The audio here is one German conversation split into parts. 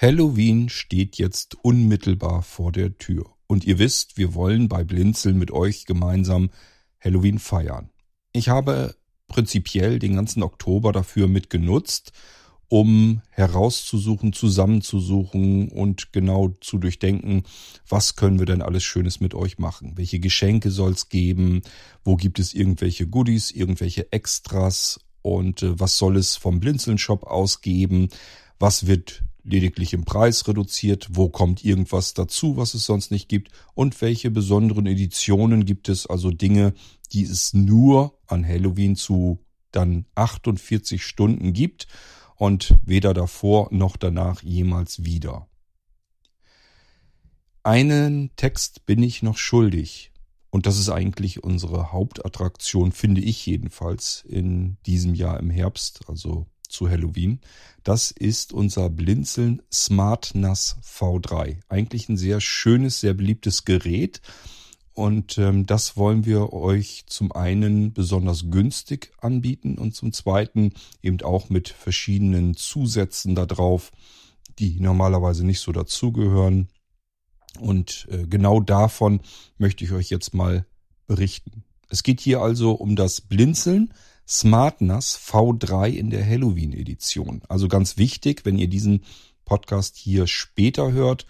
Halloween steht jetzt unmittelbar vor der Tür. Und ihr wisst, wir wollen bei Blinzeln mit euch gemeinsam Halloween feiern. Ich habe prinzipiell den ganzen Oktober dafür mitgenutzt, um herauszusuchen, zusammenzusuchen und genau zu durchdenken, was können wir denn alles Schönes mit euch machen? Welche Geschenke soll es geben? Wo gibt es irgendwelche Goodies, irgendwelche Extras? Und äh, was soll es vom Blinzeln-Shop ausgeben? Was wird lediglich im Preis reduziert? Wo kommt irgendwas dazu, was es sonst nicht gibt? Und welche besonderen Editionen gibt es? Also Dinge, die es nur an Halloween zu dann 48 Stunden gibt und weder davor noch danach jemals wieder. Einen Text bin ich noch schuldig. Und das ist eigentlich unsere Hauptattraktion, finde ich jedenfalls, in diesem Jahr im Herbst, also zu Halloween. Das ist unser Blinzeln Smart NAS V3. Eigentlich ein sehr schönes, sehr beliebtes Gerät. Und ähm, das wollen wir euch zum einen besonders günstig anbieten und zum zweiten eben auch mit verschiedenen Zusätzen da drauf, die normalerweise nicht so dazugehören. Und äh, genau davon möchte ich euch jetzt mal berichten. Es geht hier also um das Blinzeln SmartNAS V3 in der Halloween-Edition. Also ganz wichtig, wenn ihr diesen Podcast hier später hört,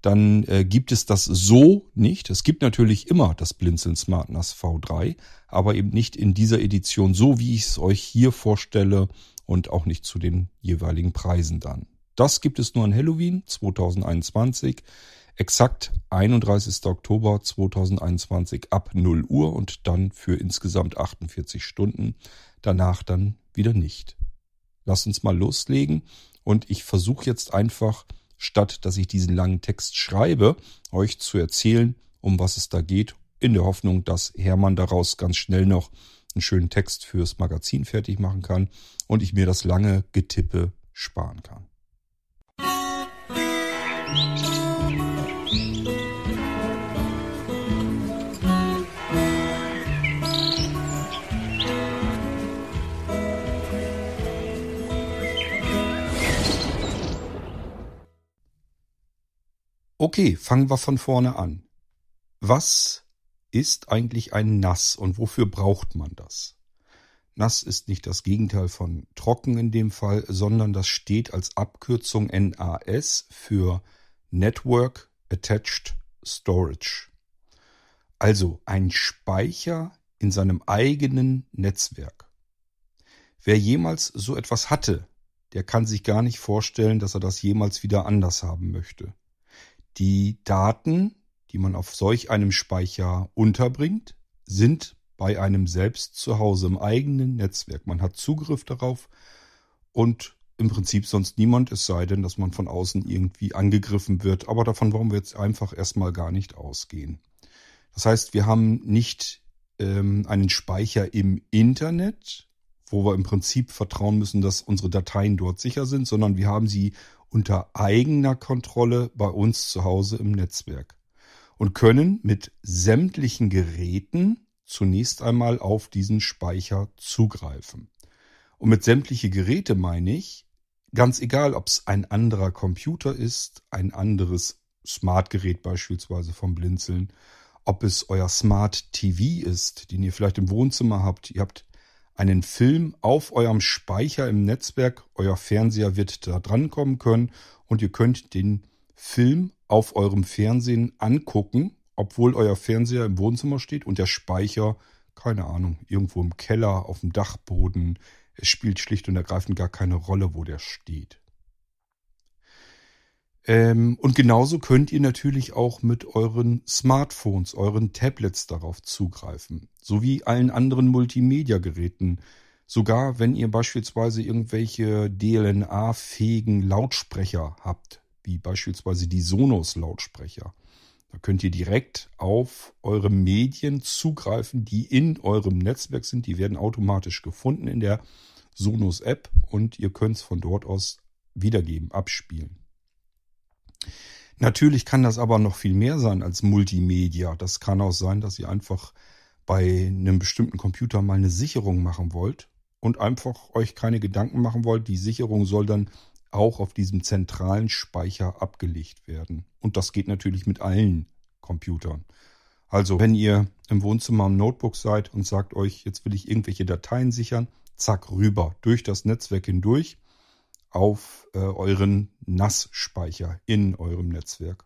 dann äh, gibt es das so nicht. Es gibt natürlich immer das Blinzeln Smart NAS V3, aber eben nicht in dieser Edition so, wie ich es euch hier vorstelle und auch nicht zu den jeweiligen Preisen dann. Das gibt es nur an Halloween 2021, exakt 31. Oktober 2021 ab 0 Uhr und dann für insgesamt 48 Stunden, danach dann wieder nicht. Lasst uns mal loslegen und ich versuche jetzt einfach statt dass ich diesen langen Text schreibe, euch zu erzählen, um was es da geht, in der Hoffnung, dass Hermann daraus ganz schnell noch einen schönen Text fürs Magazin fertig machen kann und ich mir das lange Getippe sparen kann. Okay, fangen wir von vorne an. Was ist eigentlich ein Nass und wofür braucht man das? Nass ist nicht das Gegenteil von trocken in dem Fall, sondern das steht als Abkürzung NAS für Network Attached Storage. Also ein Speicher in seinem eigenen Netzwerk. Wer jemals so etwas hatte, der kann sich gar nicht vorstellen, dass er das jemals wieder anders haben möchte. Die Daten, die man auf solch einem Speicher unterbringt, sind bei einem selbst zu Hause im eigenen Netzwerk. Man hat Zugriff darauf und im Prinzip sonst niemand, es sei denn, dass man von außen irgendwie angegriffen wird. Aber davon wollen wir jetzt einfach erstmal gar nicht ausgehen. Das heißt, wir haben nicht ähm, einen Speicher im Internet, wo wir im Prinzip vertrauen müssen, dass unsere Dateien dort sicher sind, sondern wir haben sie unter eigener Kontrolle bei uns zu Hause im Netzwerk und können mit sämtlichen Geräten zunächst einmal auf diesen Speicher zugreifen. Und mit sämtliche Geräte meine ich, ganz egal, ob es ein anderer Computer ist, ein anderes Smartgerät beispielsweise vom Blinzeln, ob es euer Smart TV ist, den ihr vielleicht im Wohnzimmer habt, ihr habt einen Film auf eurem Speicher im Netzwerk. Euer Fernseher wird da drankommen können und ihr könnt den Film auf eurem Fernsehen angucken, obwohl euer Fernseher im Wohnzimmer steht und der Speicher, keine Ahnung, irgendwo im Keller, auf dem Dachboden. Es spielt schlicht und ergreifend gar keine Rolle, wo der steht. Ähm, und genauso könnt ihr natürlich auch mit euren Smartphones, euren Tablets darauf zugreifen, sowie allen anderen Multimedia-Geräten. Sogar wenn ihr beispielsweise irgendwelche DLNA-fähigen Lautsprecher habt, wie beispielsweise die Sonos-Lautsprecher. Da könnt ihr direkt auf eure Medien zugreifen, die in eurem Netzwerk sind. Die werden automatisch gefunden in der Sonos-App und ihr könnt es von dort aus wiedergeben, abspielen. Natürlich kann das aber noch viel mehr sein als Multimedia. Das kann auch sein, dass ihr einfach bei einem bestimmten Computer mal eine Sicherung machen wollt und einfach euch keine Gedanken machen wollt. Die Sicherung soll dann auch auf diesem zentralen Speicher abgelegt werden. Und das geht natürlich mit allen Computern. Also, wenn ihr im Wohnzimmer am Notebook seid und sagt euch, jetzt will ich irgendwelche Dateien sichern, zack, rüber, durch das Netzwerk hindurch auf äh, euren NAS-Speicher in eurem Netzwerk.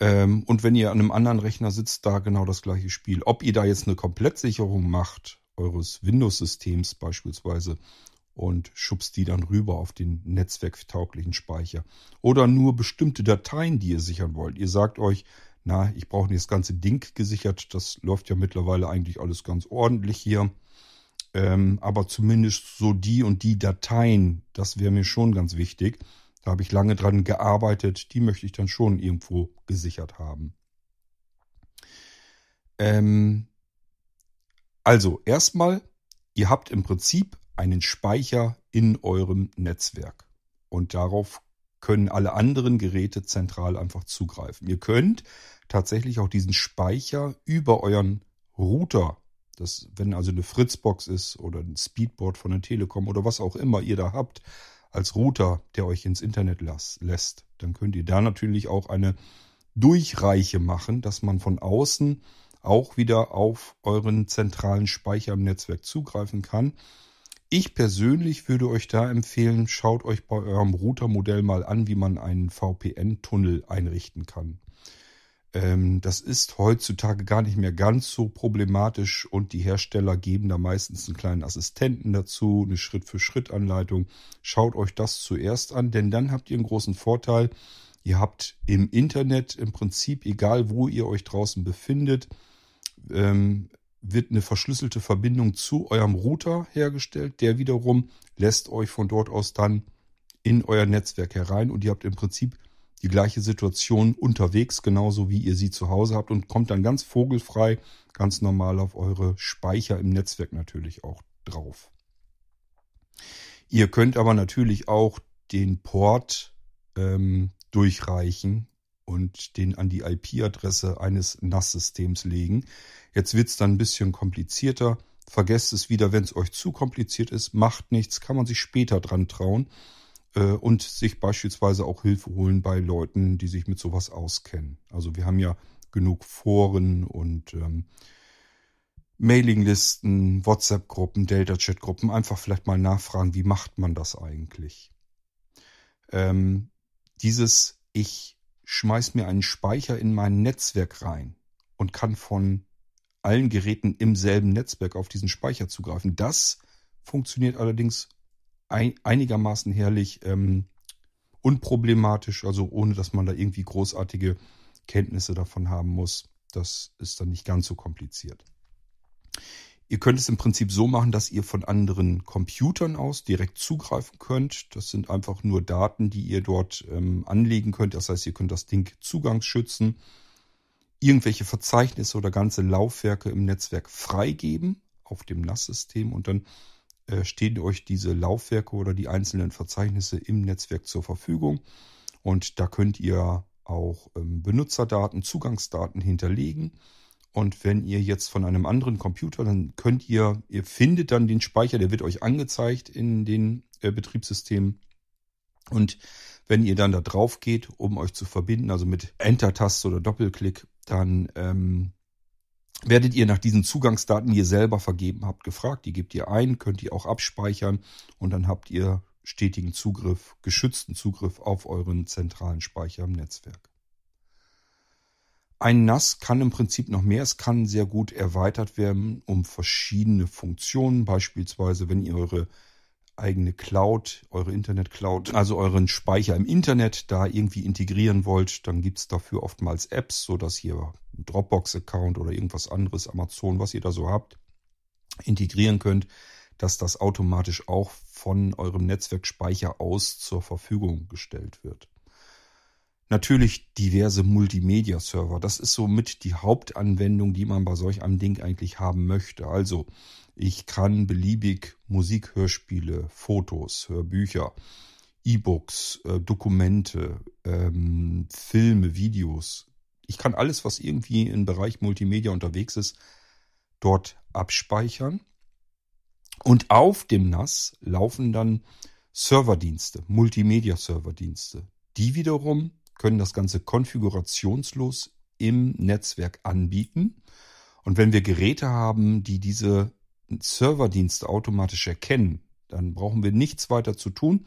Ähm, und wenn ihr an einem anderen Rechner sitzt, da genau das gleiche Spiel. Ob ihr da jetzt eine Komplettsicherung macht, eures Windows-Systems beispielsweise, und schubst die dann rüber auf den netzwerktauglichen Speicher. Oder nur bestimmte Dateien, die ihr sichern wollt. Ihr sagt euch, na, ich brauche nicht das ganze Ding gesichert. Das läuft ja mittlerweile eigentlich alles ganz ordentlich hier. Ähm, aber zumindest so die und die Dateien, das wäre mir schon ganz wichtig. Da habe ich lange dran gearbeitet. Die möchte ich dann schon irgendwo gesichert haben. Ähm, also erstmal, ihr habt im Prinzip einen Speicher in eurem Netzwerk. Und darauf können alle anderen Geräte zentral einfach zugreifen. Ihr könnt tatsächlich auch diesen Speicher über euren Router, das, wenn also eine Fritzbox ist oder ein Speedboard von der Telekom oder was auch immer ihr da habt, als Router, der euch ins Internet las, lässt, dann könnt ihr da natürlich auch eine Durchreiche machen, dass man von außen auch wieder auf euren zentralen Speicher im Netzwerk zugreifen kann. Ich persönlich würde euch da empfehlen, schaut euch bei eurem Routermodell mal an, wie man einen VPN-Tunnel einrichten kann. Ähm, das ist heutzutage gar nicht mehr ganz so problematisch und die Hersteller geben da meistens einen kleinen Assistenten dazu, eine Schritt-für-Schritt-Anleitung. Schaut euch das zuerst an, denn dann habt ihr einen großen Vorteil. Ihr habt im Internet im Prinzip, egal wo ihr euch draußen befindet, ähm, wird eine verschlüsselte Verbindung zu eurem Router hergestellt. Der wiederum lässt euch von dort aus dann in euer Netzwerk herein und ihr habt im Prinzip die gleiche Situation unterwegs, genauso wie ihr sie zu Hause habt und kommt dann ganz vogelfrei, ganz normal auf eure Speicher im Netzwerk natürlich auch drauf. Ihr könnt aber natürlich auch den Port ähm, durchreichen und den an die IP-Adresse eines NAS-Systems legen. Jetzt wird's dann ein bisschen komplizierter. Vergesst es wieder, wenn es euch zu kompliziert ist. Macht nichts, kann man sich später dran trauen und sich beispielsweise auch Hilfe holen bei Leuten, die sich mit sowas auskennen. Also wir haben ja genug Foren und ähm, Mailinglisten, WhatsApp-Gruppen, Delta-Chat-Gruppen. Einfach vielleicht mal nachfragen, wie macht man das eigentlich? Ähm, dieses Ich schmeiß mir einen Speicher in mein Netzwerk rein und kann von allen Geräten im selben Netzwerk auf diesen Speicher zugreifen. Das funktioniert allerdings ein, einigermaßen herrlich ähm, unproblematisch, also ohne dass man da irgendwie großartige Kenntnisse davon haben muss. Das ist dann nicht ganz so kompliziert. Ihr könnt es im Prinzip so machen, dass ihr von anderen Computern aus direkt zugreifen könnt. Das sind einfach nur Daten, die ihr dort ähm, anlegen könnt. Das heißt, ihr könnt das Ding zugangsschützen irgendwelche Verzeichnisse oder ganze Laufwerke im Netzwerk freigeben auf dem NAS-System und dann stehen euch diese Laufwerke oder die einzelnen Verzeichnisse im Netzwerk zur Verfügung und da könnt ihr auch ähm, Benutzerdaten, Zugangsdaten hinterlegen. Und wenn ihr jetzt von einem anderen Computer, dann könnt ihr, ihr findet dann den Speicher, der wird euch angezeigt in den äh, Betriebssystemen. Und wenn ihr dann da drauf geht, um euch zu verbinden, also mit Enter-Taste oder Doppelklick, dann ähm, werdet ihr nach diesen Zugangsdaten, die ihr selber vergeben habt, gefragt. Die gebt ihr ein, könnt ihr auch abspeichern und dann habt ihr stetigen Zugriff, geschützten Zugriff auf euren zentralen Speicher im Netzwerk. Ein NAS kann im Prinzip noch mehr. Es kann sehr gut erweitert werden um verschiedene Funktionen. Beispielsweise, wenn ihr eure eigene Cloud, eure Internet-Cloud, also euren Speicher im Internet da irgendwie integrieren wollt, dann gibt's dafür oftmals Apps, so dass ihr Dropbox-Account oder irgendwas anderes, Amazon, was ihr da so habt, integrieren könnt, dass das automatisch auch von eurem Netzwerkspeicher aus zur Verfügung gestellt wird. Natürlich diverse Multimedia-Server. Das ist somit die Hauptanwendung, die man bei solch einem Ding eigentlich haben möchte. Also ich kann beliebig Musik, Hörspiele, Fotos, Hörbücher, E-Books, äh, Dokumente, ähm, Filme, Videos. Ich kann alles, was irgendwie im Bereich Multimedia unterwegs ist, dort abspeichern. Und auf dem NAS laufen dann Serverdienste, Multimedia-Serverdienste. Die wiederum können das Ganze konfigurationslos im Netzwerk anbieten. Und wenn wir Geräte haben, die diese Serverdienste automatisch erkennen, dann brauchen wir nichts weiter zu tun.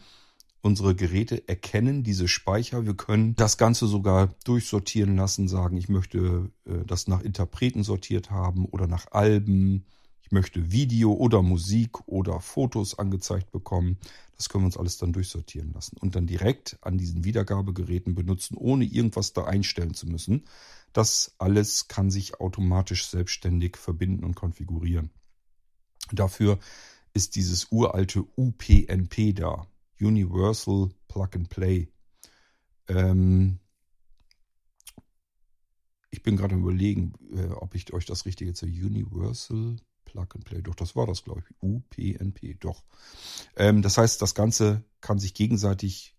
Unsere Geräte erkennen diese Speicher. Wir können das Ganze sogar durchsortieren lassen, sagen, ich möchte äh, das nach Interpreten sortiert haben oder nach Alben. Ich möchte Video oder Musik oder Fotos angezeigt bekommen. Das können wir uns alles dann durchsortieren lassen und dann direkt an diesen Wiedergabegeräten benutzen, ohne irgendwas da einstellen zu müssen. Das alles kann sich automatisch selbstständig verbinden und konfigurieren. Dafür ist dieses uralte UPnP da. Universal Plug and Play. Ähm ich bin gerade überlegen, äh, ob ich euch das richtige zu Universal Plug and Play. Doch, das war das, glaube ich. UPnP, doch. Ähm, das heißt, das Ganze kann sich gegenseitig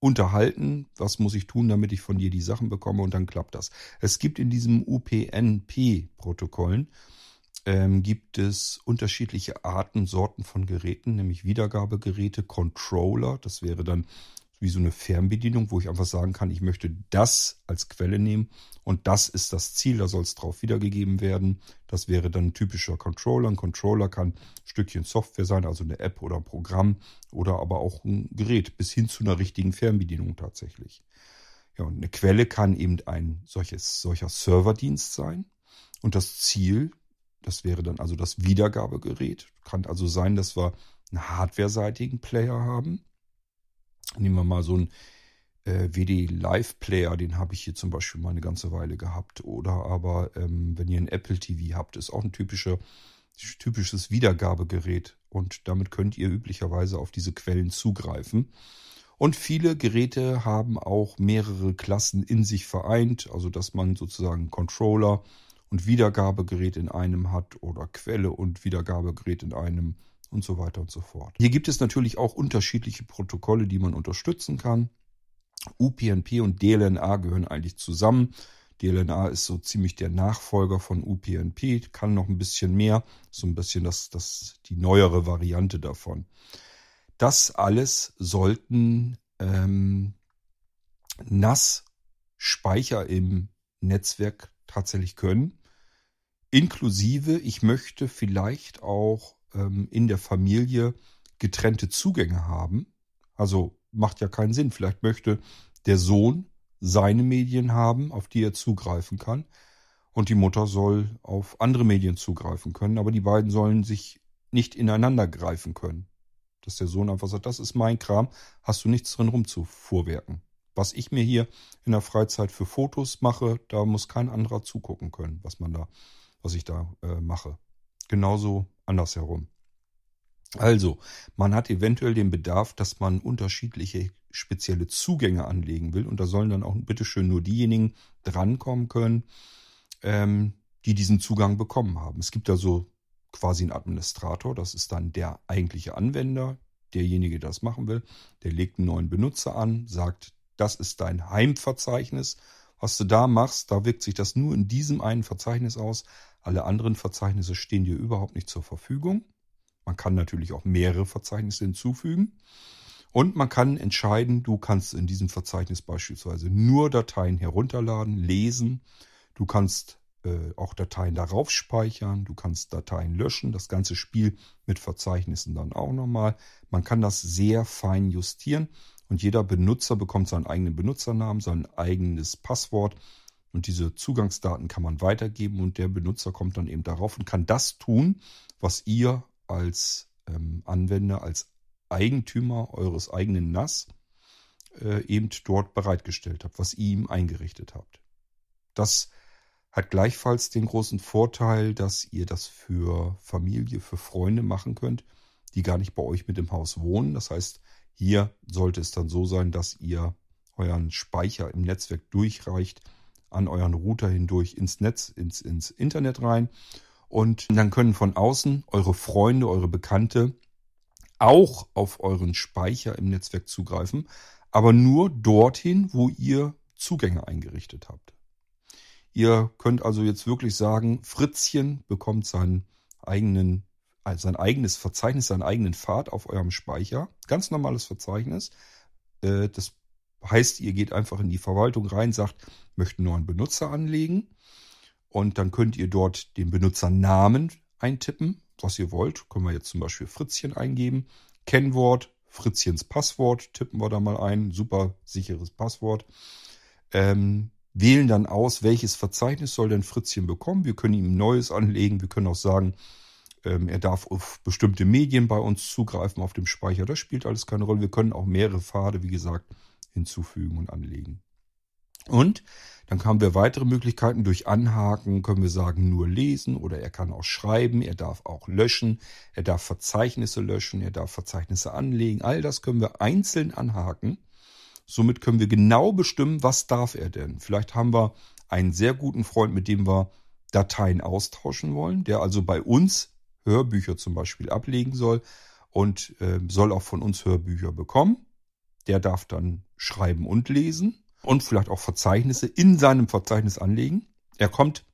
unterhalten. Was muss ich tun, damit ich von dir die Sachen bekomme? Und dann klappt das. Es gibt in diesem UPnP-Protokollen ähm, gibt es unterschiedliche Arten, Sorten von Geräten, nämlich Wiedergabegeräte, Controller. Das wäre dann wie so eine Fernbedienung, wo ich einfach sagen kann, ich möchte das als Quelle nehmen und das ist das Ziel, da soll es drauf wiedergegeben werden. Das wäre dann ein typischer Controller. Ein Controller kann ein Stückchen Software sein, also eine App oder ein Programm oder aber auch ein Gerät bis hin zu einer richtigen Fernbedienung tatsächlich. Ja, und eine Quelle kann eben ein solches, solcher Serverdienst sein. Und das Ziel, das wäre dann also das Wiedergabegerät. Kann also sein, dass wir einen hardwareseitigen Player haben Nehmen wir mal so einen äh, WD Live Player, den habe ich hier zum Beispiel mal eine ganze Weile gehabt. Oder aber, ähm, wenn ihr ein Apple TV habt, ist auch ein typischer, typisches Wiedergabegerät. Und damit könnt ihr üblicherweise auf diese Quellen zugreifen. Und viele Geräte haben auch mehrere Klassen in sich vereint, also dass man sozusagen Controller und Wiedergabegerät in einem hat oder Quelle und Wiedergabegerät in einem und so weiter und so fort. Hier gibt es natürlich auch unterschiedliche Protokolle, die man unterstützen kann. UPnP und DLNA gehören eigentlich zusammen. DLNA ist so ziemlich der Nachfolger von UPnP, kann noch ein bisschen mehr, so ein bisschen das, das die neuere Variante davon. Das alles sollten ähm, NAS-Speicher im Netzwerk tatsächlich können. Inklusive, ich möchte vielleicht auch ähm, in der Familie getrennte Zugänge haben. Also macht ja keinen Sinn. Vielleicht möchte der Sohn seine Medien haben, auf die er zugreifen kann. Und die Mutter soll auf andere Medien zugreifen können. Aber die beiden sollen sich nicht ineinander greifen können. Dass der Sohn einfach sagt, das ist mein Kram, hast du nichts drin rumzufuhrwerken. Was ich mir hier in der Freizeit für Fotos mache, da muss kein anderer zugucken können, was man da, was ich da äh, mache. Genauso andersherum. Also, man hat eventuell den Bedarf, dass man unterschiedliche spezielle Zugänge anlegen will. Und da sollen dann auch bitteschön nur diejenigen drankommen können, ähm, die diesen Zugang bekommen haben. Es gibt da so quasi einen Administrator, das ist dann der eigentliche Anwender, derjenige, der das machen will. Der legt einen neuen Benutzer an, sagt, das ist dein Heimverzeichnis. Was du da machst, da wirkt sich das nur in diesem einen Verzeichnis aus. Alle anderen Verzeichnisse stehen dir überhaupt nicht zur Verfügung. Man kann natürlich auch mehrere Verzeichnisse hinzufügen. Und man kann entscheiden, du kannst in diesem Verzeichnis beispielsweise nur Dateien herunterladen, lesen. Du kannst äh, auch Dateien darauf speichern. Du kannst Dateien löschen. Das ganze Spiel mit Verzeichnissen dann auch nochmal. Man kann das sehr fein justieren. Und jeder Benutzer bekommt seinen eigenen Benutzernamen, sein eigenes Passwort und diese Zugangsdaten kann man weitergeben und der Benutzer kommt dann eben darauf und kann das tun, was ihr als ähm, Anwender, als Eigentümer eures eigenen NAS äh, eben dort bereitgestellt habt, was ihr ihm eingerichtet habt. Das hat gleichfalls den großen Vorteil, dass ihr das für Familie, für Freunde machen könnt, die gar nicht bei euch mit im Haus wohnen. Das heißt, hier sollte es dann so sein, dass ihr euren Speicher im Netzwerk durchreicht an euren Router hindurch ins Netz, ins, ins Internet rein. Und dann können von außen eure Freunde, eure Bekannte auch auf euren Speicher im Netzwerk zugreifen, aber nur dorthin, wo ihr Zugänge eingerichtet habt. Ihr könnt also jetzt wirklich sagen, Fritzchen bekommt seinen eigenen also sein eigenes Verzeichnis, seinen eigenen Pfad auf eurem Speicher. Ganz normales Verzeichnis. Äh, das heißt, ihr geht einfach in die Verwaltung rein, sagt, möchten neuen Benutzer anlegen. Und dann könnt ihr dort den Benutzernamen eintippen, was ihr wollt. Können wir jetzt zum Beispiel Fritzchen eingeben. Kennwort, Fritzchens Passwort tippen wir da mal ein. Super sicheres Passwort. Ähm, wählen dann aus, welches Verzeichnis soll denn Fritzchen bekommen. Wir können ihm ein neues anlegen. Wir können auch sagen, ähm, er darf auf bestimmte Medien bei uns zugreifen auf dem Speicher. Das spielt alles keine Rolle. Wir können auch mehrere Pfade, wie gesagt, hinzufügen und anlegen. Und dann haben wir weitere Möglichkeiten. Durch Anhaken können wir sagen, nur lesen oder er kann auch schreiben, er darf auch löschen, er darf Verzeichnisse löschen, er darf Verzeichnisse anlegen. All das können wir einzeln anhaken. Somit können wir genau bestimmen, was darf er denn. Vielleicht haben wir einen sehr guten Freund, mit dem wir Dateien austauschen wollen, der also bei uns Hörbücher zum Beispiel ablegen soll und äh, soll auch von uns Hörbücher bekommen. Der darf dann schreiben und lesen und vielleicht auch Verzeichnisse in seinem Verzeichnis anlegen. Er kommt,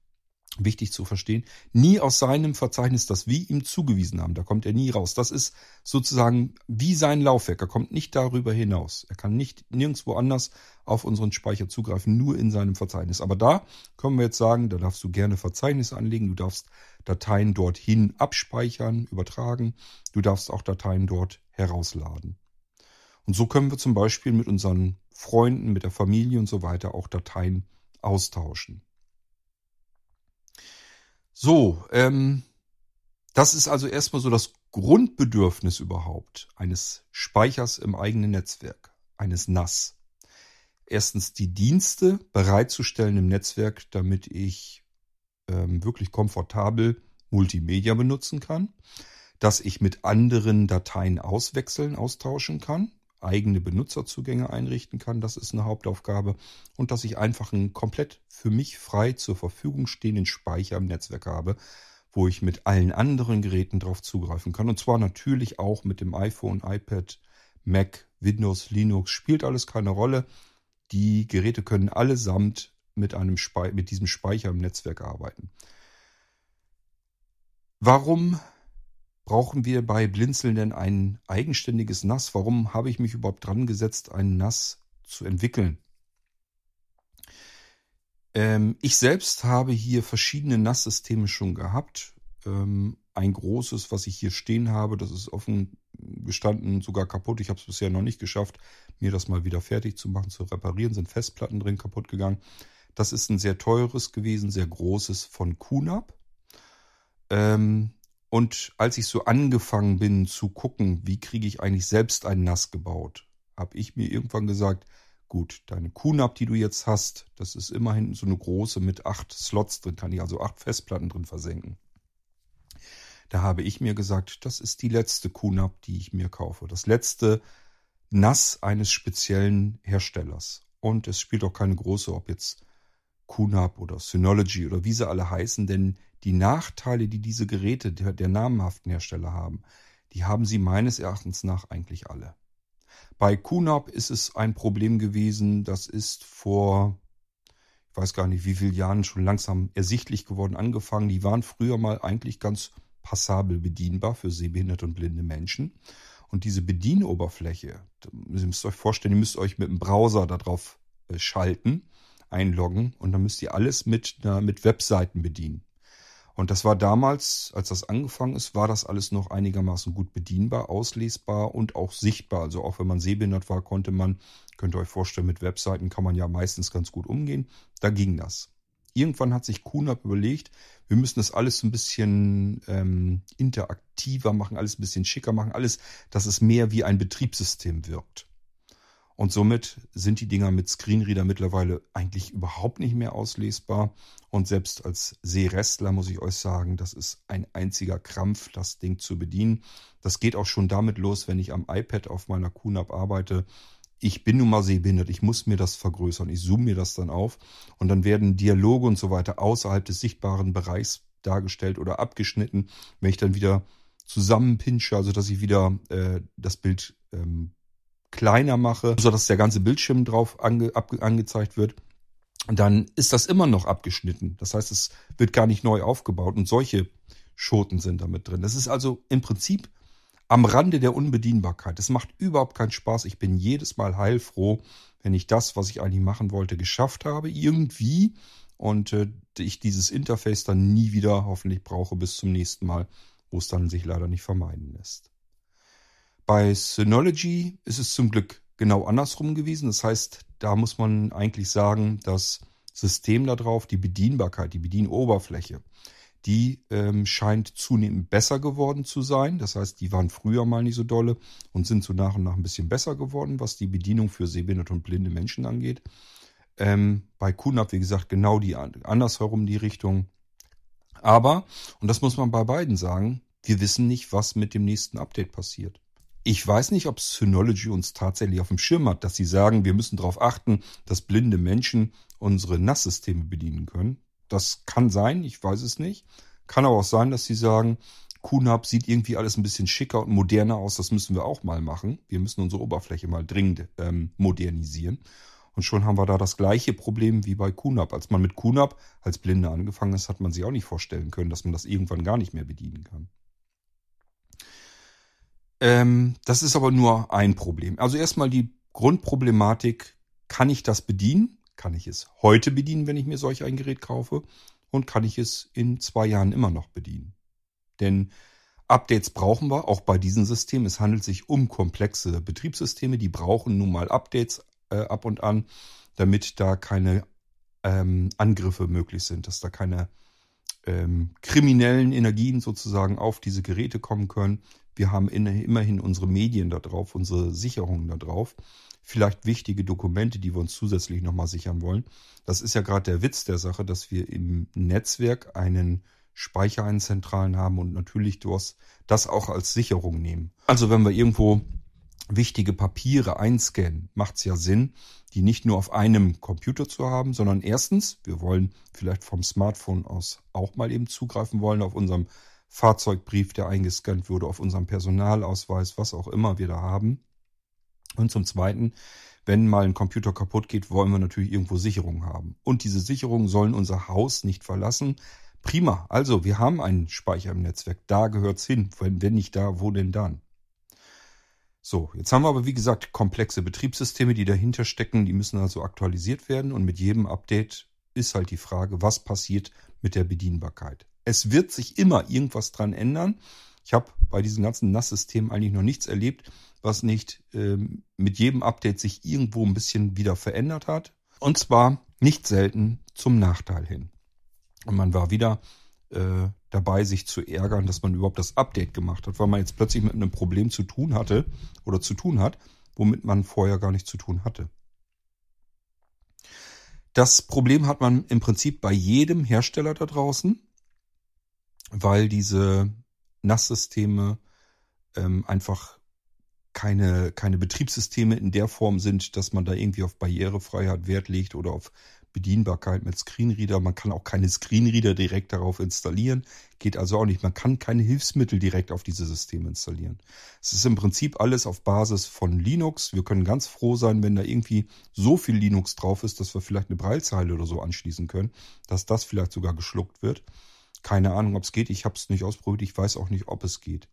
wichtig zu verstehen, nie aus seinem Verzeichnis, das wir ihm zugewiesen haben. Da kommt er nie raus. Das ist sozusagen wie sein Laufwerk. Er kommt nicht darüber hinaus. Er kann nicht nirgendwo anders auf unseren Speicher zugreifen, nur in seinem Verzeichnis. Aber da können wir jetzt sagen, da darfst du gerne Verzeichnisse anlegen. Du darfst Dateien dorthin abspeichern, übertragen. Du darfst auch Dateien dort herausladen. Und so können wir zum Beispiel mit unseren Freunden, mit der Familie und so weiter auch Dateien austauschen. So, ähm, das ist also erstmal so das Grundbedürfnis überhaupt eines Speichers im eigenen Netzwerk, eines NAS. Erstens die Dienste bereitzustellen im Netzwerk, damit ich ähm, wirklich komfortabel Multimedia benutzen kann, dass ich mit anderen Dateien auswechseln, austauschen kann, eigene Benutzerzugänge einrichten kann. Das ist eine Hauptaufgabe. Und dass ich einfach einen komplett für mich frei zur Verfügung stehenden Speicher im Netzwerk habe, wo ich mit allen anderen Geräten drauf zugreifen kann. Und zwar natürlich auch mit dem iPhone, iPad, Mac, Windows, Linux. Spielt alles keine Rolle. Die Geräte können allesamt mit, einem Spe mit diesem Speicher im Netzwerk arbeiten. Warum brauchen wir bei Blinzeln denn ein eigenständiges NAS? Warum habe ich mich überhaupt dran gesetzt, ein NAS zu entwickeln? Ähm, ich selbst habe hier verschiedene NAS-Systeme schon gehabt. Ähm, ein großes, was ich hier stehen habe, das ist offen gestanden, sogar kaputt. Ich habe es bisher noch nicht geschafft, mir das mal wieder fertig zu machen, zu reparieren. Sind Festplatten drin kaputt gegangen. Das ist ein sehr teures gewesen, sehr großes von QNAP. Ähm, und als ich so angefangen bin zu gucken, wie kriege ich eigentlich selbst ein NAS gebaut, habe ich mir irgendwann gesagt, gut, deine QNAP, die du jetzt hast, das ist immerhin so eine große mit acht Slots drin, kann ich also acht Festplatten drin versenken. Da habe ich mir gesagt, das ist die letzte QNAP, die ich mir kaufe. Das letzte NAS eines speziellen Herstellers. Und es spielt auch keine große, ob jetzt QNAP oder Synology oder wie sie alle heißen, denn die Nachteile, die diese Geräte der, der namhaften Hersteller haben, die haben sie meines Erachtens nach eigentlich alle. Bei QNAP ist es ein Problem gewesen, das ist vor, ich weiß gar nicht wie viele Jahren schon langsam ersichtlich geworden angefangen. Die waren früher mal eigentlich ganz passabel bedienbar für sehbehinderte und blinde Menschen. Und diese Bedienoberfläche, ihr müsst euch vorstellen, ihr müsst euch mit dem Browser darauf äh, schalten, einloggen und dann müsst ihr alles mit, mit Webseiten bedienen. Und das war damals, als das angefangen ist, war das alles noch einigermaßen gut bedienbar, auslesbar und auch sichtbar. Also auch wenn man sehbehindert war, konnte man, könnt ihr euch vorstellen, mit Webseiten kann man ja meistens ganz gut umgehen. Da ging das. Irgendwann hat sich QNAP überlegt, wir müssen das alles ein bisschen ähm, interaktiver machen, alles ein bisschen schicker machen, alles, dass es mehr wie ein Betriebssystem wirkt. Und somit sind die Dinger mit Screenreader mittlerweile eigentlich überhaupt nicht mehr auslesbar. Und selbst als Sehrestler muss ich euch sagen, das ist ein einziger Krampf, das Ding zu bedienen. Das geht auch schon damit los, wenn ich am iPad auf meiner QNAP arbeite. Ich bin nun mal sehbehindert, ich muss mir das vergrößern. Ich zoome mir das dann auf und dann werden Dialoge und so weiter außerhalb des sichtbaren Bereichs dargestellt oder abgeschnitten. Wenn ich dann wieder zusammenpinsche, also dass ich wieder äh, das Bild ähm, kleiner mache, sodass der ganze Bildschirm drauf ange, ab, angezeigt wird, dann ist das immer noch abgeschnitten. Das heißt, es wird gar nicht neu aufgebaut. Und solche Schoten sind damit drin. Das ist also im Prinzip am Rande der Unbedienbarkeit. Es macht überhaupt keinen Spaß. Ich bin jedes Mal heilfroh, wenn ich das, was ich eigentlich machen wollte, geschafft habe, irgendwie und äh, ich dieses Interface dann nie wieder hoffentlich brauche bis zum nächsten Mal, wo es dann sich leider nicht vermeiden lässt. Bei Synology ist es zum Glück genau andersrum gewesen. Das heißt, da muss man eigentlich sagen, das System darauf, die Bedienbarkeit, die Bedienoberfläche, die ähm, scheint zunehmend besser geworden zu sein. Das heißt, die waren früher mal nicht so dolle und sind so nach und nach ein bisschen besser geworden, was die Bedienung für sehbehinderte und blinde Menschen angeht. Ähm, bei QNAP, wie gesagt, genau die andersherum die Richtung. Aber, und das muss man bei beiden sagen, wir wissen nicht, was mit dem nächsten Update passiert. Ich weiß nicht, ob Synology uns tatsächlich auf dem Schirm hat, dass sie sagen, wir müssen darauf achten, dass blinde Menschen unsere NAS-Systeme bedienen können. Das kann sein, ich weiß es nicht. Kann aber auch sein, dass sie sagen, QNAP sieht irgendwie alles ein bisschen schicker und moderner aus, das müssen wir auch mal machen. Wir müssen unsere Oberfläche mal dringend ähm, modernisieren. Und schon haben wir da das gleiche Problem wie bei QNAP. Als man mit QNAP als Blinde angefangen ist, hat man sich auch nicht vorstellen können, dass man das irgendwann gar nicht mehr bedienen kann. Ähm, das ist aber nur ein Problem. Also erstmal die Grundproblematik, kann ich das bedienen? Kann ich es heute bedienen, wenn ich mir solch ein Gerät kaufe? Und kann ich es in zwei Jahren immer noch bedienen? Denn Updates brauchen wir, auch bei diesem System. Es handelt sich um komplexe Betriebssysteme, die brauchen nun mal Updates äh, ab und an, damit da keine ähm, Angriffe möglich sind, dass da keine ähm, kriminellen Energien sozusagen auf diese Geräte kommen können. Wir haben in, immerhin unsere Medien da drauf, unsere Sicherungen da drauf. Vielleicht wichtige Dokumente, die wir uns zusätzlich nochmal sichern wollen. Das ist ja gerade der Witz der Sache, dass wir im Netzwerk einen Speicher, einen zentralen haben und natürlich das auch als Sicherung nehmen. Also wenn wir irgendwo wichtige Papiere einscannen, macht es ja Sinn, die nicht nur auf einem Computer zu haben, sondern erstens, wir wollen vielleicht vom Smartphone aus auch mal eben zugreifen wollen auf unserem Fahrzeugbrief, der eingescannt wurde, auf unserem Personalausweis, was auch immer wir da haben. Und zum Zweiten, wenn mal ein Computer kaputt geht, wollen wir natürlich irgendwo Sicherungen haben. Und diese Sicherungen sollen unser Haus nicht verlassen. Prima. Also, wir haben einen Speicher im Netzwerk. Da gehört's hin. Wenn, wenn nicht da, wo denn dann? So, jetzt haben wir aber wie gesagt komplexe Betriebssysteme, die dahinter stecken, die müssen also aktualisiert werden und mit jedem Update ist halt die Frage, was passiert mit der Bedienbarkeit. Es wird sich immer irgendwas dran ändern. Ich habe bei diesem ganzen NAS-System eigentlich noch nichts erlebt, was nicht ähm, mit jedem Update sich irgendwo ein bisschen wieder verändert hat. Und zwar nicht selten zum Nachteil hin. Und man war wieder äh, dabei, sich zu ärgern, dass man überhaupt das Update gemacht hat, weil man jetzt plötzlich mit einem Problem zu tun hatte oder zu tun hat, womit man vorher gar nicht zu tun hatte. Das Problem hat man im Prinzip bei jedem Hersteller da draußen, weil diese NAS-Systeme ähm, einfach keine, keine Betriebssysteme in der Form sind, dass man da irgendwie auf Barrierefreiheit Wert legt oder auf Bedienbarkeit mit Screenreader. Man kann auch keine Screenreader direkt darauf installieren. Geht also auch nicht. Man kann keine Hilfsmittel direkt auf diese Systeme installieren. Es ist im Prinzip alles auf Basis von Linux. Wir können ganz froh sein, wenn da irgendwie so viel Linux drauf ist, dass wir vielleicht eine Breilzeile oder so anschließen können, dass das vielleicht sogar geschluckt wird. Keine Ahnung, ob es geht. Ich habe es nicht ausprobiert. Ich weiß auch nicht, ob es geht.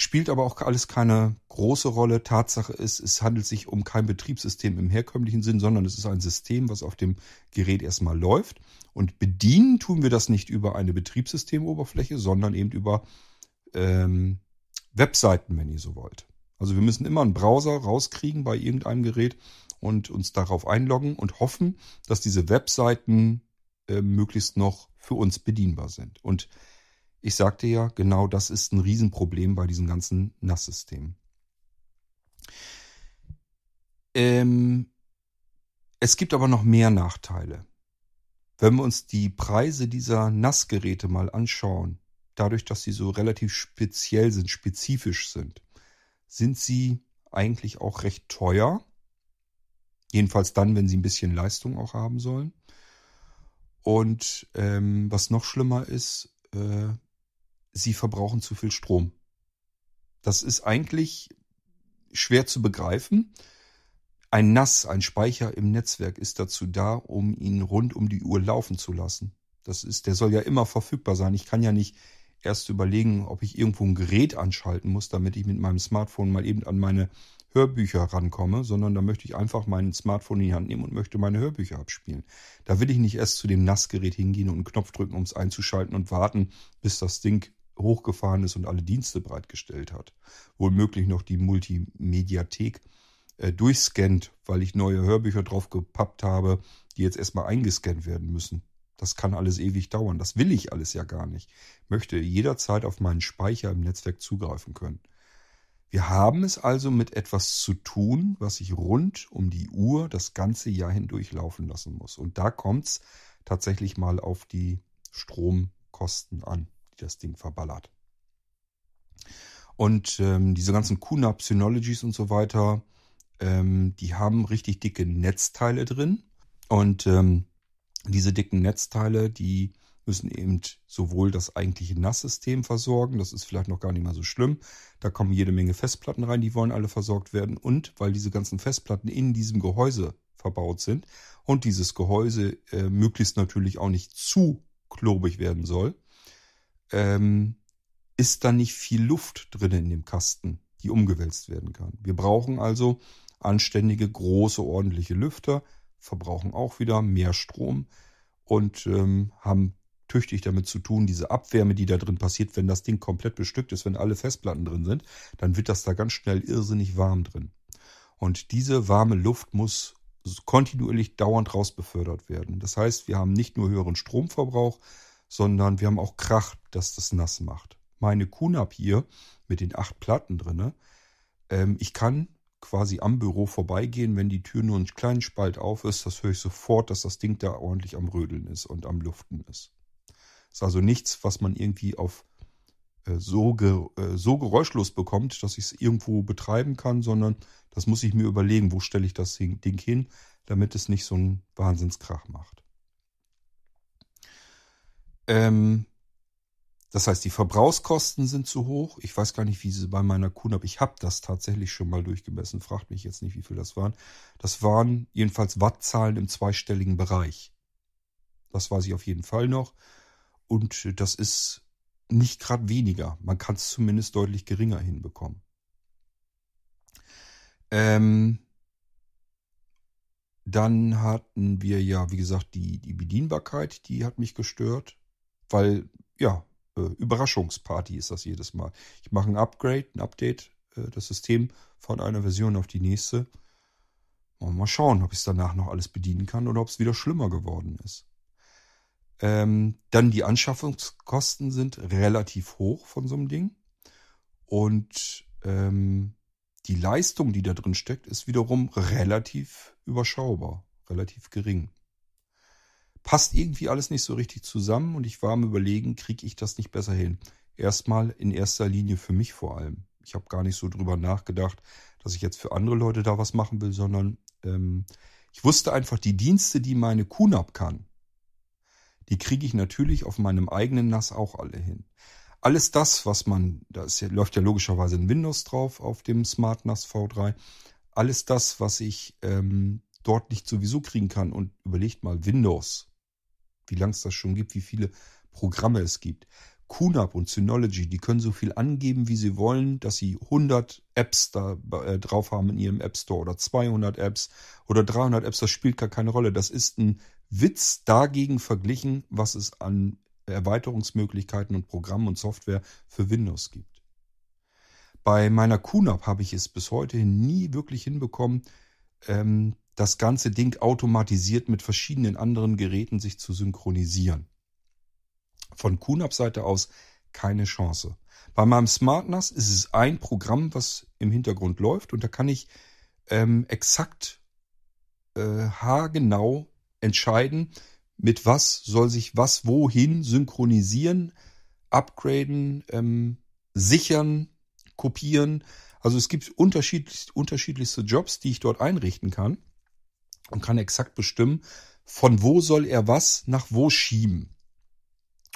Spielt aber auch alles keine große Rolle. Tatsache ist, es handelt sich um kein Betriebssystem im herkömmlichen Sinn, sondern es ist ein System, was auf dem Gerät erstmal läuft. Und bedienen tun wir das nicht über eine Betriebssystemoberfläche, sondern eben über ähm, Webseiten, wenn ihr so wollt. Also wir müssen immer einen Browser rauskriegen bei irgendeinem Gerät und uns darauf einloggen und hoffen, dass diese Webseiten äh, möglichst noch für uns bedienbar sind. Und ich sagte ja, genau das ist ein Riesenproblem bei diesem ganzen NAS-System. Ähm, es gibt aber noch mehr Nachteile. Wenn wir uns die Preise dieser NAS-Geräte mal anschauen, dadurch, dass sie so relativ speziell sind, spezifisch sind, sind sie eigentlich auch recht teuer. Jedenfalls dann, wenn sie ein bisschen Leistung auch haben sollen. Und ähm, was noch schlimmer ist, äh, sie verbrauchen zu viel Strom. Das ist eigentlich schwer zu begreifen. Ein NAS, ein Speicher im Netzwerk ist dazu da, um ihn rund um die Uhr laufen zu lassen. Das ist, der soll ja immer verfügbar sein. Ich kann ja nicht erst überlegen, ob ich irgendwo ein Gerät anschalten muss, damit ich mit meinem Smartphone mal eben an meine Hörbücher rankomme, sondern da möchte ich einfach mein Smartphone in die Hand nehmen und möchte meine Hörbücher abspielen. Da will ich nicht erst zu dem Nassgerät hingehen und einen Knopf drücken, um es einzuschalten und warten, bis das Ding hochgefahren ist und alle Dienste bereitgestellt hat. Wohlmöglich noch die Multimediathek äh, durchscannt, weil ich neue Hörbücher drauf gepappt habe, die jetzt erstmal eingescannt werden müssen. Das kann alles ewig dauern. Das will ich alles ja gar nicht. Ich möchte jederzeit auf meinen Speicher im Netzwerk zugreifen können. Wir haben es also mit etwas zu tun, was ich rund um die Uhr das ganze Jahr hindurch laufen lassen muss. Und da kommt es tatsächlich mal auf die Stromkosten an, das Ding verballert. Und ähm, diese ganzen QNAP, Synologies und so weiter, ähm, die haben richtig dicke Netzteile drin. Und ähm, diese dicken Netzteile, die müssen eben sowohl das eigentliche NAS-System versorgen, das ist vielleicht noch gar nicht mal so schlimm. Da kommen jede Menge Festplatten rein, die wollen alle versorgt werden. Und weil diese ganzen Festplatten in diesem Gehäuse verbaut sind und dieses Gehäuse äh, möglichst natürlich auch nicht zu klobig werden soll, ähm, ist da nicht viel Luft drin in dem Kasten, die umgewälzt werden kann. Wir brauchen also anständige, große, ordentliche Lüfter, verbrauchen auch wieder mehr Strom und ähm, haben tüchtig damit zu tun, diese Abwärme, die da drin passiert, wenn das Ding komplett bestückt ist, wenn alle Festplatten drin sind, dann wird das da ganz schnell irrsinnig warm drin. Und diese warme Luft muss kontinuierlich dauernd rausbefördert werden. Das heißt, wir haben nicht nur höheren Stromverbrauch, sondern wir haben auch Krach, dass das nass macht. Meine QNAP hier mit den acht Platten drinne, ähm, ich kann quasi am Büro vorbeigehen, wenn die Tür nur einen kleinen Spalt auf ist, das höre ich sofort, dass das Ding da ordentlich am Rödeln ist und am Luften ist. Ist also nichts, was man irgendwie auf äh, so, äh, so geräuschlos bekommt, dass ich es irgendwo betreiben kann, sondern das muss ich mir überlegen, wo stelle ich das Ding hin, damit es nicht so einen Wahnsinnskrach macht. Ähm, das heißt, die Verbrauchskosten sind zu hoch. Ich weiß gar nicht, wie sie bei meiner Kuh habe. Ich habe das tatsächlich schon mal durchgemessen. Fragt mich jetzt nicht, wie viel das waren. Das waren jedenfalls Wattzahlen im zweistelligen Bereich. Das weiß ich auf jeden Fall noch. Und das ist nicht gerade weniger. Man kann es zumindest deutlich geringer hinbekommen. Ähm, dann hatten wir ja, wie gesagt, die, die Bedienbarkeit, die hat mich gestört, weil, ja, äh, Überraschungsparty ist das jedes Mal. Ich mache ein Upgrade, ein Update, äh, das System von einer Version auf die nächste. Mal schauen, ob ich es danach noch alles bedienen kann oder ob es wieder schlimmer geworden ist. Ähm, dann die Anschaffungskosten sind relativ hoch von so einem Ding. Und ähm, die Leistung, die da drin steckt, ist wiederum relativ überschaubar, relativ gering. Passt irgendwie alles nicht so richtig zusammen und ich war am Überlegen, kriege ich das nicht besser hin. Erstmal in erster Linie für mich vor allem. Ich habe gar nicht so drüber nachgedacht, dass ich jetzt für andere Leute da was machen will, sondern ähm, ich wusste einfach, die Dienste, die meine QNAP kann, die kriege ich natürlich auf meinem eigenen NAS auch alle hin. Alles das, was man, da ja, läuft ja logischerweise ein Windows drauf auf dem Smart NAS V3, alles das, was ich ähm, dort nicht sowieso kriegen kann und überlegt mal Windows, wie lange es das schon gibt, wie viele Programme es gibt. QNAP und Synology, die können so viel angeben, wie sie wollen, dass sie 100 Apps da äh, drauf haben in ihrem App Store oder 200 Apps oder 300 Apps, das spielt gar keine Rolle. Das ist ein Witz dagegen verglichen, was es an Erweiterungsmöglichkeiten und Programmen und Software für Windows gibt. Bei meiner QNAP habe ich es bis heute nie wirklich hinbekommen, ähm, das ganze Ding automatisiert mit verschiedenen anderen Geräten sich zu synchronisieren. Von QNAP-Seite aus keine Chance. Bei meinem SmartNAS ist es ein Programm, was im Hintergrund läuft und da kann ich ähm, exakt äh, haargenau entscheiden, mit was soll sich was wohin synchronisieren, upgraden, ähm, sichern, kopieren. Also es gibt unterschiedlich, unterschiedlichste Jobs, die ich dort einrichten kann und kann exakt bestimmen, von wo soll er was nach wo schieben.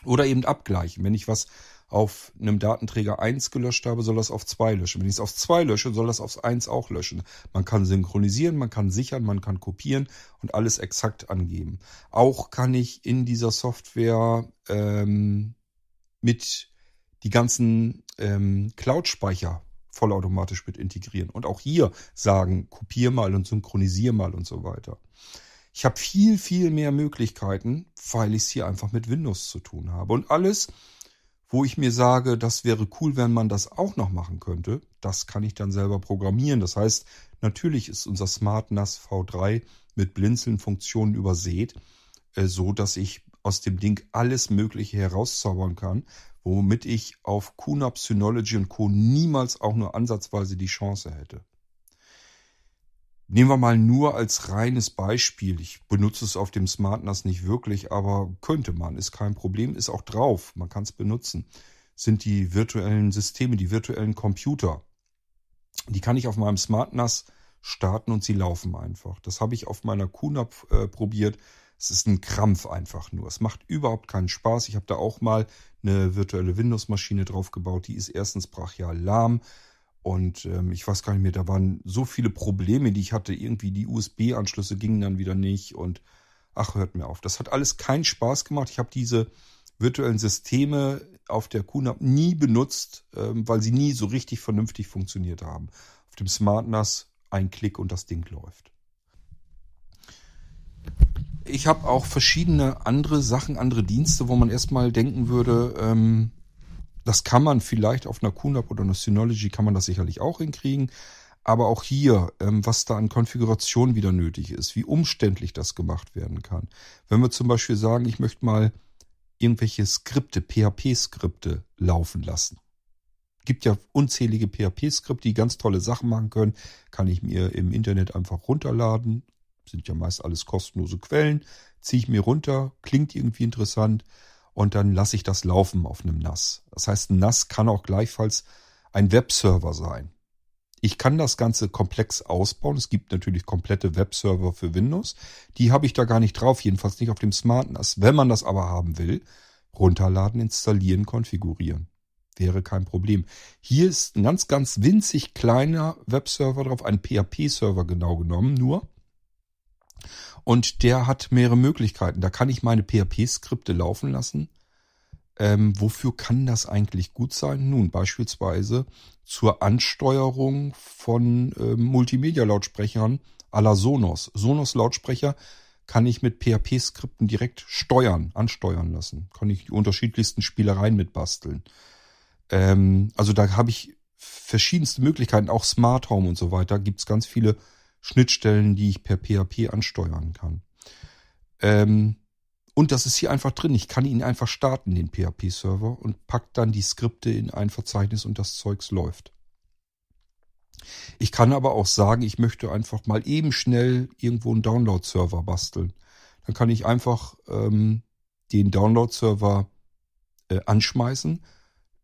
Oder eben abgleichen. Wenn ich was auf einem Datenträger 1 gelöscht habe, soll das auf 2 löschen. Wenn ich es auf 2 lösche, soll das auf 1 auch löschen. Man kann synchronisieren, man kann sichern, man kann kopieren und alles exakt angeben. Auch kann ich in dieser Software ähm, mit die ganzen ähm, Cloud-Speicher vollautomatisch mit integrieren. Und auch hier sagen, kopier mal und synchronisier mal und so weiter. Ich habe viel, viel mehr Möglichkeiten, weil ich es hier einfach mit Windows zu tun habe. Und alles, wo ich mir sage, das wäre cool, wenn man das auch noch machen könnte, das kann ich dann selber programmieren. Das heißt, natürlich ist unser Smart NAS V3 mit Blinzeln-Funktionen übersät, äh, so dass ich aus dem Ding alles Mögliche herauszaubern kann, womit ich auf QNAP, Synology und Co. niemals auch nur ansatzweise die Chance hätte. Nehmen wir mal nur als reines Beispiel. Ich benutze es auf dem SmartNAS nicht wirklich, aber könnte man, ist kein Problem, ist auch drauf, man kann es benutzen. Sind die virtuellen Systeme, die virtuellen Computer. Die kann ich auf meinem SmartNAS starten und sie laufen einfach. Das habe ich auf meiner QNAP äh, probiert. Es ist ein Krampf einfach nur. Es macht überhaupt keinen Spaß. Ich habe da auch mal eine virtuelle Windows-Maschine draufgebaut. Die ist erstens brachial lahm. Und ähm, ich weiß gar nicht mehr, da waren so viele Probleme, die ich hatte. Irgendwie die USB-Anschlüsse gingen dann wieder nicht. Und ach, hört mir auf. Das hat alles keinen Spaß gemacht. Ich habe diese virtuellen Systeme auf der QNAP nie benutzt, ähm, weil sie nie so richtig vernünftig funktioniert haben. Auf dem SmartNAS ein Klick und das Ding läuft. Ich habe auch verschiedene andere Sachen, andere Dienste, wo man erstmal denken würde, ähm, das kann man vielleicht auf einer QNAP oder einer Synology kann man das sicherlich auch hinkriegen. Aber auch hier, ähm, was da an Konfiguration wieder nötig ist, wie umständlich das gemacht werden kann. Wenn wir zum Beispiel sagen, ich möchte mal irgendwelche Skripte, PHP-Skripte laufen lassen gibt ja unzählige PHP-Skripte, die ganz tolle Sachen machen können. Kann ich mir im Internet einfach runterladen. Sind ja meist alles kostenlose Quellen. Ziehe ich mir runter, klingt irgendwie interessant und dann lasse ich das laufen auf einem NAS. Das heißt, ein NAS kann auch gleichfalls ein Webserver sein. Ich kann das Ganze komplex ausbauen. Es gibt natürlich komplette Webserver für Windows. Die habe ich da gar nicht drauf, jedenfalls nicht auf dem Smart NAS. Wenn man das aber haben will, runterladen, installieren, konfigurieren wäre kein Problem. Hier ist ein ganz, ganz winzig kleiner Webserver drauf, ein PHP-Server genau genommen nur. Und der hat mehrere Möglichkeiten. Da kann ich meine PHP-Skripte laufen lassen. Ähm, wofür kann das eigentlich gut sein? Nun, beispielsweise zur Ansteuerung von äh, Multimedia-Lautsprechern à la Sonos. Sonos-Lautsprecher kann ich mit PHP-Skripten direkt steuern, ansteuern lassen. Kann ich die unterschiedlichsten Spielereien mitbasteln. Ähm, also da habe ich verschiedenste Möglichkeiten, auch Smart Home und so weiter. Gibt es ganz viele Schnittstellen, die ich per PHP ansteuern kann. Ähm, und das ist hier einfach drin. Ich kann ihn einfach starten, den PHP-Server, und pack dann die Skripte in ein Verzeichnis und das Zeugs läuft. Ich kann aber auch sagen, ich möchte einfach mal eben schnell irgendwo einen Download-Server basteln. Dann kann ich einfach ähm, den Download-Server äh, anschmeißen,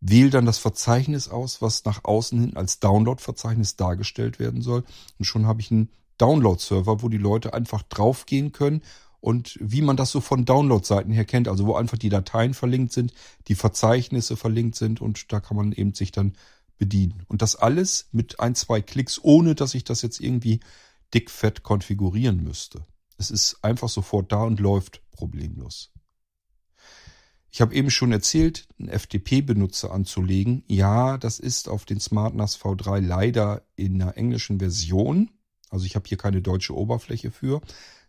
Wähle dann das Verzeichnis aus, was nach außen hin als Download-Verzeichnis dargestellt werden soll. Und schon habe ich einen Download-Server, wo die Leute einfach draufgehen können und wie man das so von Download-Seiten her kennt, also wo einfach die Dateien verlinkt sind, die Verzeichnisse verlinkt sind und da kann man eben sich dann bedienen. Und das alles mit ein, zwei Klicks, ohne dass ich das jetzt irgendwie dickfett konfigurieren müsste. Es ist einfach sofort da und läuft problemlos. Ich habe eben schon erzählt, einen FTP-Benutzer anzulegen. Ja, das ist auf den SmartNAS V3 leider in einer englischen Version. Also ich habe hier keine deutsche Oberfläche für.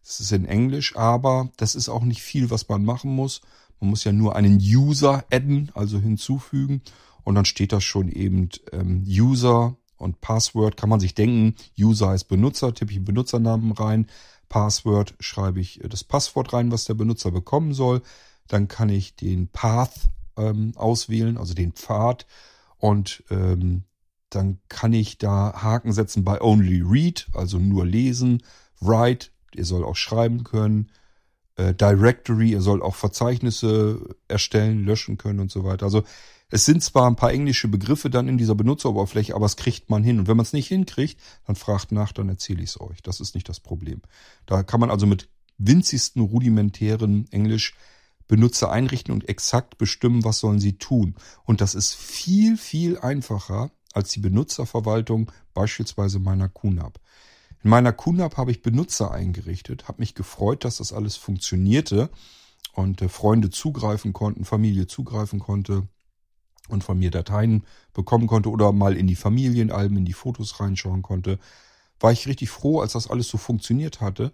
Es ist in Englisch, aber das ist auch nicht viel, was man machen muss. Man muss ja nur einen User adden, also hinzufügen. Und dann steht das schon eben ähm, User und Password. Kann man sich denken, User heißt Benutzer, tippe ich einen Benutzernamen rein. Password schreibe ich das Passwort rein, was der Benutzer bekommen soll. Dann kann ich den Path ähm, auswählen, also den Pfad. Und ähm, dann kann ich da Haken setzen bei Only Read, also nur lesen. Write, ihr soll auch schreiben können. Äh, Directory, ihr soll auch Verzeichnisse erstellen, löschen können und so weiter. Also es sind zwar ein paar englische Begriffe dann in dieser Benutzeroberfläche, aber es kriegt man hin. Und wenn man es nicht hinkriegt, dann fragt nach, dann erzähle ich es euch. Das ist nicht das Problem. Da kann man also mit winzigsten rudimentären Englisch Benutzer einrichten und exakt bestimmen, was sollen sie tun. Und das ist viel, viel einfacher als die Benutzerverwaltung beispielsweise meiner QNAP. In meiner QNAP habe ich Benutzer eingerichtet, habe mich gefreut, dass das alles funktionierte und äh, Freunde zugreifen konnten, Familie zugreifen konnte. und von mir Dateien bekommen konnte oder mal in die Familienalben, in die Fotos reinschauen konnte, war ich richtig froh, als das alles so funktioniert hatte.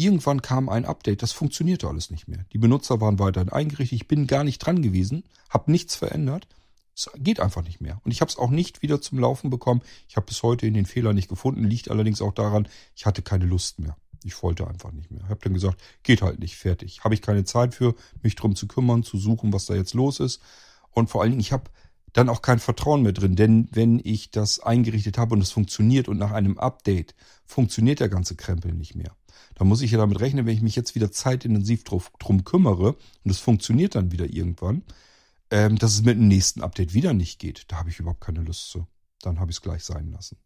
Irgendwann kam ein Update, das funktionierte alles nicht mehr. Die Benutzer waren weiterhin eingerichtet, ich bin gar nicht dran gewesen, habe nichts verändert. Es geht einfach nicht mehr. Und ich habe es auch nicht wieder zum Laufen bekommen. Ich habe bis heute in den Fehler nicht gefunden, liegt allerdings auch daran, ich hatte keine Lust mehr. Ich wollte einfach nicht mehr. Ich habe dann gesagt, geht halt nicht, fertig. Habe ich keine Zeit für, mich drum zu kümmern, zu suchen, was da jetzt los ist. Und vor allen Dingen, ich habe dann auch kein Vertrauen mehr drin. Denn wenn ich das eingerichtet habe und es funktioniert und nach einem Update funktioniert der ganze Krempel nicht mehr, dann muss ich ja damit rechnen, wenn ich mich jetzt wieder zeitintensiv drauf, drum kümmere und es funktioniert dann wieder irgendwann, ähm, dass es mit dem nächsten Update wieder nicht geht. Da habe ich überhaupt keine Lust zu. Dann habe ich es gleich sein lassen.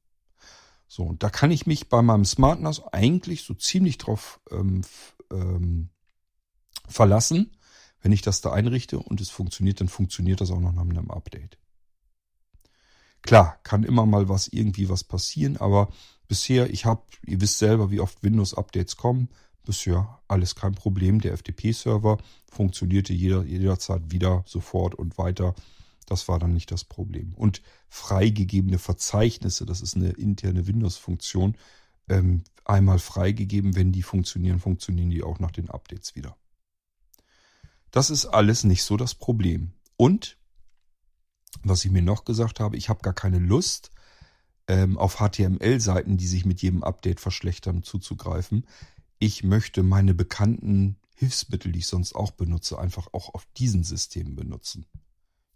So, und da kann ich mich bei meinem Smart NAS eigentlich so ziemlich drauf ähm, ähm, verlassen, wenn ich das da einrichte und es funktioniert, dann funktioniert das auch noch nach einem Update. Klar, kann immer mal was irgendwie was passieren, aber bisher, ich habe, ihr wisst selber, wie oft Windows-Updates kommen, bisher alles kein Problem. Der FTP-Server funktionierte jeder, jederzeit wieder sofort und weiter. Das war dann nicht das Problem. Und freigegebene Verzeichnisse, das ist eine interne Windows-Funktion, ähm, einmal freigegeben, wenn die funktionieren, funktionieren die auch nach den Updates wieder. Das ist alles nicht so das Problem. Und, was ich mir noch gesagt habe, ich habe gar keine Lust, ähm, auf HTML-Seiten, die sich mit jedem Update verschlechtern, zuzugreifen. Ich möchte meine bekannten Hilfsmittel, die ich sonst auch benutze, einfach auch auf diesen Systemen benutzen.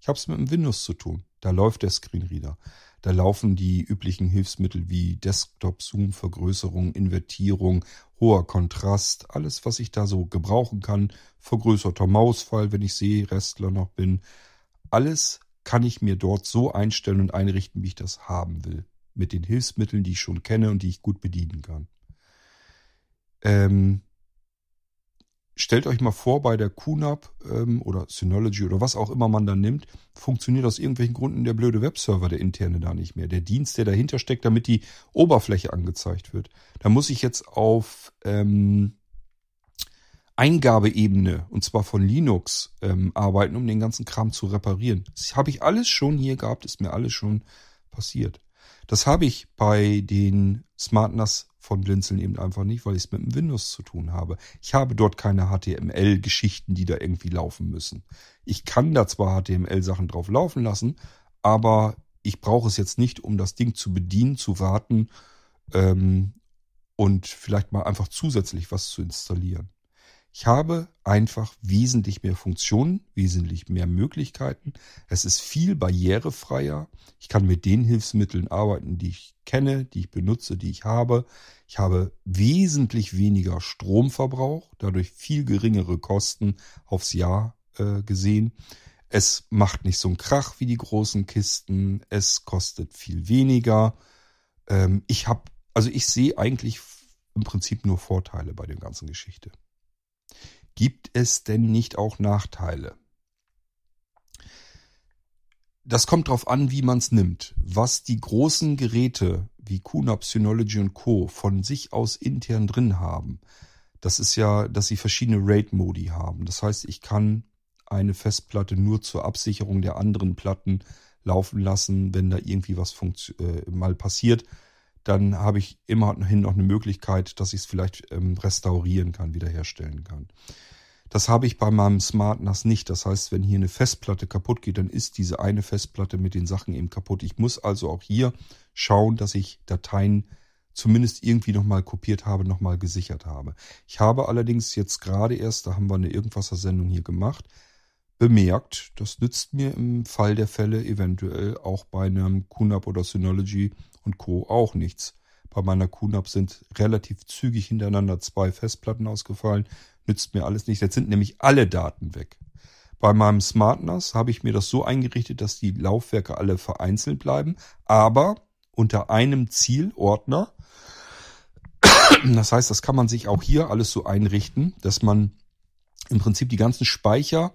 Ich habe es mit dem Windows zu tun. Da läuft der Screenreader. Da laufen die üblichen Hilfsmittel wie Desktop, Zoom, Vergrößerung, Invertierung, hoher Kontrast, alles, was ich da so gebrauchen kann, vergrößerter Mausfall, wenn ich Sehrestler noch bin. Alles kann ich mir dort so einstellen und einrichten, wie ich das haben will. Mit den Hilfsmitteln, die ich schon kenne und die ich gut bedienen kann. Ähm, stellt euch mal vor, bei der QNAP ähm, oder Synology oder was auch immer man dann nimmt, funktioniert aus irgendwelchen Gründen der blöde Webserver, der interne da nicht mehr. Der Dienst, der dahinter steckt, damit die Oberfläche angezeigt wird. Da muss ich jetzt auf ähm, Eingabeebene, und zwar von Linux, ähm, arbeiten, um den ganzen Kram zu reparieren. Das habe ich alles schon hier gehabt, ist mir alles schon passiert. Das habe ich bei den SmartNAS von Blinzeln eben einfach nicht, weil ich es mit dem Windows zu tun habe. Ich habe dort keine HTML-Geschichten, die da irgendwie laufen müssen. Ich kann da zwar HTML-Sachen drauf laufen lassen, aber ich brauche es jetzt nicht, um das Ding zu bedienen, zu warten ähm, und vielleicht mal einfach zusätzlich was zu installieren. Ich habe einfach wesentlich mehr Funktionen, wesentlich mehr Möglichkeiten. Es ist viel barrierefreier. Ich kann mit den Hilfsmitteln arbeiten, die ich kenne, die ich benutze, die ich habe. Ich habe wesentlich weniger Stromverbrauch, dadurch viel geringere Kosten aufs Jahr äh, gesehen. Es macht nicht so einen Krach wie die großen Kisten. Es kostet viel weniger. Ähm, ich habe, also ich sehe eigentlich im Prinzip nur Vorteile bei der ganzen Geschichte. Gibt es denn nicht auch Nachteile? Das kommt darauf an, wie man es nimmt. Was die großen Geräte wie QNAP, Synology und Co. von sich aus intern drin haben, das ist ja, dass sie verschiedene RAID-Modi haben. Das heißt, ich kann eine Festplatte nur zur Absicherung der anderen Platten laufen lassen, wenn da irgendwie was äh, mal passiert dann habe ich immerhin noch eine Möglichkeit, dass ich es vielleicht ähm, restaurieren kann, wiederherstellen kann. Das habe ich bei meinem Smart NAS nicht. Das heißt, wenn hier eine Festplatte kaputt geht, dann ist diese eine Festplatte mit den Sachen eben kaputt. Ich muss also auch hier schauen, dass ich Dateien zumindest irgendwie nochmal kopiert habe, nochmal gesichert habe. Ich habe allerdings jetzt gerade erst, da haben wir eine Irgendwasser-Sendung hier gemacht, bemerkt, das nützt mir im Fall der Fälle eventuell auch bei einem QNAP oder Synology und Co. auch nichts. Bei meiner QNAP sind relativ zügig hintereinander zwei Festplatten ausgefallen. Nützt mir alles nicht. Jetzt sind nämlich alle Daten weg. Bei meinem SmartNAS habe ich mir das so eingerichtet, dass die Laufwerke alle vereinzelt bleiben, aber unter einem Zielordner. Das heißt, das kann man sich auch hier alles so einrichten, dass man im Prinzip die ganzen Speicher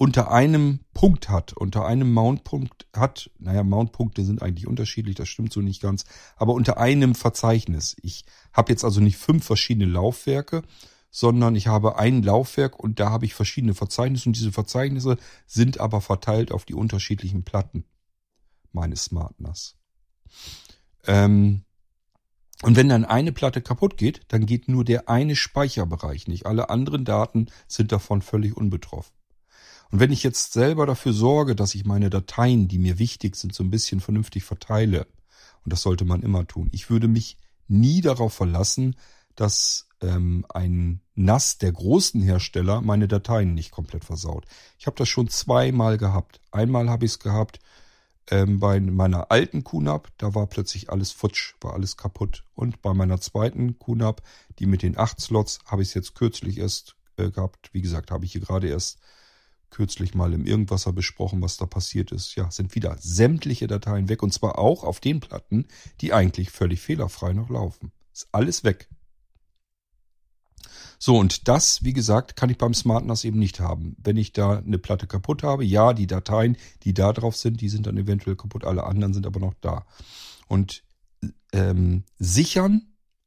unter einem Punkt hat, unter einem Mountpunkt hat, naja, Mountpunkte sind eigentlich unterschiedlich, das stimmt so nicht ganz, aber unter einem Verzeichnis. Ich habe jetzt also nicht fünf verschiedene Laufwerke, sondern ich habe ein Laufwerk und da habe ich verschiedene Verzeichnisse und diese Verzeichnisse sind aber verteilt auf die unterschiedlichen Platten meines Smart NAS. Ähm, und wenn dann eine Platte kaputt geht, dann geht nur der eine Speicherbereich nicht. Alle anderen Daten sind davon völlig unbetroffen. Und wenn ich jetzt selber dafür sorge, dass ich meine Dateien, die mir wichtig sind, so ein bisschen vernünftig verteile, und das sollte man immer tun, ich würde mich nie darauf verlassen, dass ähm, ein NAS der großen Hersteller meine Dateien nicht komplett versaut. Ich habe das schon zweimal gehabt. Einmal habe ich es gehabt ähm, bei meiner alten QNAP, da war plötzlich alles futsch, war alles kaputt. Und bei meiner zweiten QNAP, die mit den acht Slots, habe ich es jetzt kürzlich erst äh, gehabt. Wie gesagt, habe ich hier gerade erst kürzlich mal im Irgendwasser besprochen, was da passiert ist. Ja, sind wieder sämtliche Dateien weg und zwar auch auf den Platten, die eigentlich völlig fehlerfrei noch laufen. Ist alles weg. So, und das, wie gesagt, kann ich beim Smart NAS eben nicht haben. Wenn ich da eine Platte kaputt habe, ja, die Dateien, die da drauf sind, die sind dann eventuell kaputt, alle anderen sind aber noch da. Und ähm, sichern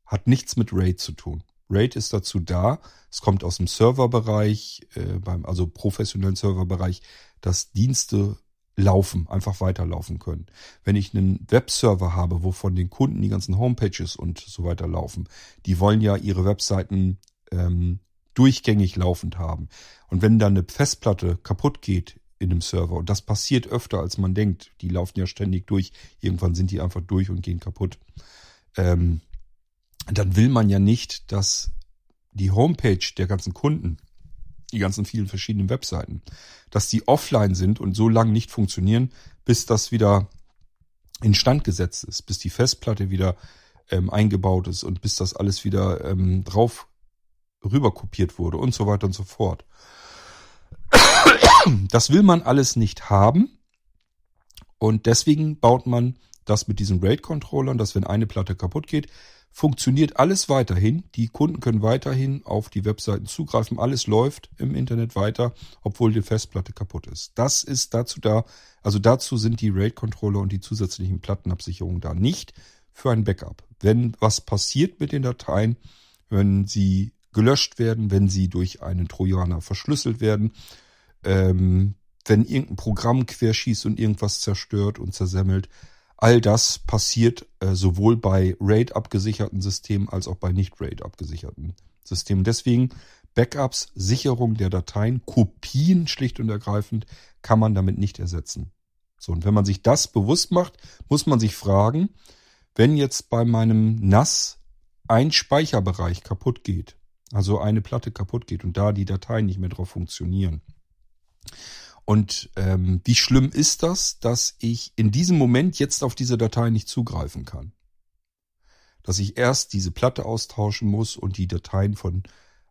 hat nichts mit RAID zu tun. RAID ist dazu da, es kommt aus dem Serverbereich, äh, beim, also professionellen Serverbereich, dass Dienste laufen, einfach weiterlaufen können. Wenn ich einen Webserver habe, wovon den Kunden die ganzen Homepages und so weiter laufen, die wollen ja ihre Webseiten ähm, durchgängig laufend haben. Und wenn dann eine Festplatte kaputt geht in einem Server, und das passiert öfter als man denkt, die laufen ja ständig durch, irgendwann sind die einfach durch und gehen kaputt, ähm, dann will man ja nicht, dass die Homepage der ganzen Kunden, die ganzen vielen verschiedenen Webseiten, dass die offline sind und so lange nicht funktionieren, bis das wieder instand gesetzt ist, bis die Festplatte wieder ähm, eingebaut ist und bis das alles wieder ähm, drauf rüber kopiert wurde und so weiter und so fort. Das will man alles nicht haben und deswegen baut man das mit diesen RAID-Controllern, dass wenn eine Platte kaputt geht, funktioniert alles weiterhin. Die Kunden können weiterhin auf die Webseiten zugreifen. Alles läuft im Internet weiter, obwohl die Festplatte kaputt ist. Das ist dazu da, also dazu sind die RAID-Controller und die zusätzlichen Plattenabsicherungen da nicht für ein Backup. Wenn was passiert mit den Dateien, wenn sie gelöscht werden, wenn sie durch einen Trojaner verschlüsselt werden, ähm, wenn irgendein Programm querschießt und irgendwas zerstört und zersemmelt. All das passiert äh, sowohl bei RAID abgesicherten Systemen als auch bei nicht RAID abgesicherten Systemen. Deswegen Backups, Sicherung der Dateien, Kopien schlicht und ergreifend kann man damit nicht ersetzen. So, und wenn man sich das bewusst macht, muss man sich fragen, wenn jetzt bei meinem NAS ein Speicherbereich kaputt geht, also eine Platte kaputt geht und da die Dateien nicht mehr drauf funktionieren. Und ähm, wie schlimm ist das, dass ich in diesem Moment jetzt auf diese Datei nicht zugreifen kann? Dass ich erst diese Platte austauschen muss und die Dateien von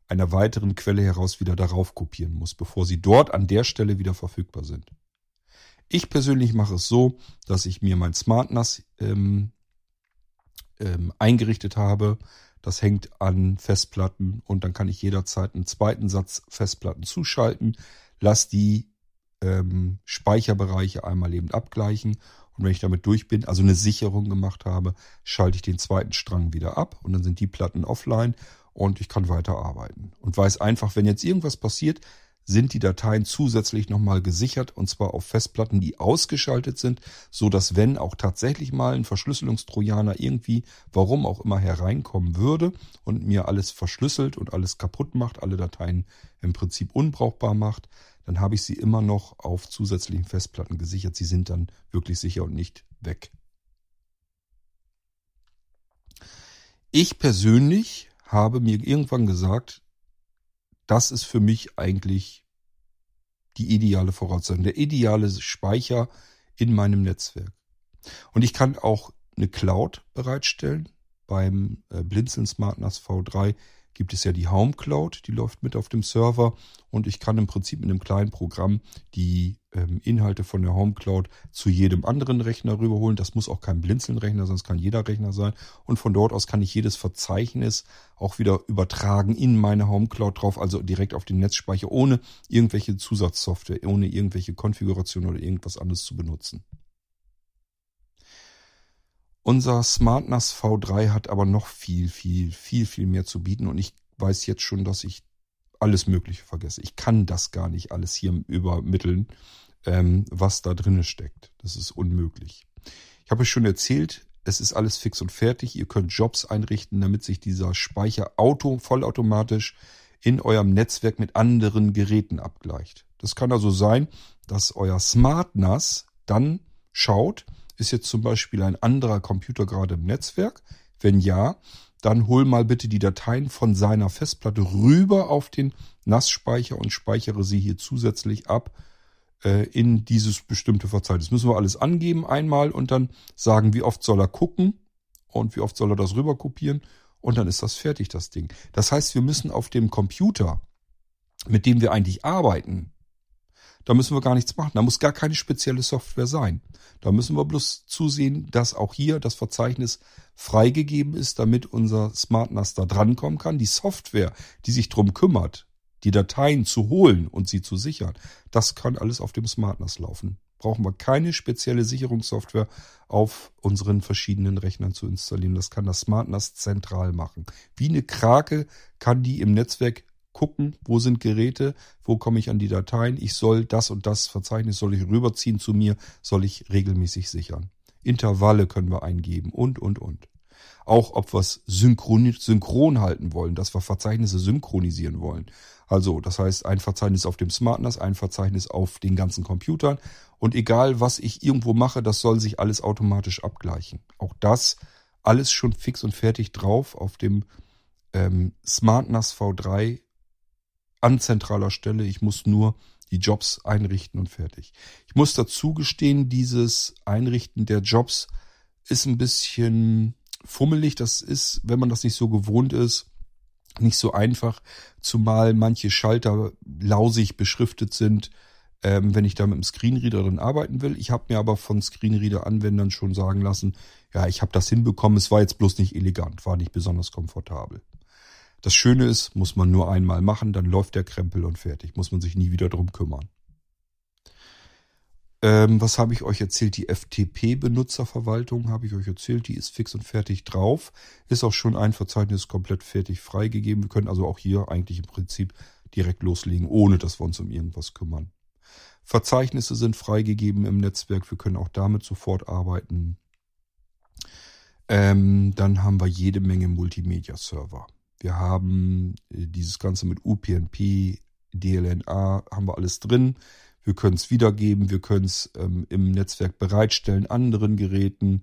einer weiteren Quelle heraus wieder darauf kopieren muss, bevor sie dort an der Stelle wieder verfügbar sind. Ich persönlich mache es so, dass ich mir mein SmartNAS ähm, ähm, eingerichtet habe, das hängt an Festplatten und dann kann ich jederzeit einen zweiten Satz Festplatten zuschalten, lass die ähm, Speicherbereiche einmal eben abgleichen und wenn ich damit durch bin, also eine Sicherung gemacht habe, schalte ich den zweiten Strang wieder ab und dann sind die Platten offline und ich kann weiter arbeiten. Und weiß einfach, wenn jetzt irgendwas passiert, sind die Dateien zusätzlich nochmal gesichert und zwar auf Festplatten, die ausgeschaltet sind, so dass wenn auch tatsächlich mal ein Verschlüsselungstrojaner irgendwie, warum auch immer hereinkommen würde und mir alles verschlüsselt und alles kaputt macht, alle Dateien im Prinzip unbrauchbar macht, dann habe ich sie immer noch auf zusätzlichen Festplatten gesichert. Sie sind dann wirklich sicher und nicht weg. Ich persönlich habe mir irgendwann gesagt, das ist für mich eigentlich die ideale Voraussetzung, der ideale Speicher in meinem Netzwerk. Und ich kann auch eine Cloud bereitstellen. Beim äh, Blinzeln SmartNAS V3 gibt es ja die Home Cloud, die läuft mit auf dem Server und ich kann im Prinzip mit einem kleinen Programm die ähm, Inhalte von der Home Cloud zu jedem anderen Rechner rüberholen. Das muss auch kein Blinzeln-Rechner, sonst kann jeder Rechner sein. Und von dort aus kann ich jedes Verzeichnis auch wieder übertragen in meine Home Cloud drauf, also direkt auf den Netzspeicher, ohne irgendwelche Zusatzsoftware, ohne irgendwelche Konfiguration oder irgendwas anderes zu benutzen. Unser SmartNAS V3 hat aber noch viel, viel, viel, viel mehr zu bieten und ich weiß jetzt schon, dass ich alles Mögliche vergesse. Ich kann das gar nicht alles hier übermitteln, ähm, was da drinne steckt. Das ist unmöglich. Ich habe euch schon erzählt, es ist alles fix und fertig. Ihr könnt Jobs einrichten, damit sich dieser Speicher auto, vollautomatisch in eurem Netzwerk mit anderen Geräten abgleicht. Das kann also sein, dass euer Smart NAS dann schaut, ist jetzt zum Beispiel ein anderer Computer gerade im Netzwerk? Wenn ja, dann hol mal bitte die Dateien von seiner Festplatte rüber auf den NAS-Speicher und speichere sie hier zusätzlich ab äh, in dieses bestimmte Verzeichnis. Müssen wir alles angeben einmal und dann sagen, wie oft soll er gucken und wie oft soll er das rüber kopieren und dann ist das fertig, das Ding. Das heißt, wir müssen auf dem Computer, mit dem wir eigentlich arbeiten, da müssen wir gar nichts machen. Da muss gar keine spezielle Software sein. Da müssen wir bloß zusehen, dass auch hier das Verzeichnis freigegeben ist, damit unser SmartNAS da drankommen kann. Die Software, die sich drum kümmert, die Dateien zu holen und sie zu sichern, das kann alles auf dem SmartNAS laufen. Brauchen wir keine spezielle Sicherungssoftware auf unseren verschiedenen Rechnern zu installieren. Das kann das SmartNAS zentral machen. Wie eine Krake kann die im Netzwerk gucken, wo sind Geräte, wo komme ich an die Dateien. Ich soll das und das Verzeichnis soll ich rüberziehen zu mir, soll ich regelmäßig sichern. Intervalle können wir eingeben und, und, und. Auch ob wir es synchron, synchron halten wollen, dass wir Verzeichnisse synchronisieren wollen. Also, das heißt, ein Verzeichnis auf dem SmartNAS, ein Verzeichnis auf den ganzen Computern. Und egal, was ich irgendwo mache, das soll sich alles automatisch abgleichen. Auch das alles schon fix und fertig drauf auf dem ähm, SmartNAS V3 an zentraler Stelle. Ich muss nur die Jobs einrichten und fertig. Ich muss dazu gestehen, dieses Einrichten der Jobs ist ein bisschen fummelig. Das ist, wenn man das nicht so gewohnt ist, nicht so einfach, zumal manche Schalter lausig beschriftet sind, ähm, wenn ich da mit dem Screenreader drin arbeiten will. Ich habe mir aber von Screenreader-Anwendern schon sagen lassen, ja, ich habe das hinbekommen, es war jetzt bloß nicht elegant, war nicht besonders komfortabel. Das Schöne ist, muss man nur einmal machen, dann läuft der Krempel und fertig, muss man sich nie wieder drum kümmern. Ähm, was habe ich euch erzählt? Die FTP-Benutzerverwaltung habe ich euch erzählt. Die ist fix und fertig drauf. Ist auch schon ein Verzeichnis komplett fertig freigegeben. Wir können also auch hier eigentlich im Prinzip direkt loslegen, ohne dass wir uns um irgendwas kümmern. Verzeichnisse sind freigegeben im Netzwerk. Wir können auch damit sofort arbeiten. Ähm, dann haben wir jede Menge Multimedia-Server. Wir haben äh, dieses Ganze mit UPnP, DLNA, haben wir alles drin. Wir können es wiedergeben, wir können es ähm, im Netzwerk bereitstellen, anderen Geräten.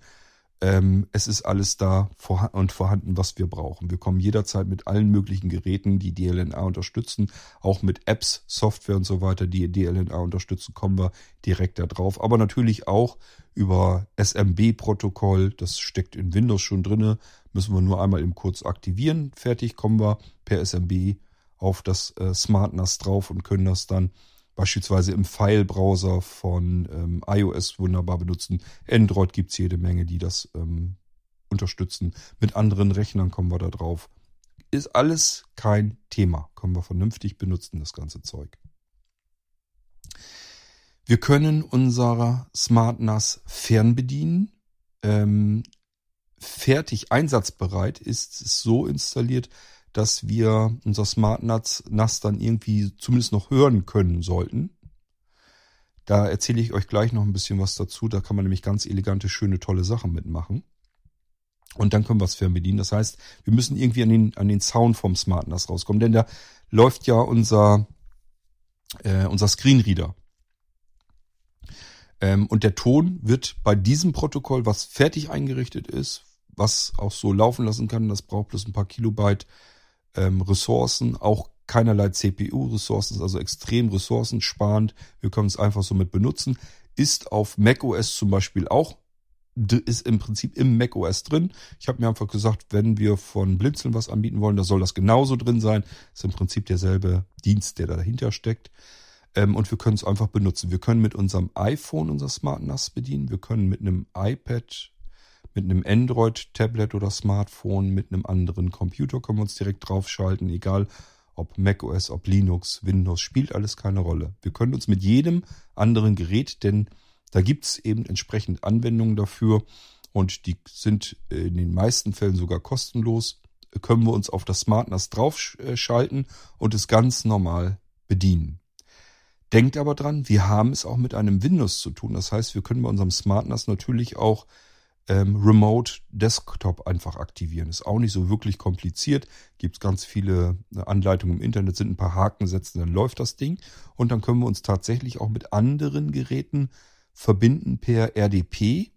Ähm, es ist alles da und vorhanden, was wir brauchen. Wir kommen jederzeit mit allen möglichen Geräten, die DLNA unterstützen, auch mit Apps, Software und so weiter, die DLNA unterstützen, kommen wir direkt da drauf. Aber natürlich auch über SMB-Protokoll, das steckt in Windows schon drinne, müssen wir nur einmal im kurz aktivieren. Fertig kommen wir per SMB auf das äh, SmartNAS drauf und können das dann beispielsweise im File-Browser von ähm, iOS wunderbar benutzen. Android gibt's jede Menge, die das ähm, unterstützen. Mit anderen Rechnern kommen wir da drauf. Ist alles kein Thema. Können wir vernünftig benutzen, das ganze Zeug. Wir können unser Smart NAS fernbedienen. Ähm, fertig einsatzbereit ist es so installiert, dass wir unser Smart NAS dann irgendwie zumindest noch hören können sollten. Da erzähle ich euch gleich noch ein bisschen was dazu. Da kann man nämlich ganz elegante, schöne, tolle Sachen mitmachen. Und dann können wir es fernbedienen. Das heißt, wir müssen irgendwie an den, an den Sound vom Smart NAS rauskommen, denn da läuft ja unser, äh, unser Screenreader. Ähm, und der Ton wird bei diesem Protokoll, was fertig eingerichtet ist, was auch so laufen lassen kann, das braucht bloß ein paar Kilobyte ähm, Ressourcen, auch keinerlei CPU-Ressourcen, also extrem ressourcensparend. Wir können es einfach so mit benutzen. Ist auf macOS zum Beispiel auch, ist im Prinzip im macOS drin. Ich habe mir einfach gesagt, wenn wir von Blinzeln was anbieten wollen, da soll das genauso drin sein. Ist im Prinzip derselbe Dienst, der dahinter steckt. Ähm, und wir können es einfach benutzen. Wir können mit unserem iPhone unser Smart NAS bedienen. Wir können mit einem iPad mit einem Android-Tablet oder Smartphone, mit einem anderen Computer können wir uns direkt draufschalten, egal ob macOS, ob Linux, Windows, spielt alles keine Rolle. Wir können uns mit jedem anderen Gerät, denn da gibt es eben entsprechend Anwendungen dafür und die sind in den meisten Fällen sogar kostenlos, können wir uns auf das Smart NAS draufschalten und es ganz normal bedienen. Denkt aber dran, wir haben es auch mit einem Windows zu tun. Das heißt, wir können bei unserem Smart NAS natürlich auch ähm, Remote Desktop einfach aktivieren. Ist auch nicht so wirklich kompliziert. Gibt ganz viele äh, Anleitungen im Internet, sind ein paar Haken setzen, dann läuft das Ding. Und dann können wir uns tatsächlich auch mit anderen Geräten verbinden per RDP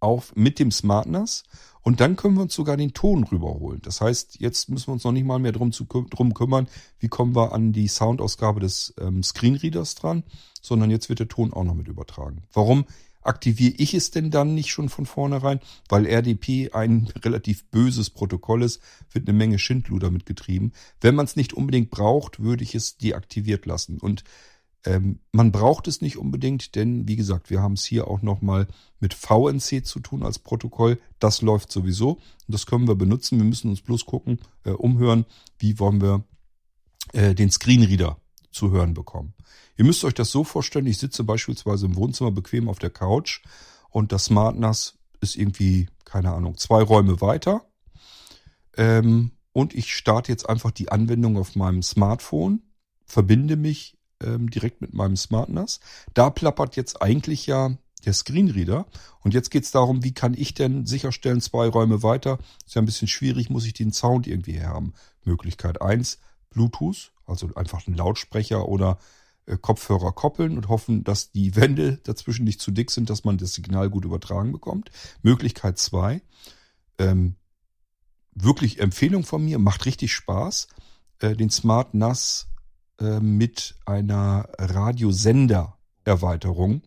auf, mit dem SmartNAS und dann können wir uns sogar den Ton rüberholen. Das heißt, jetzt müssen wir uns noch nicht mal mehr drum, zu, drum kümmern, wie kommen wir an die Soundausgabe des ähm, Screenreaders dran, sondern jetzt wird der Ton auch noch mit übertragen. Warum aktiviere ich es denn dann nicht schon von vornherein? Weil RDP ein relativ böses Protokoll ist, wird eine Menge Schindluder mitgetrieben. Wenn man es nicht unbedingt braucht, würde ich es deaktiviert lassen. Und ähm, man braucht es nicht unbedingt, denn wie gesagt, wir haben es hier auch nochmal mit VNC zu tun als Protokoll. Das läuft sowieso und das können wir benutzen. Wir müssen uns bloß gucken, äh, umhören, wie wollen wir äh, den Screenreader zu hören bekommen. Ihr müsst euch das so vorstellen, ich sitze beispielsweise im Wohnzimmer bequem auf der Couch und das Smart NAS ist irgendwie, keine Ahnung, zwei Räume weiter. Ähm, und ich starte jetzt einfach die Anwendung auf meinem Smartphone, verbinde mich ähm, direkt mit meinem Smart NAS. Da plappert jetzt eigentlich ja der Screenreader. Und jetzt geht es darum, wie kann ich denn sicherstellen, zwei Räume weiter, ist ja ein bisschen schwierig, muss ich den Sound irgendwie haben. Möglichkeit eins Bluetooth, also einfach einen Lautsprecher oder Kopfhörer koppeln und hoffen, dass die Wände dazwischen nicht zu dick sind, dass man das Signal gut übertragen bekommt. Möglichkeit zwei ähm, wirklich Empfehlung von mir, macht richtig Spaß, äh, den Smart NAS äh, mit einer Radiosender-Erweiterung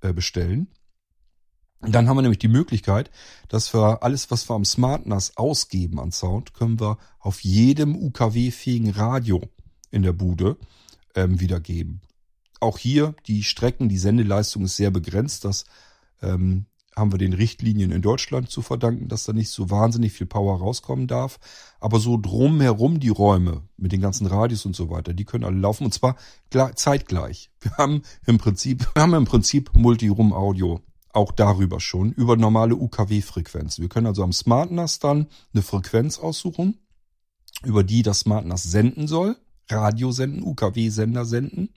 äh, bestellen. dann haben wir nämlich die Möglichkeit, dass wir alles, was wir am Smart NAS ausgeben an Sound, können wir auf jedem UKW-fähigen Radio in der Bude ähm, wiedergeben. Auch hier die Strecken, die Sendeleistung ist sehr begrenzt. Das ähm, haben wir den Richtlinien in Deutschland zu verdanken, dass da nicht so wahnsinnig viel Power rauskommen darf. Aber so drumherum die Räume mit den ganzen Radios und so weiter, die können alle laufen und zwar zeitgleich. Wir haben im Prinzip, wir haben im Prinzip Multiroom-Audio auch darüber schon, über normale UKW-Frequenzen. Wir können also am Smart NAS dann eine Frequenz aussuchen, über die das Smart NAS senden soll, Radio senden, UKW-Sender senden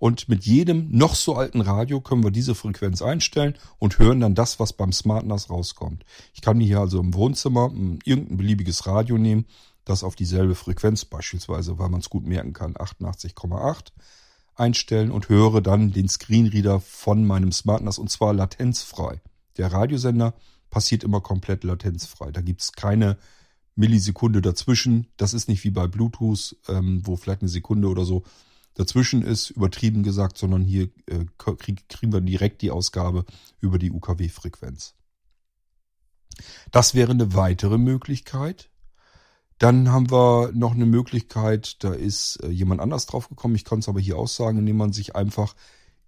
und mit jedem noch so alten Radio können wir diese Frequenz einstellen und hören dann das, was beim Smart NAS rauskommt. Ich kann hier also im Wohnzimmer hm, irgendein beliebiges Radio nehmen, das auf dieselbe Frequenz beispielsweise, weil man es gut merken kann, 88,8 einstellen und höre dann den Screenreader von meinem Smart NAS und zwar latenzfrei. Der Radiosender passiert immer komplett latenzfrei. Da gibt's keine Millisekunde dazwischen. Das ist nicht wie bei Bluetooth, ähm, wo vielleicht eine Sekunde oder so dazwischen ist, übertrieben gesagt, sondern hier äh, krieg, kriegen wir direkt die Ausgabe über die UKW-Frequenz. Das wäre eine weitere Möglichkeit. Dann haben wir noch eine Möglichkeit, da ist äh, jemand anders drauf gekommen, ich kann es aber hier aussagen, indem man sich einfach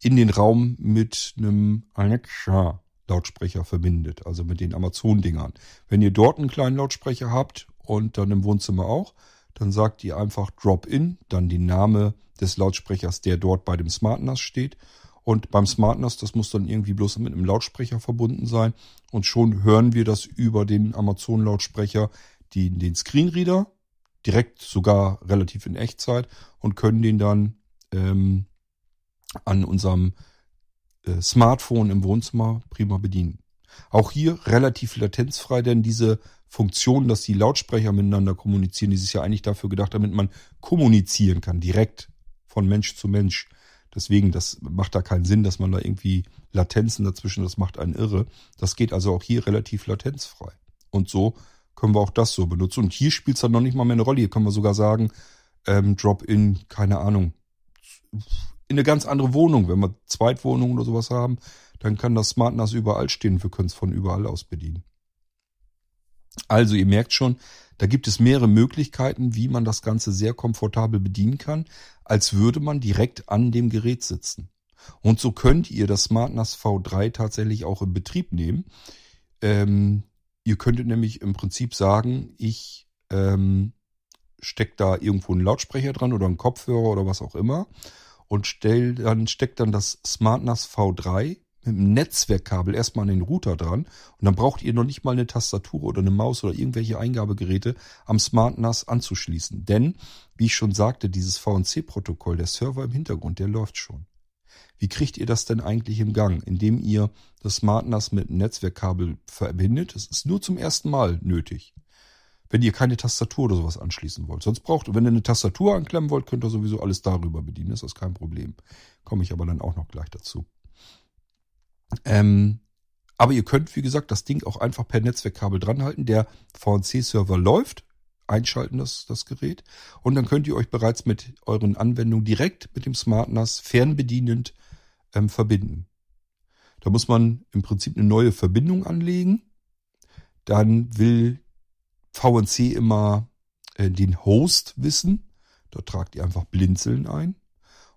in den Raum mit einem Alexa Lautsprecher verbindet, also mit den Amazon-Dingern. Wenn ihr dort einen kleinen Lautsprecher habt und dann im Wohnzimmer auch, dann sagt ihr einfach Drop-in, dann die Name des Lautsprechers, der dort bei dem SmartNAS steht. Und beim SmartNAS, das muss dann irgendwie bloß mit einem Lautsprecher verbunden sein. Und schon hören wir das über den Amazon-Lautsprecher, den Screenreader, direkt sogar relativ in Echtzeit und können den dann ähm, an unserem Smartphone im Wohnzimmer prima bedienen. Auch hier relativ latenzfrei, denn diese Funktion, dass die Lautsprecher miteinander kommunizieren, die ist ja eigentlich dafür gedacht, damit man kommunizieren kann, direkt von Mensch zu Mensch. Deswegen, das macht da keinen Sinn, dass man da irgendwie Latenzen dazwischen, das macht einen irre. Das geht also auch hier relativ latenzfrei. Und so können wir auch das so benutzen. Und hier spielt es dann noch nicht mal mehr eine Rolle. Hier können wir sogar sagen, ähm, Drop-in, keine Ahnung, in eine ganz andere Wohnung. Wenn wir Zweitwohnungen oder sowas haben, dann kann das Smart NAS überall stehen. Wir können es von überall aus bedienen. Also ihr merkt schon, da gibt es mehrere Möglichkeiten, wie man das Ganze sehr komfortabel bedienen kann, als würde man direkt an dem Gerät sitzen. Und so könnt ihr das SmartNAS V3 tatsächlich auch in Betrieb nehmen. Ähm, ihr könntet nämlich im Prinzip sagen, ich ähm, stecke da irgendwo einen Lautsprecher dran oder einen Kopfhörer oder was auch immer und stell dann, steckt dann das SmartNAS V3 mit dem Netzwerkkabel erstmal an den Router dran und dann braucht ihr noch nicht mal eine Tastatur oder eine Maus oder irgendwelche Eingabegeräte am Smart NAS anzuschließen. Denn, wie ich schon sagte, dieses VNC-Protokoll, der Server im Hintergrund, der läuft schon. Wie kriegt ihr das denn eigentlich im Gang? Indem ihr das Smart NAS mit einem Netzwerkkabel verbindet. Das ist nur zum ersten Mal nötig. Wenn ihr keine Tastatur oder sowas anschließen wollt. Sonst braucht, wenn ihr eine Tastatur anklemmen wollt, könnt ihr sowieso alles darüber bedienen. Das ist kein Problem. Komme ich aber dann auch noch gleich dazu. Ähm, aber ihr könnt, wie gesagt, das Ding auch einfach per Netzwerkkabel dranhalten. Der VNC-Server läuft, einschalten das, das Gerät und dann könnt ihr euch bereits mit euren Anwendungen direkt mit dem Smart NAS fernbedienend ähm, verbinden. Da muss man im Prinzip eine neue Verbindung anlegen. Dann will VNC immer äh, den Host wissen. Da tragt ihr einfach Blinzeln ein.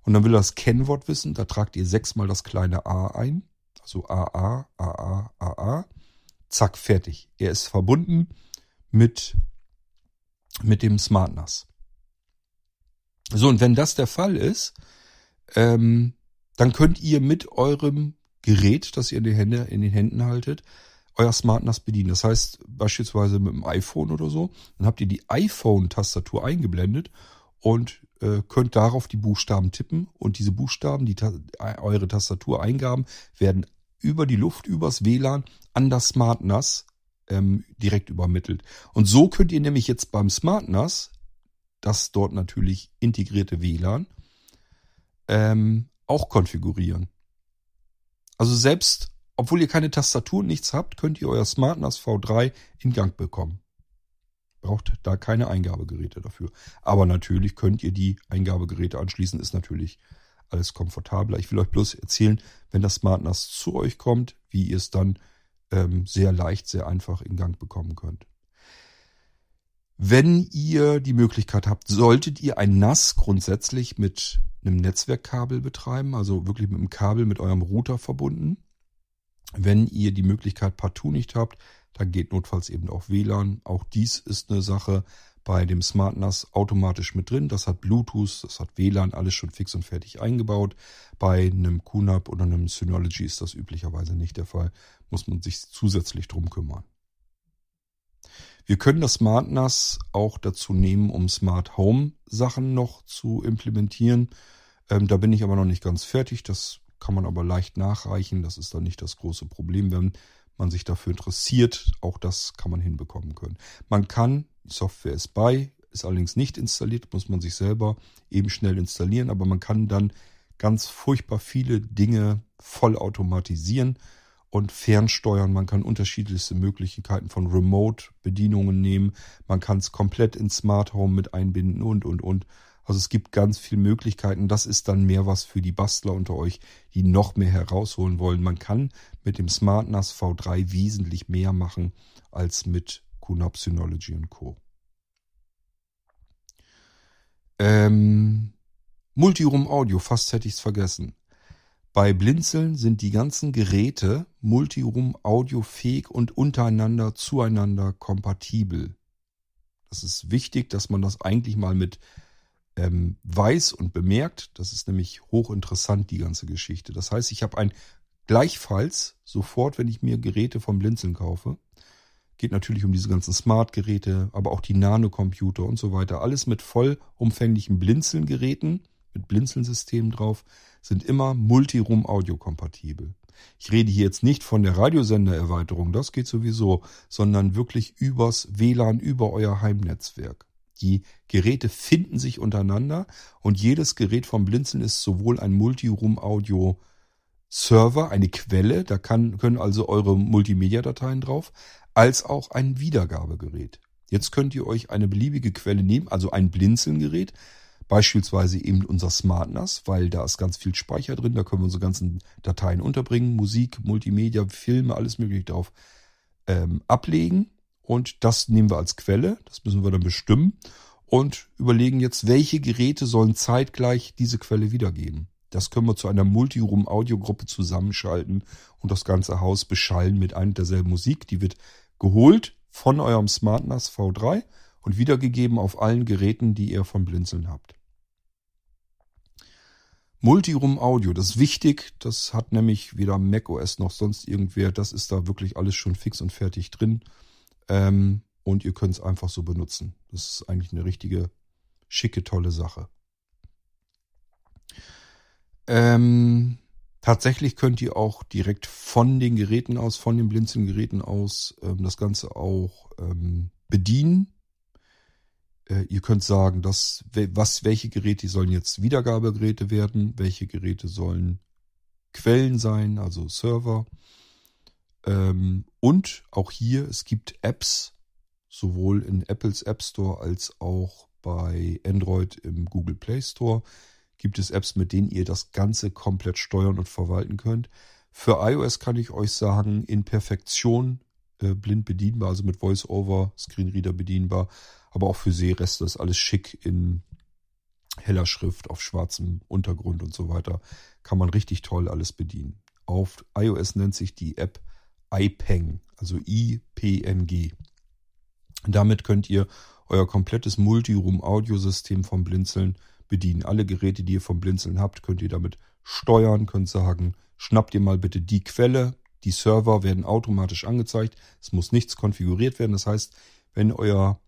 Und dann will er das Kennwort wissen. Da tragt ihr sechsmal das kleine A ein. Also AA, AA, AA. Zack, fertig. Er ist verbunden mit, mit dem Smart NAS. So, und wenn das der Fall ist, ähm, dann könnt ihr mit eurem Gerät, das ihr in, Hände, in den Händen haltet, euer Smart bedienen. Das heißt, beispielsweise mit dem iPhone oder so, dann habt ihr die iPhone-Tastatur eingeblendet und äh, könnt darauf die Buchstaben tippen und diese Buchstaben, die eure Tastatureingaben, werden über die Luft, übers WLAN an das Smart NAS ähm, direkt übermittelt. Und so könnt ihr nämlich jetzt beim Smart NAS, das dort natürlich integrierte WLAN, ähm, auch konfigurieren. Also selbst, obwohl ihr keine Tastatur und nichts habt, könnt ihr euer Smart NAS V3 in Gang bekommen. Braucht da keine Eingabegeräte dafür. Aber natürlich könnt ihr die Eingabegeräte anschließen, ist natürlich alles komfortabler. Ich will euch bloß erzählen, wenn das Smart NAS zu euch kommt, wie ihr es dann ähm, sehr leicht, sehr einfach in Gang bekommen könnt. Wenn ihr die Möglichkeit habt, solltet ihr ein NAS grundsätzlich mit einem Netzwerkkabel betreiben, also wirklich mit einem Kabel mit eurem Router verbunden. Wenn ihr die Möglichkeit partout nicht habt, dann geht notfalls eben auch WLAN. Auch dies ist eine Sache bei dem Smart NAS automatisch mit drin. Das hat Bluetooth, das hat WLAN, alles schon fix und fertig eingebaut. Bei einem QNAP oder einem Synology ist das üblicherweise nicht der Fall. Muss man sich zusätzlich drum kümmern. Wir können das Smart NAS auch dazu nehmen, um Smart Home Sachen noch zu implementieren. Ähm, da bin ich aber noch nicht ganz fertig. Das kann man aber leicht nachreichen. Das ist dann nicht das große Problem, wenn man sich dafür interessiert. Auch das kann man hinbekommen können. Man kann, die Software ist bei, ist allerdings nicht installiert, muss man sich selber eben schnell installieren, aber man kann dann ganz furchtbar viele Dinge vollautomatisieren und fernsteuern. Man kann unterschiedlichste Möglichkeiten von Remote-Bedienungen nehmen. Man kann es komplett in Smart Home mit einbinden und, und, und. Also es gibt ganz viele Möglichkeiten. Das ist dann mehr was für die Bastler unter euch, die noch mehr herausholen wollen. Man kann mit dem Smart NAS V3 wesentlich mehr machen als mit QNAP Synology und Co. Ähm, Multiroom Audio, fast hätte ich es vergessen. Bei Blinzeln sind die ganzen Geräte Multiroom audiofähig und untereinander zueinander kompatibel. Das ist wichtig, dass man das eigentlich mal mit ähm, weiß und bemerkt. Das ist nämlich hochinteressant, die ganze Geschichte. Das heißt, ich habe ein gleichfalls sofort, wenn ich mir Geräte vom Blinzeln kaufe, geht natürlich um diese ganzen Smart-Geräte, aber auch die Nanocomputer und so weiter. Alles mit vollumfänglichen Blinzeln-Geräten, mit Blinzeln-Systemen drauf sind immer Multiroom-Audio-kompatibel. Ich rede hier jetzt nicht von der Radiosendererweiterung, das geht sowieso, sondern wirklich übers WLAN, über euer Heimnetzwerk. Die Geräte finden sich untereinander und jedes Gerät vom Blinzeln ist sowohl ein Multiroom-Audio Server, eine Quelle, da kann, können also eure Multimedia-Dateien drauf, als auch ein Wiedergabegerät. Jetzt könnt ihr euch eine beliebige Quelle nehmen, also ein Blinzeln-Gerät, Beispielsweise eben unser Smart NAS, weil da ist ganz viel Speicher drin, da können wir unsere ganzen Dateien unterbringen, Musik, Multimedia, Filme, alles mögliche drauf ähm, ablegen. Und das nehmen wir als Quelle, das müssen wir dann bestimmen und überlegen jetzt, welche Geräte sollen zeitgleich diese Quelle wiedergeben. Das können wir zu einer Multiroom-Audiogruppe zusammenschalten und das ganze Haus beschallen mit einer derselben Musik. Die wird geholt von eurem Smart NAS V3 und wiedergegeben auf allen Geräten, die ihr von Blinzeln habt. Multiroom Audio, das ist wichtig. Das hat nämlich weder macOS noch sonst irgendwer. Das ist da wirklich alles schon fix und fertig drin. Ähm, und ihr könnt es einfach so benutzen. Das ist eigentlich eine richtige, schicke, tolle Sache. Ähm, tatsächlich könnt ihr auch direkt von den Geräten aus, von den Blinzeln-Geräten aus, ähm, das Ganze auch ähm, bedienen. Äh, ihr könnt sagen, dass, was, welche Geräte sollen jetzt Wiedergabegeräte werden, welche Geräte sollen Quellen sein, also Server. Ähm, und auch hier, es gibt Apps, sowohl in Apples App Store als auch bei Android im Google Play Store gibt es Apps, mit denen ihr das Ganze komplett steuern und verwalten könnt. Für iOS kann ich euch sagen, in Perfektion äh, blind bedienbar, also mit VoiceOver, Screenreader bedienbar, aber auch für Sehreste ist alles schick in heller Schrift auf schwarzem Untergrund und so weiter. Kann man richtig toll alles bedienen. Auf iOS nennt sich die App iPeng, also I-P-N-G. Damit könnt ihr euer komplettes Multiroom-Audiosystem vom Blinzeln bedienen. Alle Geräte, die ihr vom Blinzeln habt, könnt ihr damit steuern, könnt sagen, schnappt ihr mal bitte die Quelle. Die Server werden automatisch angezeigt. Es muss nichts konfiguriert werden. Das heißt, wenn euer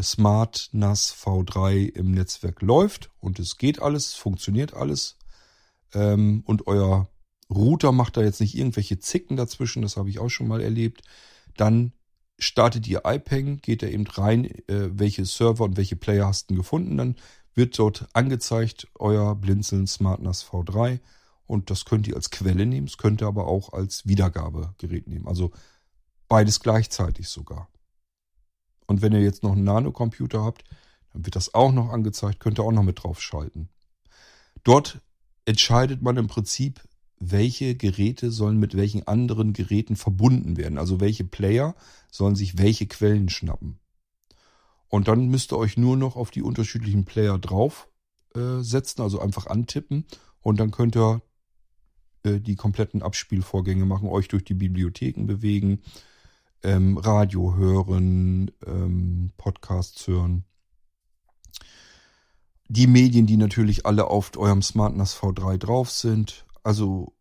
Smart NAS V3 im Netzwerk läuft und es geht alles, funktioniert alles ähm, und euer Router macht da jetzt nicht irgendwelche Zicken dazwischen, das habe ich auch schon mal erlebt, dann startet ihr iPeng, geht er eben rein, äh, welche Server und welche Player hast du gefunden, dann wird dort angezeigt euer Blinzeln SmartNAS V3 und das könnt ihr als Quelle nehmen, es könnt ihr aber auch als Wiedergabegerät nehmen, also beides gleichzeitig sogar. Und wenn ihr jetzt noch einen Nanocomputer habt, dann wird das auch noch angezeigt, könnt ihr auch noch mit drauf schalten. Dort entscheidet man im Prinzip, welche Geräte sollen mit welchen anderen Geräten verbunden werden. Also welche Player sollen sich welche Quellen schnappen. Und dann müsst ihr euch nur noch auf die unterschiedlichen Player drauf äh, also einfach antippen. Und dann könnt ihr äh, die kompletten Abspielvorgänge machen, euch durch die Bibliotheken bewegen, ähm, Radio hören, ähm, Podcasts hören. Die Medien, die natürlich alle auf eurem SmartNAS V3 drauf sind. Also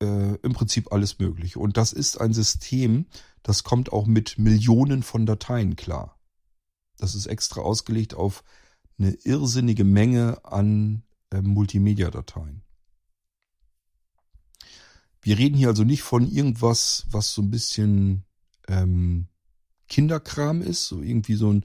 äh, im Prinzip alles möglich. Und das ist ein System, das kommt auch mit Millionen von Dateien klar. Das ist extra ausgelegt auf eine irrsinnige Menge an äh, Multimedia-Dateien. Wir reden hier also nicht von irgendwas, was so ein bisschen ähm, Kinderkram ist, so irgendwie so ein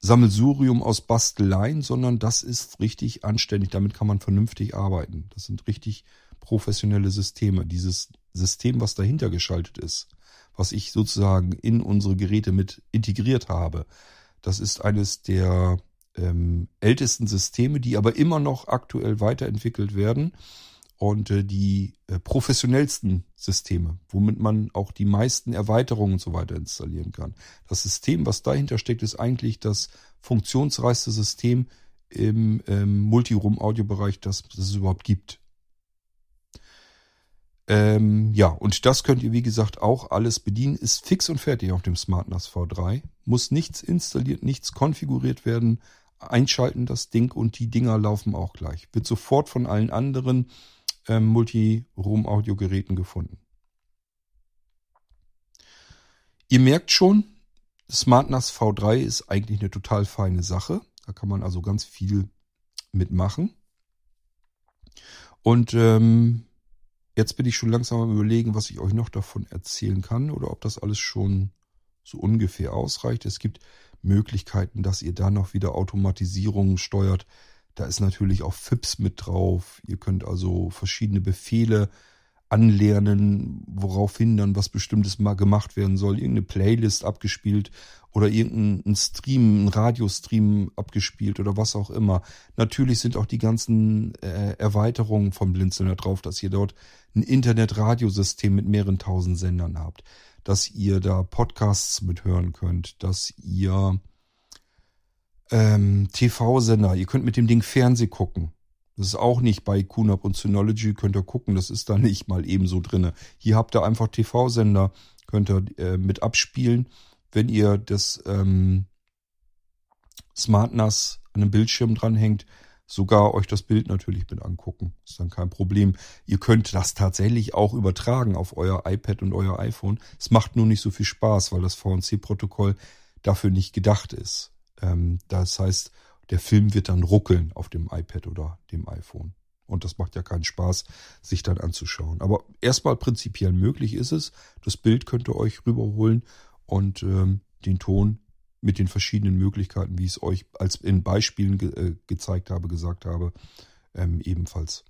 Sammelsurium aus Basteleien, sondern das ist richtig anständig. Damit kann man vernünftig arbeiten. Das sind richtig professionelle Systeme. Dieses System, was dahinter geschaltet ist, was ich sozusagen in unsere Geräte mit integriert habe, das ist eines der ähm, ältesten Systeme, die aber immer noch aktuell weiterentwickelt werden und äh, die äh, professionellsten Systeme, womit man auch die meisten Erweiterungen und so weiter installieren kann. Das System, was dahinter steckt, ist eigentlich das funktionsreichste System im ähm, Multiroom-Audiobereich, das, das es überhaupt gibt. Ähm, ja, und das könnt ihr, wie gesagt, auch alles bedienen. Ist fix und fertig auf dem SmartNAS V3. Muss nichts installiert, nichts konfiguriert werden. Einschalten das Ding und die Dinger laufen auch gleich. Wird sofort von allen anderen ähm, Multi-Room-Audiogeräten gefunden. Ihr merkt schon, SmartNAS V3 ist eigentlich eine total feine Sache. Da kann man also ganz viel mitmachen. Und ähm, jetzt bin ich schon langsam am überlegen, was ich euch noch davon erzählen kann oder ob das alles schon so ungefähr ausreicht. Es gibt Möglichkeiten, dass ihr da noch wieder Automatisierungen steuert. Da ist natürlich auch FIPS mit drauf. Ihr könnt also verschiedene Befehle anlernen, woraufhin dann was Bestimmtes mal gemacht werden soll. Irgendeine Playlist abgespielt oder irgendein Stream, ein Radiostream abgespielt oder was auch immer. Natürlich sind auch die ganzen äh, Erweiterungen vom Blinzeln da drauf, dass ihr dort ein Internet-Radiosystem mit mehreren tausend Sendern habt, dass ihr da Podcasts mithören könnt, dass ihr ähm, TV-Sender. Ihr könnt mit dem Ding Fernseh gucken. Das ist auch nicht bei QNAP und Synology, könnt ihr gucken, das ist da nicht mal ebenso drinne. Hier habt ihr einfach TV-Sender, könnt ihr äh, mit abspielen. Wenn ihr das ähm, Smart NAS an einem Bildschirm dranhängt, sogar euch das Bild natürlich mit angucken. Ist dann kein Problem. Ihr könnt das tatsächlich auch übertragen auf euer iPad und euer iPhone. Es macht nur nicht so viel Spaß, weil das VNC-Protokoll dafür nicht gedacht ist. Ähm, das heißt, der Film wird dann ruckeln auf dem iPad oder dem iPhone. Und das macht ja keinen Spaß, sich dann anzuschauen. Aber erstmal prinzipiell möglich ist es. Das Bild könnt ihr euch rüberholen und ähm, den Ton mit den verschiedenen Möglichkeiten, wie ich es euch als in Beispielen ge äh, gezeigt habe, gesagt habe, ähm, ebenfalls.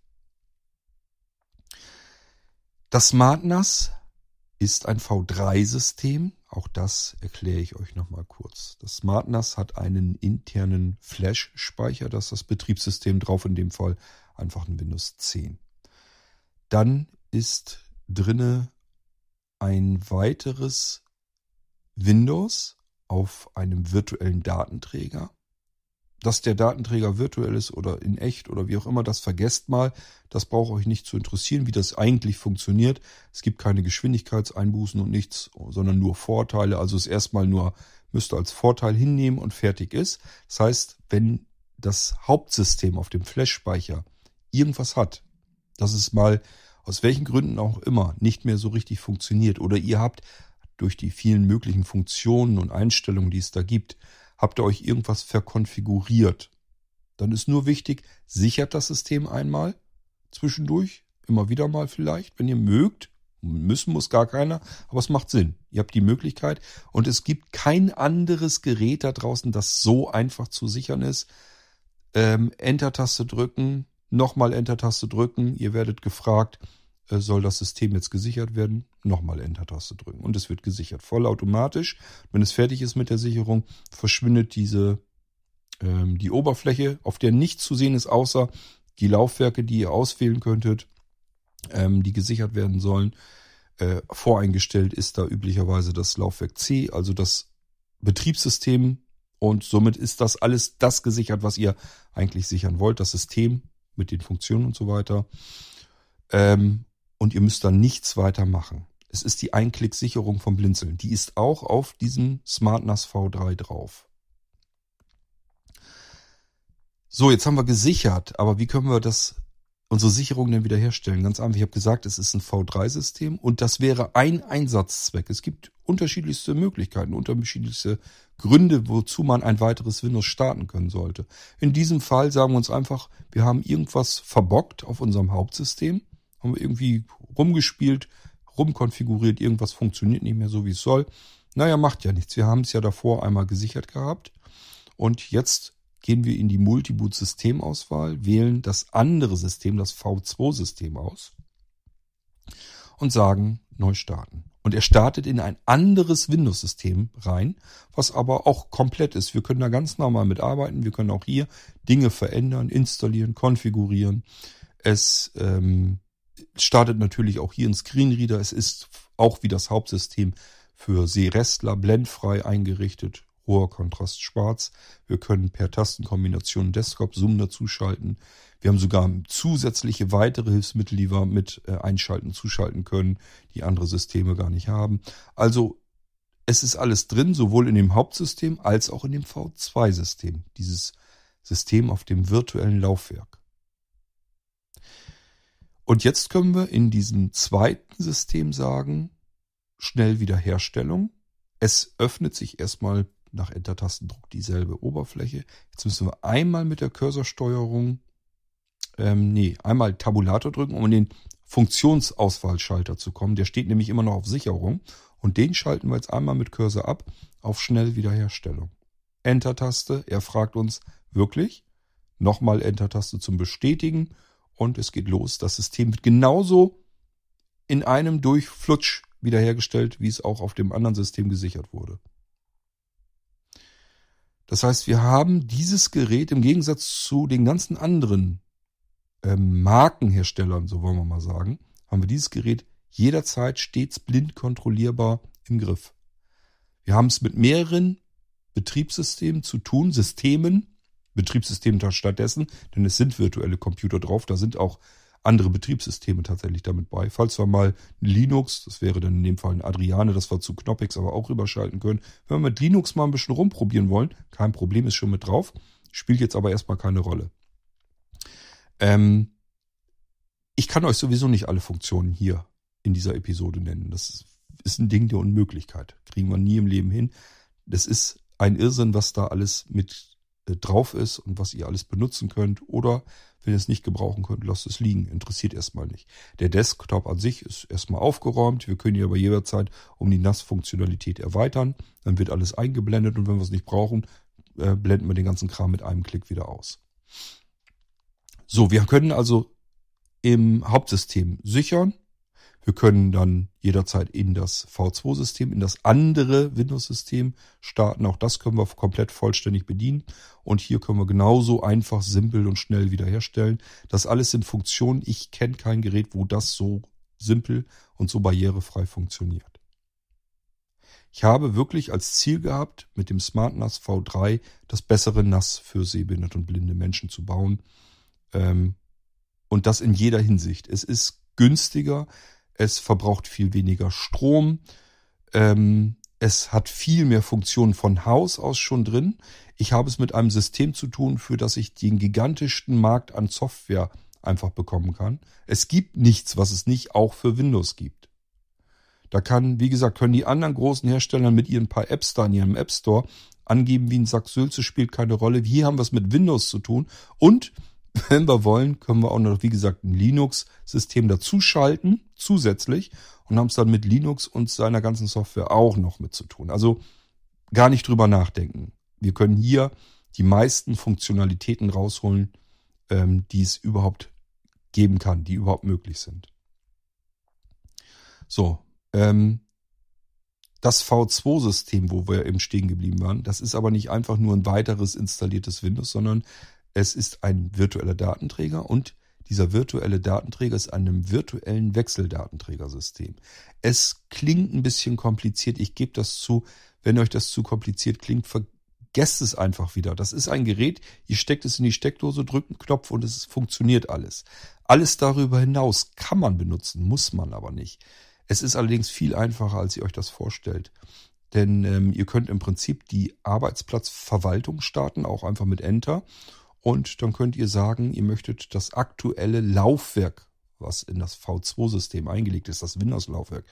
Das SmartNAS ist ein V3-System. Auch das erkläre ich euch nochmal kurz. Das SmartNAS hat einen internen Flash-Speicher, das ist das Betriebssystem drauf, in dem Fall einfach ein Windows 10. Dann ist drinne ein weiteres Windows auf einem virtuellen Datenträger. Dass der Datenträger virtuell ist oder in echt oder wie auch immer, das vergesst mal. Das braucht euch nicht zu interessieren, wie das eigentlich funktioniert. Es gibt keine Geschwindigkeitseinbußen und nichts, sondern nur Vorteile. Also es erstmal nur müsst ihr als Vorteil hinnehmen und fertig ist. Das heißt, wenn das Hauptsystem auf dem Flash-Speicher irgendwas hat, dass es mal aus welchen Gründen auch immer nicht mehr so richtig funktioniert oder ihr habt durch die vielen möglichen Funktionen und Einstellungen, die es da gibt, habt ihr euch irgendwas verkonfiguriert. Dann ist nur wichtig, sichert das System einmal zwischendurch, immer wieder mal vielleicht, wenn ihr mögt. Müssen muss gar keiner, aber es macht Sinn. Ihr habt die Möglichkeit und es gibt kein anderes Gerät da draußen, das so einfach zu sichern ist. Ähm, Enter-Taste drücken, nochmal Enter-Taste drücken. Ihr werdet gefragt, soll das System jetzt gesichert werden, nochmal Enter-Taste drücken. Und es wird gesichert, vollautomatisch. Wenn es fertig ist mit der Sicherung, verschwindet diese ähm, die Oberfläche, auf der nichts zu sehen ist, außer die Laufwerke, die ihr auswählen könntet, ähm, die gesichert werden sollen. Äh, voreingestellt ist da üblicherweise das Laufwerk C, also das Betriebssystem. Und somit ist das alles das gesichert, was ihr eigentlich sichern wollt, das System mit den Funktionen und so weiter. Ähm, und ihr müsst dann nichts weiter machen. Es ist die Einklicksicherung vom Blinzeln. Die ist auch auf diesem SmartNAS V3 drauf. So, jetzt haben wir gesichert, aber wie können wir das, unsere Sicherung denn wiederherstellen? Ganz einfach, ich habe gesagt, es ist ein V3-System und das wäre ein Einsatzzweck. Es gibt unterschiedlichste Möglichkeiten, unterschiedlichste Gründe, wozu man ein weiteres Windows starten können sollte. In diesem Fall sagen wir uns einfach, wir haben irgendwas verbockt auf unserem Hauptsystem haben wir irgendwie rumgespielt, rumkonfiguriert, irgendwas funktioniert nicht mehr so, wie es soll. Naja, macht ja nichts. Wir haben es ja davor einmal gesichert gehabt. Und jetzt gehen wir in die Multiboot-Systemauswahl, wählen das andere System, das V2-System aus und sagen neu starten. Und er startet in ein anderes Windows-System rein, was aber auch komplett ist. Wir können da ganz normal mitarbeiten. Wir können auch hier Dinge verändern, installieren, konfigurieren. Es ähm, startet natürlich auch hier ein Screenreader. Es ist auch wie das Hauptsystem für Seerestler blendfrei eingerichtet. Hoher Kontrast schwarz. Wir können per Tastenkombination Desktop Zoom dazuschalten. Wir haben sogar zusätzliche weitere Hilfsmittel, die wir mit äh, einschalten, zuschalten können, die andere Systeme gar nicht haben. Also es ist alles drin, sowohl in dem Hauptsystem als auch in dem V2-System. Dieses System auf dem virtuellen Laufwerk. Und jetzt können wir in diesem zweiten System sagen, schnell Wiederherstellung. Es öffnet sich erstmal nach Enter-Tastendruck dieselbe Oberfläche. Jetzt müssen wir einmal mit der Cursorsteuerung, ähm, nee, einmal Tabulator drücken, um in den Funktionsauswahlschalter zu kommen. Der steht nämlich immer noch auf Sicherung. Und den schalten wir jetzt einmal mit Cursor ab auf schnell Wiederherstellung. Enter-Taste, er fragt uns wirklich. Nochmal Enter-Taste zum Bestätigen und es geht los. Das System wird genauso in einem Durchflutsch wiederhergestellt, wie es auch auf dem anderen System gesichert wurde. Das heißt, wir haben dieses Gerät im Gegensatz zu den ganzen anderen ähm, Markenherstellern, so wollen wir mal sagen, haben wir dieses Gerät jederzeit stets blind kontrollierbar im Griff. Wir haben es mit mehreren Betriebssystemen zu tun, Systemen, Betriebssystem stattdessen, denn es sind virtuelle Computer drauf, da sind auch andere Betriebssysteme tatsächlich damit bei. Falls wir mal Linux, das wäre dann in dem Fall ein Adriane, das wir zu Knoppix aber auch rüberschalten können. Wenn wir mit Linux mal ein bisschen rumprobieren wollen, kein Problem, ist schon mit drauf, spielt jetzt aber erstmal keine Rolle. Ähm, ich kann euch sowieso nicht alle Funktionen hier in dieser Episode nennen. Das ist ein Ding der Unmöglichkeit. Kriegen wir nie im Leben hin. Das ist ein Irrsinn, was da alles mit drauf ist und was ihr alles benutzen könnt. Oder wenn ihr es nicht gebrauchen könnt, lasst es liegen. Interessiert erstmal nicht. Der Desktop an sich ist erstmal aufgeräumt. Wir können ihn aber jederzeit um die NAS-Funktionalität erweitern. Dann wird alles eingeblendet und wenn wir es nicht brauchen, äh, blenden wir den ganzen Kram mit einem Klick wieder aus. So, wir können also im Hauptsystem sichern. Wir können dann jederzeit in das V2-System, in das andere Windows-System starten. Auch das können wir komplett vollständig bedienen. Und hier können wir genauso einfach, simpel und schnell wiederherstellen. Das alles sind Funktionen. Ich kenne kein Gerät, wo das so simpel und so barrierefrei funktioniert. Ich habe wirklich als Ziel gehabt, mit dem Smart NAS V3 das bessere NAS für sehbehinderte und blinde Menschen zu bauen. Ähm, und das in jeder Hinsicht. Es ist günstiger, es verbraucht viel weniger Strom, ähm, es hat viel mehr Funktionen von Haus aus schon drin. Ich habe es mit einem System zu tun, für das ich den gigantischsten Markt an Software einfach bekommen kann. Es gibt nichts, was es nicht auch für Windows gibt. Da kann, wie gesagt, können die anderen großen Hersteller mit ihren paar Apps da in ihrem App Store angeben, wie ein Sack Sülze spielt keine Rolle. Hier haben wir es mit Windows zu tun. Und wenn wir wollen, können wir auch noch, wie gesagt, ein Linux-System dazuschalten, zusätzlich, und haben es dann mit Linux und seiner ganzen Software auch noch mit zu tun. Also gar nicht drüber nachdenken. Wir können hier die meisten Funktionalitäten rausholen, ähm, die es überhaupt geben kann, die überhaupt möglich sind. So, ähm, das V2-System, wo wir eben stehen geblieben waren, das ist aber nicht einfach nur ein weiteres installiertes Windows, sondern es ist ein virtueller Datenträger und dieser virtuelle Datenträger ist an einem virtuellen Wechseldatenträgersystem. Es klingt ein bisschen kompliziert, ich gebe das zu. Wenn euch das zu kompliziert klingt, vergesst es einfach wieder. Das ist ein Gerät, ihr steckt es in die Steckdose, drückt einen Knopf und es funktioniert alles. Alles darüber hinaus kann man benutzen, muss man aber nicht. Es ist allerdings viel einfacher, als ihr euch das vorstellt. Denn ähm, ihr könnt im Prinzip die Arbeitsplatzverwaltung starten, auch einfach mit Enter. Und dann könnt ihr sagen, ihr möchtet das aktuelle Laufwerk, was in das V2-System eingelegt ist, das Windows-Laufwerk,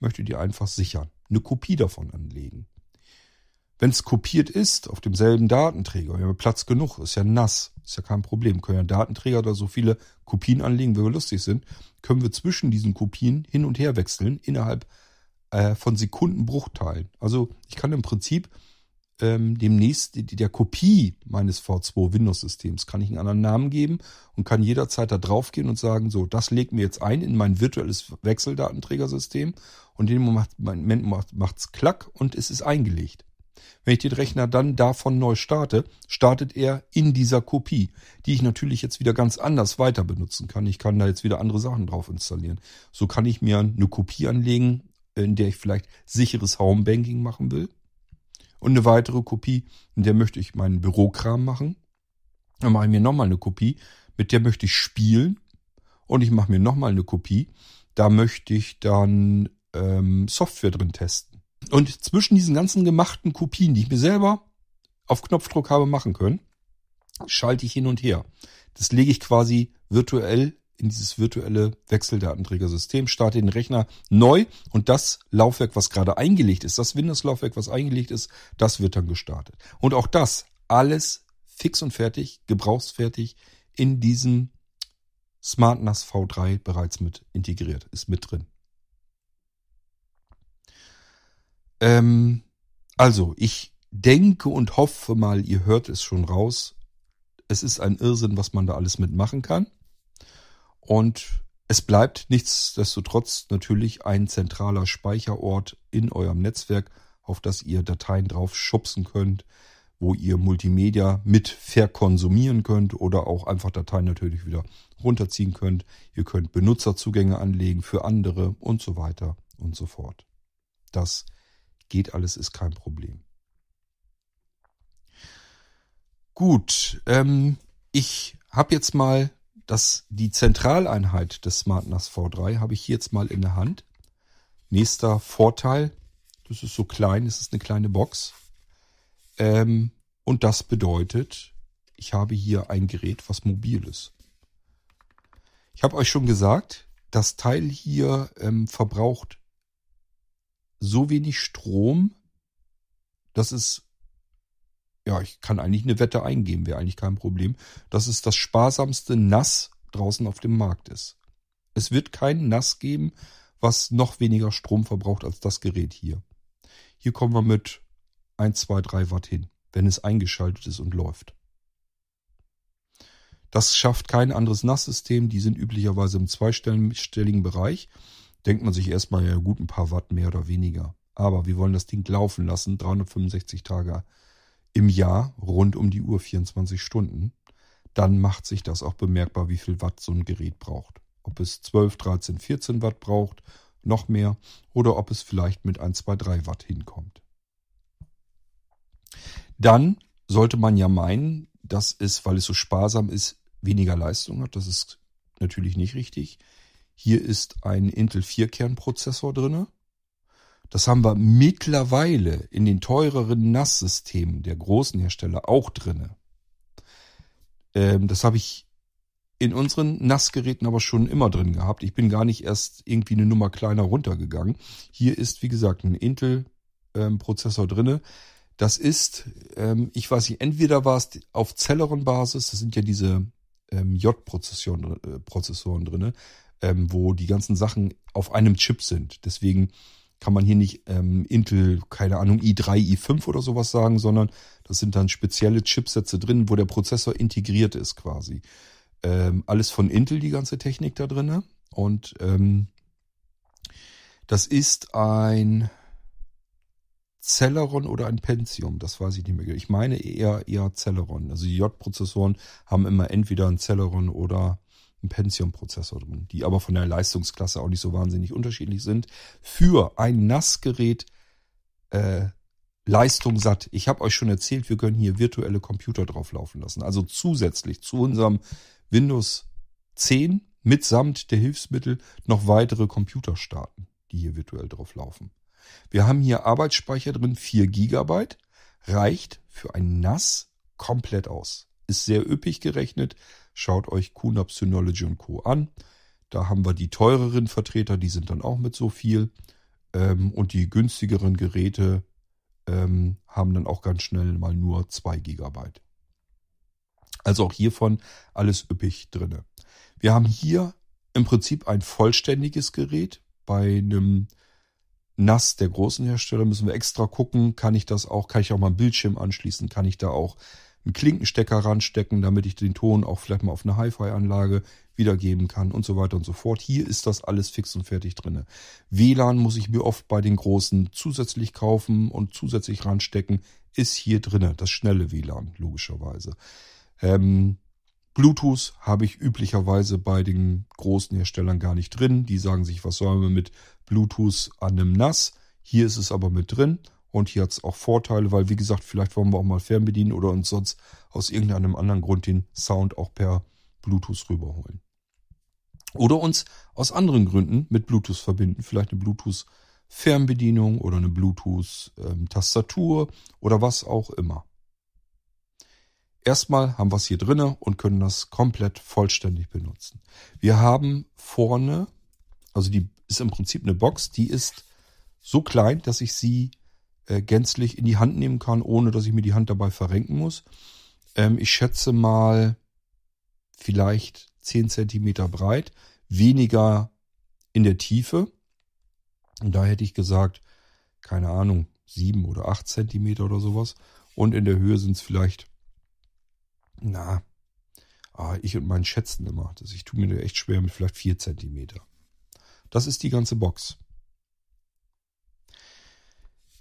möchtet ihr einfach sichern. Eine Kopie davon anlegen. Wenn es kopiert ist auf demselben Datenträger, wir haben Platz genug, ist ja nass, ist ja kein Problem, können ja Datenträger da so viele Kopien anlegen, wie wir lustig sind, können wir zwischen diesen Kopien hin und her wechseln innerhalb äh, von Sekundenbruchteilen. Also ich kann im Prinzip ähm, demnächst der Kopie meines V2 Windows-Systems kann ich einen anderen Namen geben und kann jederzeit da draufgehen und sagen, so, das legt mir jetzt ein in mein virtuelles Wechseldatenträgersystem und in dem Moment macht es klack und es ist eingelegt. Wenn ich den Rechner dann davon neu starte, startet er in dieser Kopie, die ich natürlich jetzt wieder ganz anders weiter benutzen kann. Ich kann da jetzt wieder andere Sachen drauf installieren. So kann ich mir eine Kopie anlegen, in der ich vielleicht sicheres Homebanking machen will und eine weitere Kopie, in der möchte ich meinen Bürokram machen. Dann mache ich mir nochmal eine Kopie, mit der möchte ich spielen. Und ich mache mir nochmal eine Kopie. Da möchte ich dann ähm, Software drin testen. Und zwischen diesen ganzen gemachten Kopien, die ich mir selber auf Knopfdruck habe machen können, schalte ich hin und her. Das lege ich quasi virtuell in dieses virtuelle Wechseldatenträgersystem, starte den Rechner neu und das Laufwerk, was gerade eingelegt ist, das Windows-Laufwerk, was eingelegt ist, das wird dann gestartet. Und auch das alles fix und fertig, gebrauchsfertig in diesem Smart NAS V3 bereits mit integriert, ist mit drin. Ähm, also, ich denke und hoffe mal, ihr hört es schon raus. Es ist ein Irrsinn, was man da alles mitmachen kann. Und es bleibt nichtsdestotrotz natürlich ein zentraler Speicherort in eurem Netzwerk, auf das ihr Dateien drauf schubsen könnt, wo ihr Multimedia mit verkonsumieren könnt oder auch einfach Dateien natürlich wieder runterziehen könnt. Ihr könnt Benutzerzugänge anlegen für andere und so weiter und so fort. Das geht alles, ist kein Problem. Gut, ähm, ich habe jetzt mal das, die Zentraleinheit des SmartNAS V3 habe ich jetzt mal in der Hand. Nächster Vorteil, das ist so klein, es ist eine kleine Box. Ähm, und das bedeutet, ich habe hier ein Gerät, was mobil ist. Ich habe euch schon gesagt, das Teil hier ähm, verbraucht so wenig Strom, dass es, ja, ich kann eigentlich eine Wette eingeben, wäre eigentlich kein Problem, dass es das sparsamste Nass draußen auf dem Markt ist. Es wird kein Nass geben, was noch weniger Strom verbraucht als das Gerät hier. Hier kommen wir mit 1, 2, 3 Watt hin, wenn es eingeschaltet ist und läuft. Das schafft kein anderes Nasssystem. Die sind üblicherweise im zweistelligen Bereich. Denkt man sich erstmal, ja gut, ein paar Watt mehr oder weniger. Aber wir wollen das Ding laufen lassen, 365 Tage im Jahr, rund um die Uhr, 24 Stunden. Dann macht sich das auch bemerkbar, wie viel Watt so ein Gerät braucht. Ob es 12, 13, 14 Watt braucht, noch mehr, oder ob es vielleicht mit 1, 2, 3 Watt hinkommt. Dann sollte man ja meinen, dass es, weil es so sparsam ist, weniger Leistung hat. Das ist natürlich nicht richtig. Hier ist ein Intel 4-Kern-Prozessor drinne. Das haben wir mittlerweile in den teureren NAS-Systemen der großen Hersteller auch drinne. Ähm, das habe ich in unseren NAS-Geräten aber schon immer drin gehabt. Ich bin gar nicht erst irgendwie eine Nummer kleiner runtergegangen. Hier ist, wie gesagt, ein Intel-Prozessor ähm, drinne. Das ist, ähm, ich weiß nicht, entweder war es auf Celeron-Basis, das sind ja diese ähm, J-Prozessoren äh, Prozessoren drinne, ähm, wo die ganzen Sachen auf einem Chip sind. Deswegen kann man hier nicht ähm, Intel, keine Ahnung, i3, i5 oder sowas sagen, sondern das sind dann spezielle Chipsätze drin, wo der Prozessor integriert ist quasi. Ähm, alles von Intel, die ganze Technik da drinne. Und ähm, das ist ein Celeron oder ein Pentium, das weiß ich nicht mehr. Ich meine eher, eher Celeron. Also die J-Prozessoren haben immer entweder ein Celeron oder ein Pentium-Prozessor drin, die aber von der Leistungsklasse auch nicht so wahnsinnig unterschiedlich sind. Für ein NAS-Gerät äh, Leistung satt. Ich habe euch schon erzählt, wir können hier virtuelle Computer drauf laufen lassen. Also zusätzlich zu unserem Windows 10 mitsamt der Hilfsmittel noch weitere Computer starten, die hier virtuell drauf laufen. Wir haben hier Arbeitsspeicher drin, 4 Gigabyte, reicht für ein NAS komplett aus. Ist sehr üppig gerechnet. Schaut euch QNAP Synology und Co. an. Da haben wir die teureren Vertreter, die sind dann auch mit so viel. Ähm, und die günstigeren Geräte ähm, haben dann auch ganz schnell mal nur 2 Gigabyte. Also auch hiervon alles üppig drinne. Wir haben hier im Prinzip ein vollständiges Gerät. Bei einem NAS der großen Hersteller müssen wir extra gucken, kann ich das auch, kann ich auch mal einen Bildschirm anschließen, kann ich da auch einen Klinkenstecker ranstecken, damit ich den Ton auch vielleicht mal auf eine Hi-Fi-Anlage wiedergeben kann und so weiter und so fort. Hier ist das alles fix und fertig drinne. WLAN muss ich mir oft bei den großen zusätzlich kaufen und zusätzlich ranstecken. Ist hier drinne, das schnelle WLAN, logischerweise. Ähm, Bluetooth habe ich üblicherweise bei den großen Herstellern gar nicht drin. Die sagen sich, was sollen wir mit Bluetooth an einem NAS? Hier ist es aber mit drin und hier hat es auch Vorteile, weil wie gesagt, vielleicht wollen wir auch mal fernbedienen oder uns sonst aus irgendeinem anderen Grund den Sound auch per Bluetooth rüberholen. Oder uns aus anderen Gründen mit Bluetooth verbinden. Vielleicht eine Bluetooth Fernbedienung oder eine Bluetooth ähm, oder was auch immer. Erstmal haben wir es hier drinne und können das komplett vollständig benutzen. Wir haben vorne, also die ist im Prinzip eine Box, die ist so klein, dass ich sie äh, gänzlich in die Hand nehmen kann, ohne dass ich mir die Hand dabei verrenken muss. Ähm, ich schätze mal vielleicht 10 Zentimeter breit, weniger in der Tiefe. Und da hätte ich gesagt, keine Ahnung, 7 oder 8 Zentimeter oder sowas. Und in der Höhe sind es vielleicht na, ah, ich und mein Schätzen immer. Das, ich tue mir echt schwer mit vielleicht 4 cm. Das ist die ganze Box.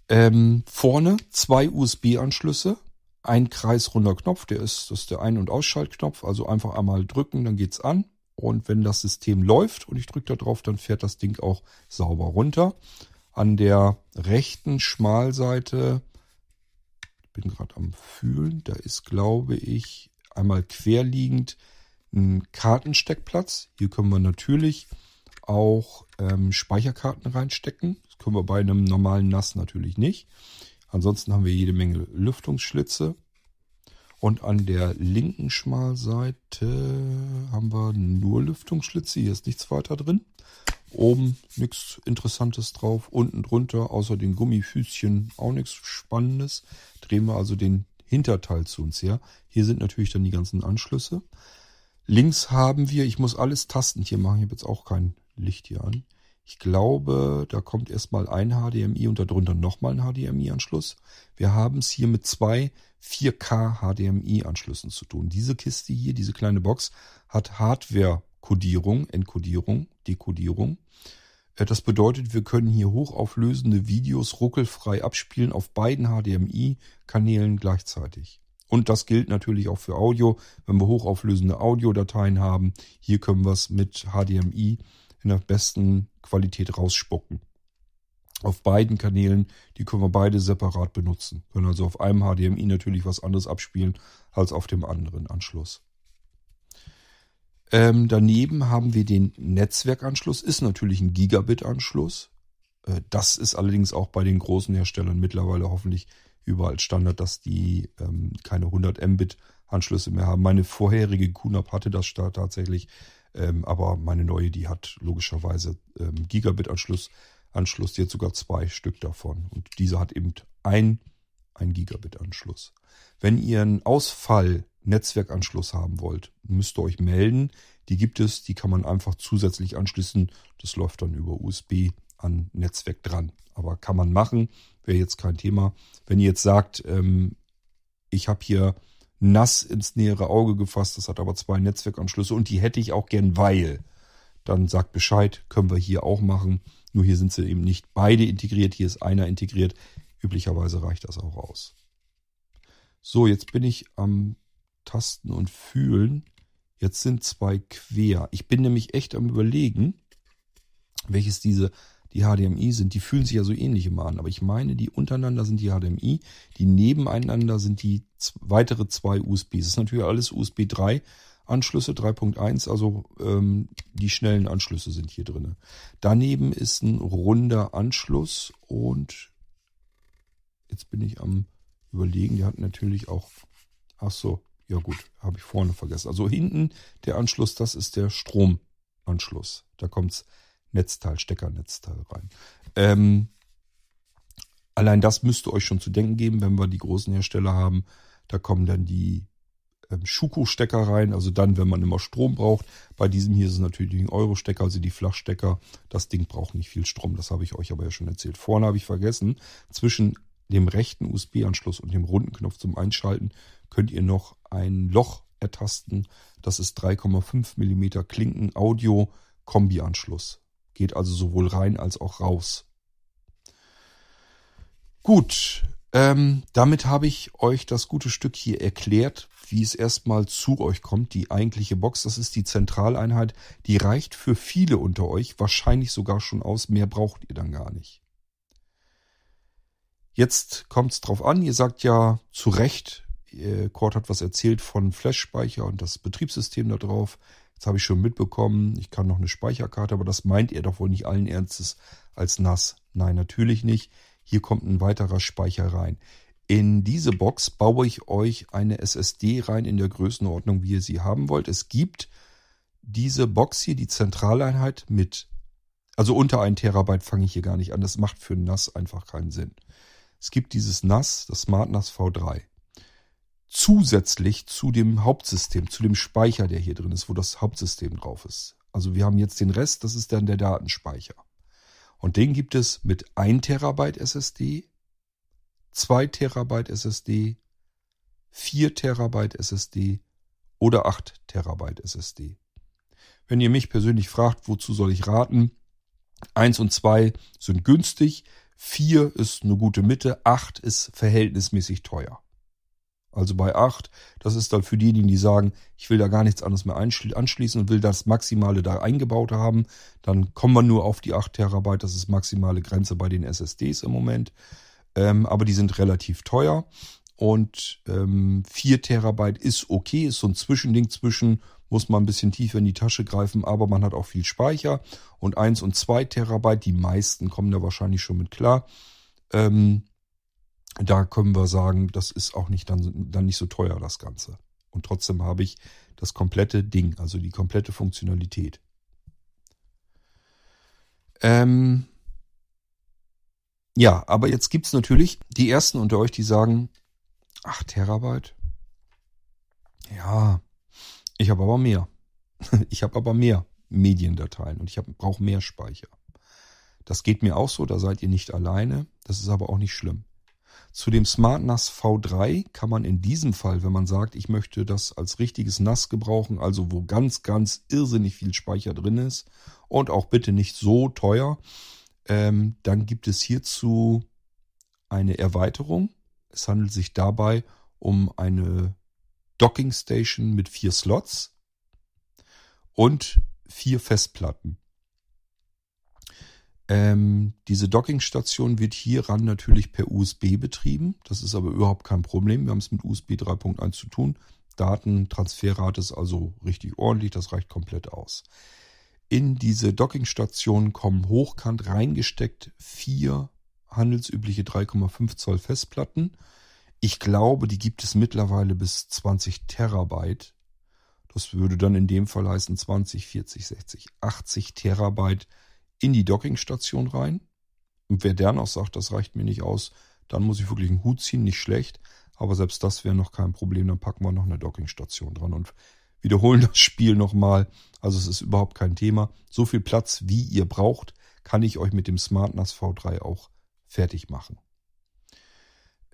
Ähm, vorne zwei USB-Anschlüsse, ein kreisrunder Knopf, der ist, das ist der Ein- und Ausschaltknopf, also einfach einmal drücken, dann geht's an. Und wenn das System läuft und ich drücke da drauf, dann fährt das Ding auch sauber runter. An der rechten Schmalseite bin gerade am Fühlen. Da ist, glaube ich, einmal querliegend ein Kartensteckplatz. Hier können wir natürlich auch ähm, Speicherkarten reinstecken. Das können wir bei einem normalen NAS natürlich nicht. Ansonsten haben wir jede Menge Lüftungsschlitze. Und an der linken Schmalseite haben wir nur Lüftungsschlitze. Hier ist nichts weiter drin. Oben nichts Interessantes drauf. Unten drunter, außer den Gummifüßchen, auch nichts Spannendes. Drehen wir also den Hinterteil zu uns her. Hier sind natürlich dann die ganzen Anschlüsse. Links haben wir, ich muss alles Tasten hier machen. Ich habe jetzt auch kein Licht hier an. Ich glaube, da kommt erstmal ein HDMI und darunter nochmal ein HDMI-Anschluss. Wir haben es hier mit zwei 4K HDMI-Anschlüssen zu tun. Diese Kiste hier, diese kleine Box, hat Hardware-Kodierung, Enkodierung, Dekodierung. Äh, das bedeutet, wir können hier hochauflösende Videos ruckelfrei abspielen auf beiden HDMI-Kanälen gleichzeitig. Und das gilt natürlich auch für Audio. Wenn wir hochauflösende Audiodateien haben, hier können wir es mit HDMI in der besten Qualität rausspucken. Auf beiden Kanälen, die können wir beide separat benutzen. Können also auf einem HDMI natürlich was anderes abspielen als auf dem anderen Anschluss. Ähm, daneben haben wir den Netzwerkanschluss, ist natürlich ein Gigabit-Anschluss. Äh, das ist allerdings auch bei den großen Herstellern mittlerweile hoffentlich überall Standard, dass die ähm, keine 100 Mbit Anschlüsse mehr haben. Meine vorherige QNAP hatte das da tatsächlich. Ähm, aber meine neue, die hat logischerweise ähm, Gigabit-Anschluss. Anschluss, die hat sogar zwei Stück davon. Und diese hat eben ein, ein Gigabit-Anschluss. Wenn ihr einen Ausfall-Netzwerkanschluss haben wollt, müsst ihr euch melden. Die gibt es, die kann man einfach zusätzlich anschließen. Das läuft dann über USB an Netzwerk dran. Aber kann man machen, wäre jetzt kein Thema. Wenn ihr jetzt sagt, ähm, ich habe hier nass ins nähere Auge gefasst. Das hat aber zwei Netzwerkanschlüsse und die hätte ich auch gern, weil. Dann sagt Bescheid, können wir hier auch machen. Nur hier sind sie eben nicht beide integriert. Hier ist einer integriert. Üblicherweise reicht das auch aus. So, jetzt bin ich am Tasten und Fühlen. Jetzt sind zwei quer. Ich bin nämlich echt am Überlegen, welches diese die HDMI sind, die fühlen sich ja so ähnlich immer an. Aber ich meine, die untereinander sind die HDMI, die nebeneinander sind die weitere zwei USBs. Das ist natürlich alles USB 3 Anschlüsse 3.1, also ähm, die schnellen Anschlüsse sind hier drin. Daneben ist ein runder Anschluss und jetzt bin ich am überlegen, der hat natürlich auch, ach so, ja gut, habe ich vorne vergessen. Also hinten der Anschluss, das ist der Stromanschluss. Da kommt's Netzteil, Steckernetzteil rein. Ähm, allein das müsste euch schon zu denken geben, wenn wir die großen Hersteller haben. Da kommen dann die ähm, Schuko-Stecker rein, also dann, wenn man immer Strom braucht. Bei diesem hier ist es natürlich ein Euro-Stecker, also die Flachstecker. Das Ding braucht nicht viel Strom, das habe ich euch aber ja schon erzählt. Vorne habe ich vergessen, zwischen dem rechten USB-Anschluss und dem runden Knopf zum Einschalten könnt ihr noch ein Loch ertasten. Das ist 3,5 mm Klinken-Audio-Kombi-Anschluss. Geht also sowohl rein als auch raus. Gut, ähm, damit habe ich euch das gute Stück hier erklärt, wie es erstmal zu euch kommt. Die eigentliche Box, das ist die Zentraleinheit, die reicht für viele unter euch wahrscheinlich sogar schon aus. Mehr braucht ihr dann gar nicht. Jetzt kommt es drauf an, ihr sagt ja zu Recht, Cord hat was erzählt von Flash-Speicher und das Betriebssystem da drauf. Jetzt habe ich schon mitbekommen, ich kann noch eine Speicherkarte, aber das meint er doch wohl nicht allen Ernstes als NAS. Nein, natürlich nicht. Hier kommt ein weiterer Speicher rein. In diese Box baue ich euch eine SSD rein in der Größenordnung, wie ihr sie haben wollt. Es gibt diese Box hier, die Zentraleinheit mit, also unter 1 Terabyte fange ich hier gar nicht an. Das macht für NAS einfach keinen Sinn. Es gibt dieses NAS, das Smart NAS V3 zusätzlich zu dem Hauptsystem, zu dem Speicher, der hier drin ist, wo das Hauptsystem drauf ist. Also wir haben jetzt den Rest, das ist dann der Datenspeicher. Und den gibt es mit 1 Terabyte SSD, 2 Terabyte SSD, 4 Terabyte SSD oder 8 Terabyte SSD. Wenn ihr mich persönlich fragt, wozu soll ich raten? 1 und 2 sind günstig, 4 ist eine gute Mitte, 8 ist verhältnismäßig teuer. Also bei 8, das ist dann für diejenigen, die sagen, ich will da gar nichts anderes mehr anschließen und will das Maximale da eingebaut haben, dann kommen wir nur auf die 8 Terabyte, das ist maximale Grenze bei den SSDs im Moment. Ähm, aber die sind relativ teuer und ähm, 4 Terabyte ist okay, ist so ein Zwischending zwischen, muss man ein bisschen tiefer in die Tasche greifen, aber man hat auch viel Speicher und 1 und 2 Terabyte, die meisten kommen da wahrscheinlich schon mit klar. Ähm, Da können wir sagen, das ist auch nicht dann, dann nicht so teuer, das Ganze. Und trotzdem habe ich das komplette Ding, also die komplette Funktionalität. Ähm ja, aber jetzt gibt's natürlich die ersten unter euch, die sagen, 8 Terabyte? Ja, ich habe aber mehr. Ich habe aber mehr Mediendateien und ich brauche mehr Speicher. Das geht mir auch so, da seid ihr nicht alleine. Das ist aber auch nicht schlimm. Zu dem Smart NAS V3 kann man in diesem Fall, wenn man sagt, ich möchte das als richtiges NAS gebrauchen, also wo ganz, ganz irrsinnig viel Speicher drin ist und auch bitte nicht so teuer, ähm, dann gibt es hierzu eine Erweiterung. Es handelt sich dabei um eine Docking Station mit vier Slots und vier Festplatten. Ähm, diese Dockingstation wird hieran natürlich per USB betrieben. Das ist aber überhaupt kein Problem. Wir haben es mit USB 3.1 zu tun. Datentransferrate ist also richtig ordentlich. Das reicht komplett aus. In diese Dockingstation kommen hochkant reingesteckt vier handelsübliche 3,5 Zoll Festplatten. Ich glaube, die gibt es mittlerweile bis 20 Terabyte. Das würde dann in dem Fall heißen 20, 40, 60, 80 Terabyte in die Dockingstation rein. Und wer der noch sagt, das reicht mir nicht aus, dann muss ich wirklich einen Hut ziehen, nicht schlecht. Aber selbst das wäre noch kein Problem, dann packen wir noch eine Dockingstation dran und wiederholen das Spiel nochmal. Also es ist überhaupt kein Thema. So viel Platz, wie ihr braucht, kann ich euch mit dem SmartNAS V3 auch fertig machen.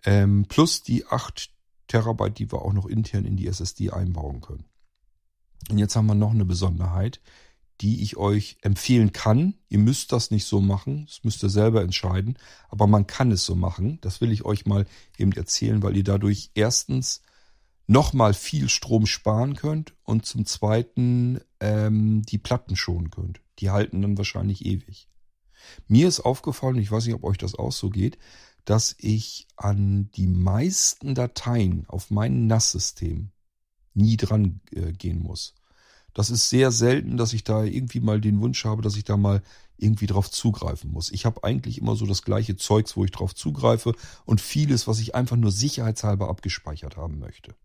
Ähm, plus die 8 Terabyte, die wir auch noch intern in die SSD einbauen können. Und jetzt haben wir noch eine Besonderheit die ich euch empfehlen kann. Ihr müsst das nicht so machen, das müsst ihr selber entscheiden, aber man kann es so machen. Das will ich euch mal eben erzählen, weil ihr dadurch erstens nochmal viel Strom sparen könnt und zum zweiten ähm, die Platten schonen könnt. Die halten dann wahrscheinlich ewig. Mir ist aufgefallen, ich weiß nicht, ob euch das auch so geht, dass ich an die meisten Dateien auf meinem NAS-System nie dran äh, gehen muss. Das ist sehr selten, dass ich da irgendwie mal den Wunsch habe, dass ich da mal irgendwie drauf zugreifen muss. Ich habe eigentlich immer so das gleiche Zeugs, wo ich drauf zugreife und vieles, was ich einfach nur sicherheitshalber abgespeichert haben möchte.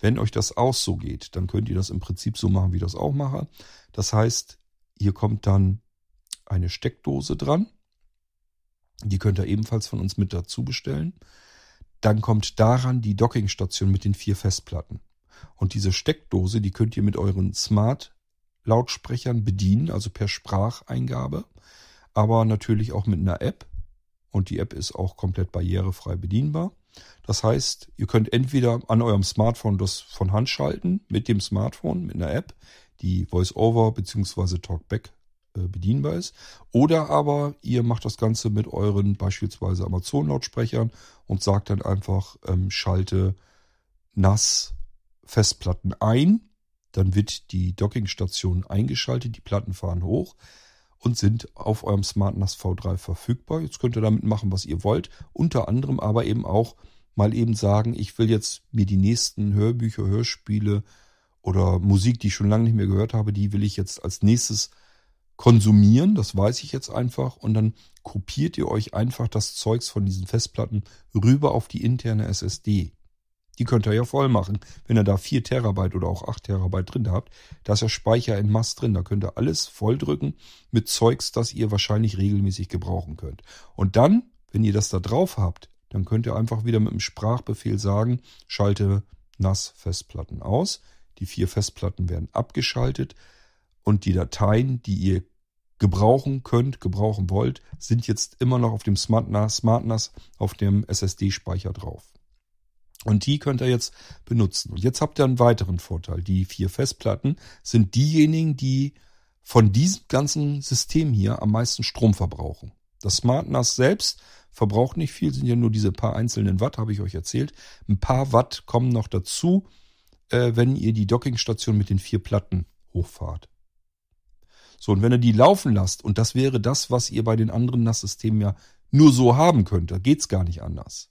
Wenn euch das auch so geht, dann könnt ihr das im Prinzip so machen, wie ich das auch mache. Das heißt, hier kommt dann eine Steckdose dran. Die könnt ihr ebenfalls von uns mit dazu bestellen. Dann kommt daran die Dockingstation mit den vier Festplatten. Und diese Steckdose, die könnt ihr mit euren Smart-Lautsprechern bedienen, also per Spracheingabe, aber natürlich auch mit einer App. Und die App ist auch komplett barrierefrei bedienbar. Das heißt, ihr könnt entweder an eurem Smartphone das von Hand schalten, mit dem Smartphone, mit einer App, die VoiceOver bzw. Talkback äh, bedienbar ist. Oder aber ihr macht das Ganze mit euren beispielsweise Amazon-Lautsprechern und sagt dann einfach, ähm, schalte NAS Festplatten ein, dann wird die Dockingstation eingeschaltet, die Platten fahren hoch und sind auf eurem Smart NAS V3 verfügbar. Jetzt könnt ihr damit machen, was ihr wollt. Unter anderem aber eben auch mal eben sagen, ich will jetzt mir die nächsten Hörbücher, Hörspiele oder Musik, die ich schon lange nicht mehr gehört habe, die will ich jetzt als nächstes konsumieren. Das weiß ich jetzt einfach. Und dann kopiert ihr euch einfach das Zeugs von diesen Festplatten rüber auf die interne SSD. Die könnt ihr ja voll machen. Wenn ihr da 4 Terabyte oder auch 8 Terabyte drin habt, da ist ja Speicher in Mass drin. Da könnt ihr alles volldrücken mit Zeugs, das ihr wahrscheinlich regelmäßig gebrauchen könnt. Und dann, wenn ihr das da drauf habt, dann könnt ihr einfach wieder mit dem Sprachbefehl sagen, schalte NAS-Festplatten aus. Die vier Festplatten werden abgeschaltet und die Dateien, die ihr gebrauchen könnt, gebrauchen wollt, sind jetzt immer noch auf dem Smart NAS, Smart NAS auf dem SSD-Speicher drauf. Und die könnt ihr jetzt benutzen. Und jetzt habt ihr einen weiteren Vorteil. Die vier Festplatten sind diejenigen, die von diesem ganzen System hier am meisten Strom verbrauchen. Das Smart NAS selbst verbraucht nicht viel, sind ja nur diese paar einzelnen Watt, habe ich euch erzählt. Ein paar Watt kommen noch dazu, äh, wenn ihr die Dockingstation mit den vier Platten hochfahrt. So, und wenn ihr die laufen lasst, und das wäre das, was ihr bei den anderen NAS-Systemen ja nur so haben könnt, da geht's gar nicht anders.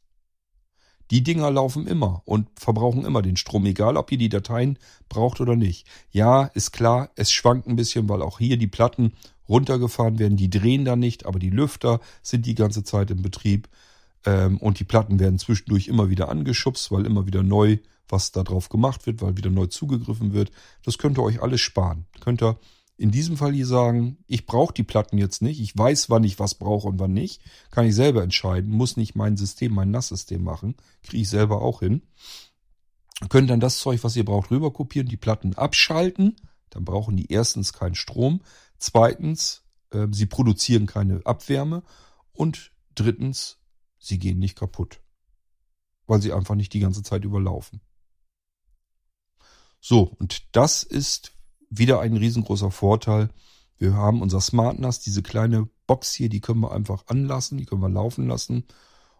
Die Dinger laufen immer und verbrauchen immer den Strom, egal ob ihr die Dateien braucht oder nicht. Ja, ist klar, es schwankt ein bisschen, weil auch hier die Platten runtergefahren werden. Die drehen da nicht, aber die Lüfter sind die ganze Zeit im Betrieb. Ähm, und die Platten werden zwischendurch immer wieder angeschubst, weil immer wieder neu was da drauf gemacht wird, weil wieder neu zugegriffen wird. Das könnt ihr euch alles sparen. Könnt ihr in diesem Fall hier sagen, ich brauche die Platten jetzt nicht, ich weiß, wann ich was brauche und wann nicht, kann ich selber entscheiden, muss nicht mein System, mein NAS-System machen, kriege ich selber auch hin. Könnt dann das Zeug, was ihr braucht, rüber kopieren, die Platten abschalten, dann brauchen die erstens keinen Strom, zweitens, äh, sie produzieren keine Abwärme und drittens, sie gehen nicht kaputt, weil sie einfach nicht die ganze Zeit überlaufen. So, und das ist wieder ein riesengroßer Vorteil. Wir haben unser Smart NAS, diese kleine Box hier, die können wir einfach anlassen, die können wir laufen lassen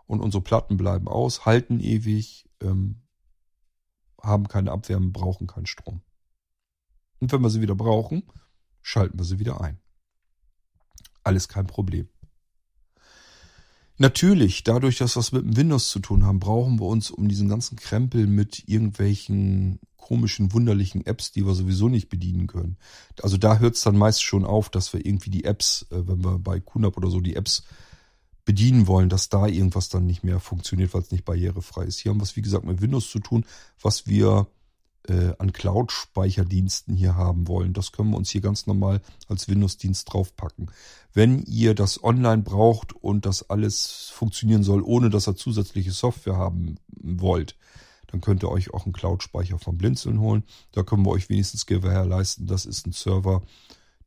und unsere Platten bleiben aus, halten ewig, ähm, haben keine Abwärme, brauchen keinen Strom. Und wenn wir sie wieder brauchen, schalten wir sie wieder ein. Alles kein Problem. Natürlich, dadurch, dass wir es mit Windows zu tun haben, brauchen wir uns um diesen ganzen Krempel mit irgendwelchen komischen, wunderlichen Apps, die wir sowieso nicht bedienen können. Also da hört es dann meist schon auf, dass wir irgendwie die Apps, äh, wenn wir bei QNAP oder so die Apps bedienen wollen, dass da irgendwas dann nicht mehr funktioniert, weil es nicht barrierefrei ist. Hier haben wir es, wie gesagt, mit Windows zu tun, was wir äh, an Cloud-Speicherdiensten hier haben wollen. Das können wir uns hier ganz normal als Windows-Dienst draufpacken. Wenn ihr das online braucht und das alles funktionieren soll, ohne dass ihr zusätzliche Software haben wollt, dann könnt ihr euch auch einen Cloud-Speicher vom Blinzeln holen. Da können wir euch wenigstens gewährleisten. Das ist ein Server,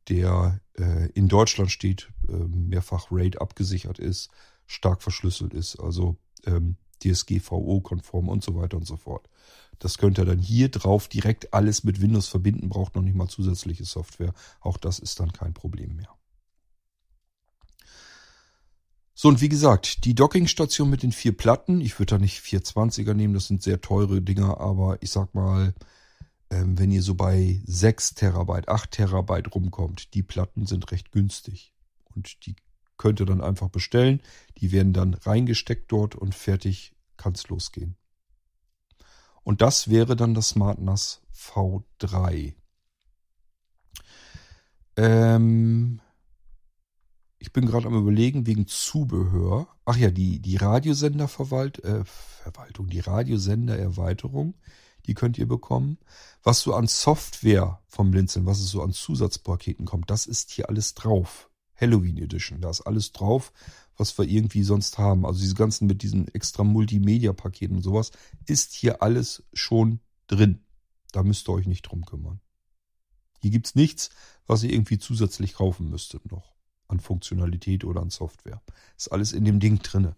der äh, in Deutschland steht, äh, mehrfach RAID abgesichert ist, stark verschlüsselt ist, also ähm, DSGVO-konform und so weiter und so fort. Das könnt ihr dann hier drauf direkt alles mit Windows verbinden, braucht noch nicht mal zusätzliche Software. Auch das ist dann kein Problem mehr. So, und wie gesagt, die Dockingstation mit den vier Platten, ich würde da nicht 420er nehmen, das sind sehr teure Dinger, aber ich sag mal, ähm, wenn ihr so bei 6 Terabyte, 8 Terabyte rumkommt, die Platten sind recht günstig. Und die könnt ihr dann einfach bestellen. Die werden dann reingesteckt dort und fertig kann es losgehen. Und das wäre dann das SmartNAS V3. Ähm, ich bin gerade am überlegen, wegen Zubehör. Ach ja, die, die Radiosenderverwaltung, äh, die Radiosendererweiterung, die könnt ihr bekommen. Was so an Software vom Blinzeln, was es so an Zusatzpaketen kommt, das ist hier alles drauf. Halloween Edition, da ist alles drauf, was wir irgendwie sonst haben. Also diese ganzen mit diesen extra Multimedia-Paketen und sowas, ist hier alles schon drin. Da müsst ihr euch nicht drum kümmern. Hier gibt's nichts, was ihr irgendwie zusätzlich kaufen müsstet noch an Funktionalität oder an Software. Ist alles in dem Ding drinne.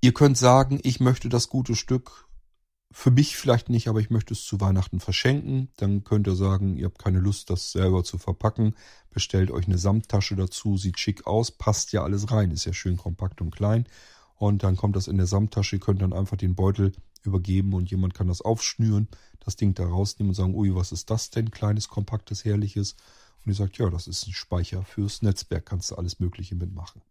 Ihr könnt sagen, ich möchte das gute Stück für mich vielleicht nicht, aber ich möchte es zu Weihnachten verschenken. Dann könnt ihr sagen, ihr habt keine Lust, das selber zu verpacken. Bestellt euch eine Samttasche dazu, sieht schick aus, passt ja alles rein, ist ja schön kompakt und klein. Und dann kommt das in der Samttasche, ihr könnt dann einfach den Beutel übergeben und jemand kann das aufschnüren, das Ding da rausnehmen und sagen, ui, was ist das denn? Kleines, kompaktes, herrliches. Und ihr sagt, ja, das ist ein Speicher fürs Netzwerk, kannst du alles Mögliche mitmachen.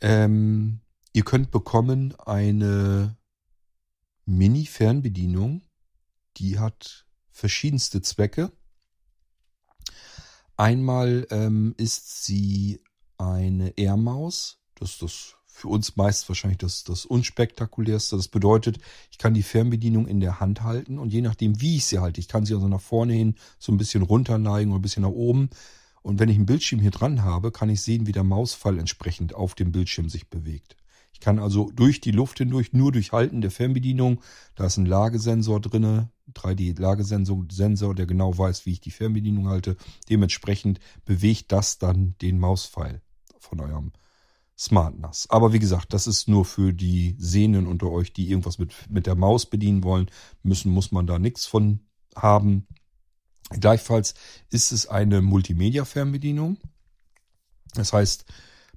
Ähm, ihr könnt bekommen eine Mini-Fernbedienung, die hat verschiedenste Zwecke. Einmal ähm, ist sie eine Air-Maus. Das ist das für uns meist wahrscheinlich das, das unspektakulärste. Das bedeutet, ich kann die Fernbedienung in der Hand halten und je nachdem, wie ich sie halte, ich kann sie also nach vorne hin so ein bisschen runterneigen oder ein bisschen nach oben. Und wenn ich einen Bildschirm hier dran habe, kann ich sehen, wie der Mausfall entsprechend auf dem Bildschirm sich bewegt. Ich kann also durch die Luft hindurch, nur durch Halten der Fernbedienung, da ist ein Lagesensor drinne, 3D-Lagesensor, der genau weiß, wie ich die Fernbedienung halte. Dementsprechend bewegt das dann den Mauspfeil von eurem Smart NAS. Aber wie gesagt, das ist nur für die Sehnen unter euch, die irgendwas mit, mit der Maus bedienen wollen. Müssen muss man da nichts von haben. Gleichfalls ist es eine Multimedia-Fernbedienung. Das heißt,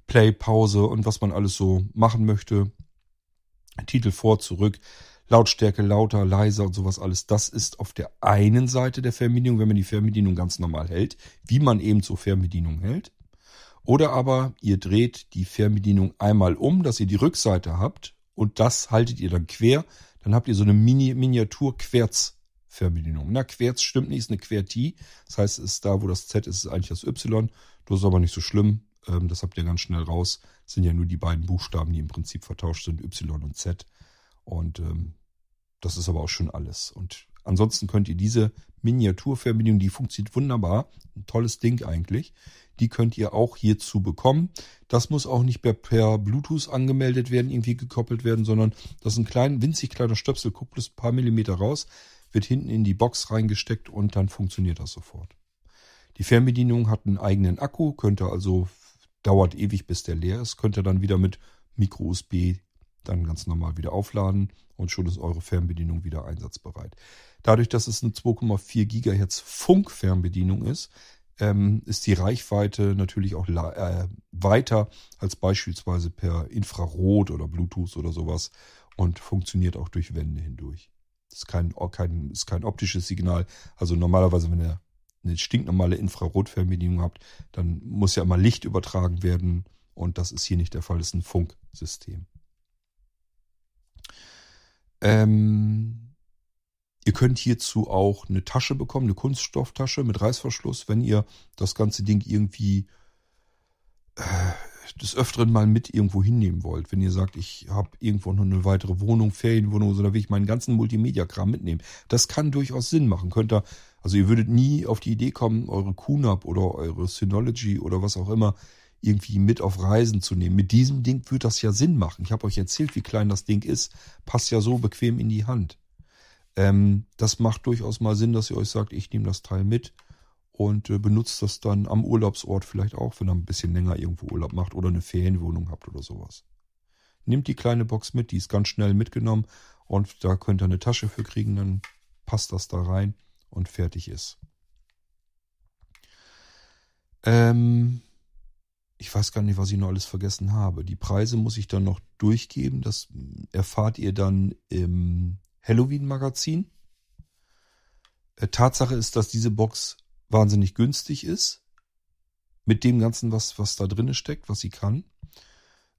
Play, Pause und was man alles so machen möchte. Titel vor, zurück, Lautstärke lauter, leiser und sowas alles. Das ist auf der einen Seite der Fernbedienung, wenn man die Fernbedienung ganz normal hält, wie man eben zur Fernbedienung hält. Oder aber ihr dreht die Fernbedienung einmal um, dass ihr die Rückseite habt und das haltet ihr dann quer. Dann habt ihr so eine Mini Miniatur-Querz-Fernbedienung. Na, Querz stimmt nicht, ist eine QWERTY. Das heißt, es ist da, wo das Z ist, ist eigentlich das Y. Das ist aber nicht so schlimm. Ähm, das habt ihr ganz schnell raus. Sind ja nur die beiden Buchstaben, die im Prinzip vertauscht sind, Y und Z. Und ähm, das ist aber auch schon alles. Und ansonsten könnt ihr diese Miniaturfernbedienung, die funktioniert wunderbar, ein tolles Ding eigentlich, die könnt ihr auch hierzu bekommen. Das muss auch nicht per, per Bluetooth angemeldet werden, irgendwie gekoppelt werden, sondern das ist ein klein, winzig kleiner Stöpsel, guckt bloß ein paar Millimeter raus, wird hinten in die Box reingesteckt und dann funktioniert das sofort. Die Fernbedienung hat einen eigenen Akku, könnte also, dauert ewig bis der leer ist, könnt ihr dann wieder mit Micro-USB dann ganz normal wieder aufladen und schon ist eure Fernbedienung wieder einsatzbereit. Dadurch, dass es eine 2,4 Gigahertz Funkfernbedienung ist, ähm, ist die Reichweite natürlich auch äh, weiter als beispielsweise per Infrarot oder Bluetooth oder sowas und funktioniert auch durch Wände hindurch. Das ist kein, kein, ist kein optisches Signal. Also normalerweise, wenn ihr eine stinknormale Infrarotfernbedienung habt, dann muss ja immer Licht übertragen werden und das ist hier nicht der Fall, das ist ein Funksystem. Ähm, ihr könnt hierzu auch eine Tasche bekommen, eine Kunststofftasche mit Reißverschluss, wenn ihr das ganze Ding irgendwie äh, des Öfteren mal mit irgendwo hinnehmen wollt. Wenn ihr sagt, ich habe irgendwo noch eine weitere Wohnung, Ferienwohnung, so da will ich meinen ganzen Multimedia-Kram mitnehmen. Das kann durchaus Sinn machen. Könnt ihr, also ihr würdet nie auf die Idee kommen, eure QNAP oder eure Synology oder was auch immer irgendwie mit auf Reisen zu nehmen. Mit diesem Ding wird das ja Sinn machen. Ich habe euch erzählt, wie klein das Ding ist. Passt ja so bequem in die Hand. Ähm, das macht durchaus mal Sinn, dass ihr euch sagt, ich nehme das Teil mit und äh, benutzt das dann am Urlaubsort vielleicht auch, wenn ihr ein bisschen länger irgendwo Urlaub macht oder eine Ferienwohnung habt oder sowas. Nehmt die kleine Box mit, die ist ganz schnell mitgenommen und da könnt ihr eine Tasche für kriegen, dann passt das da rein und fertig ist. Ähm, ich weiß gar nicht, was ich noch alles vergessen habe. Die Preise muss ich dann noch durchgeben. Das erfahrt ihr dann im Halloween-Magazin. Äh, Tatsache ist, dass diese Box wahnsinnig günstig ist. Mit dem Ganzen, was, was da drin steckt, was sie kann.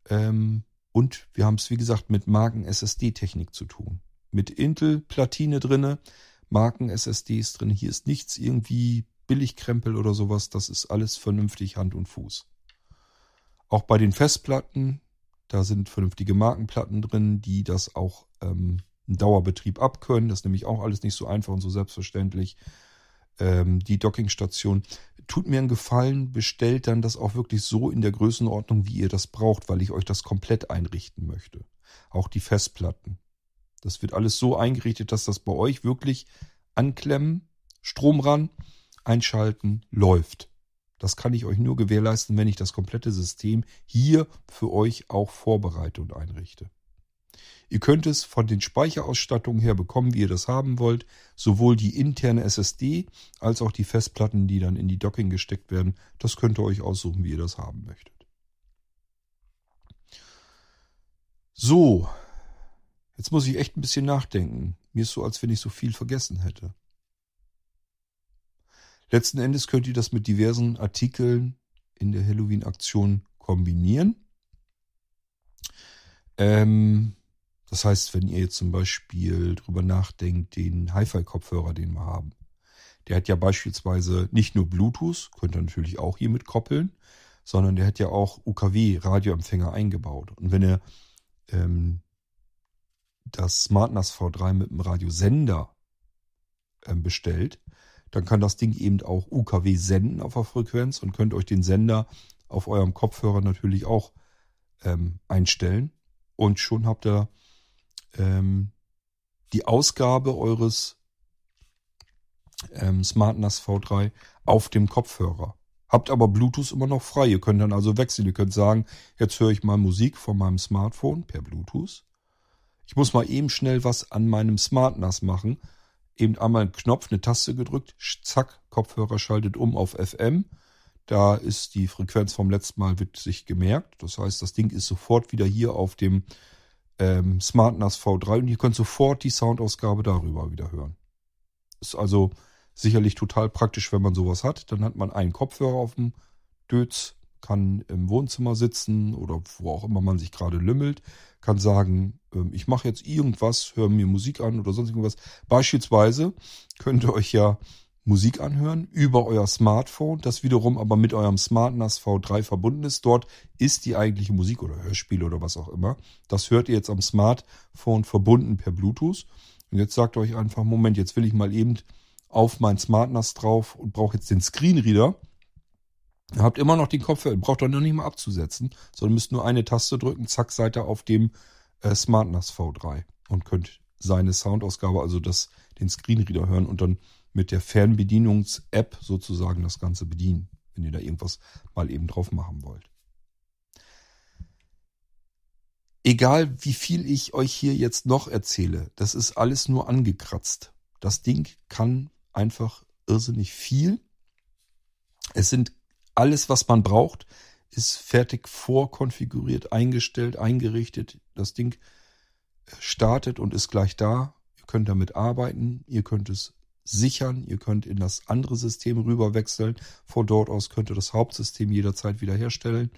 Ähm, und wir haben es, wie gesagt, mit Marken-SSD-Technik zu tun. Mit Intel-Platine drinne, Marken-SSDs drin. Hier ist nichts irgendwie Billigkrempel oder sowas. Das ist alles vernünftig Hand und Fuß. Auch bei den Festplatten, da sind vernünftige Markenplatten drin, die das auch ähm, einen Dauerbetrieb abkönnen. Das ist nämlich auch alles nicht so einfach und so selbstverständlich. Ähm, die Dockingstation. Tut mir einen Gefallen, bestellt dann das auch wirklich so in der Größenordnung, wie ihr das braucht, weil ich euch das komplett einrichten möchte. Auch die Festplatten. Das wird alles so eingerichtet, dass das bei euch wirklich anklemmen, Strom ran, einschalten, läuft. Das kann ich euch nur gewährleisten, wenn ich das komplette System hier für euch auch vorbereite und einrichte. Ihr könnt es von den Speicherausstattungen her bekommen, wie ihr das haben wollt. Sowohl die interne SSD als auch die Festplatten, die dann in die Docking gesteckt werden. Das könnt ihr euch aussuchen, wie ihr das haben möchtet. So, jetzt muss ich echt ein bisschen nachdenken. Mir ist so, als wenn ich so viel vergessen hätte. Letzten Endes könnt ihr das mit diversen Artikeln in der Halloween-Aktion kombinieren. Ähm, das heißt, wenn ihr jetzt zum Beispiel drüber nachdenkt, den Hi-Fi-Kopfhörer, den wir haben, der hat ja beispielsweise nicht nur Bluetooth, könnt ihr natürlich auch hier mit koppeln, sondern der hat ja auch UKW-Radioempfänger eingebaut. Und wenn ihr ähm, das SmartNAS V3 mit dem Radiosender ähm, bestellt, dann kann das Ding eben auch UKW senden auf der Frequenz und könnt euch den Sender auf eurem Kopfhörer natürlich auch ähm, einstellen. Und schon habt ihr ähm, die Ausgabe eures ähm, SmartNAS V3 auf dem Kopfhörer. Habt aber Bluetooth immer noch frei. Ihr könnt dann also wechseln. Ihr könnt sagen, jetzt höre ich mal Musik von meinem Smartphone per Bluetooth. Ich muss mal eben schnell was an meinem SmartNAS machen eben einmal einen Knopf, eine Taste gedrückt, zack, Kopfhörer schaltet um auf FM. Da ist die Frequenz vom letzten Mal wird sich gemerkt. Das heißt, das Ding ist sofort wieder hier auf dem ähm, SmartNAS V3 und ihr könnt sofort die Soundausgabe darüber wieder hören. Ist also sicherlich total praktisch, wenn man sowas hat. Dann hat man einen Kopfhörer auf dem Dötz, kann im Wohnzimmer sitzen oder wo auch immer man sich gerade lümmelt, kann sagen, ähm, ich mache jetzt irgendwas, höre mir Musik an oder sonst irgendwas. Beispielsweise könnt ihr euch ja Musik anhören über euer Smartphone, das wiederum aber mit eurem Smart NAS V3 verbunden ist. Dort ist die eigentliche Musik oder Hörspiel oder was auch immer. Das hört ihr jetzt am Smartphone verbunden per Bluetooth. Und jetzt sagt euch einfach, Moment, jetzt will ich mal eben auf mein Smart NAS drauf und brauche jetzt den Screenreader. Ihr habt immer noch den Kopfhörer, braucht euch noch nicht mal abzusetzen, sondern müsst nur eine Taste drücken, zack, seid ihr auf dem äh, Smart NAS V3 und könnt seine Soundausgabe, also das, den Screenreader hören und dann mit der Fernbedienungs-App sozusagen das Ganze bedienen, wenn ihr da irgendwas mal eben drauf machen wollt. Egal wie viel ich euch hier jetzt noch erzähle, das ist alles nur angekratzt. Das Ding kann einfach irrsinnig viel. Es sind alles, was man braucht, ist fertig vorkonfiguriert, eingestellt, eingerichtet. Das Ding startet und ist gleich da. Ihr könnt damit arbeiten, ihr könnt es sichern, ihr könnt in das andere System rüber wechseln. Von dort aus könnt ihr das Hauptsystem jederzeit wiederherstellen.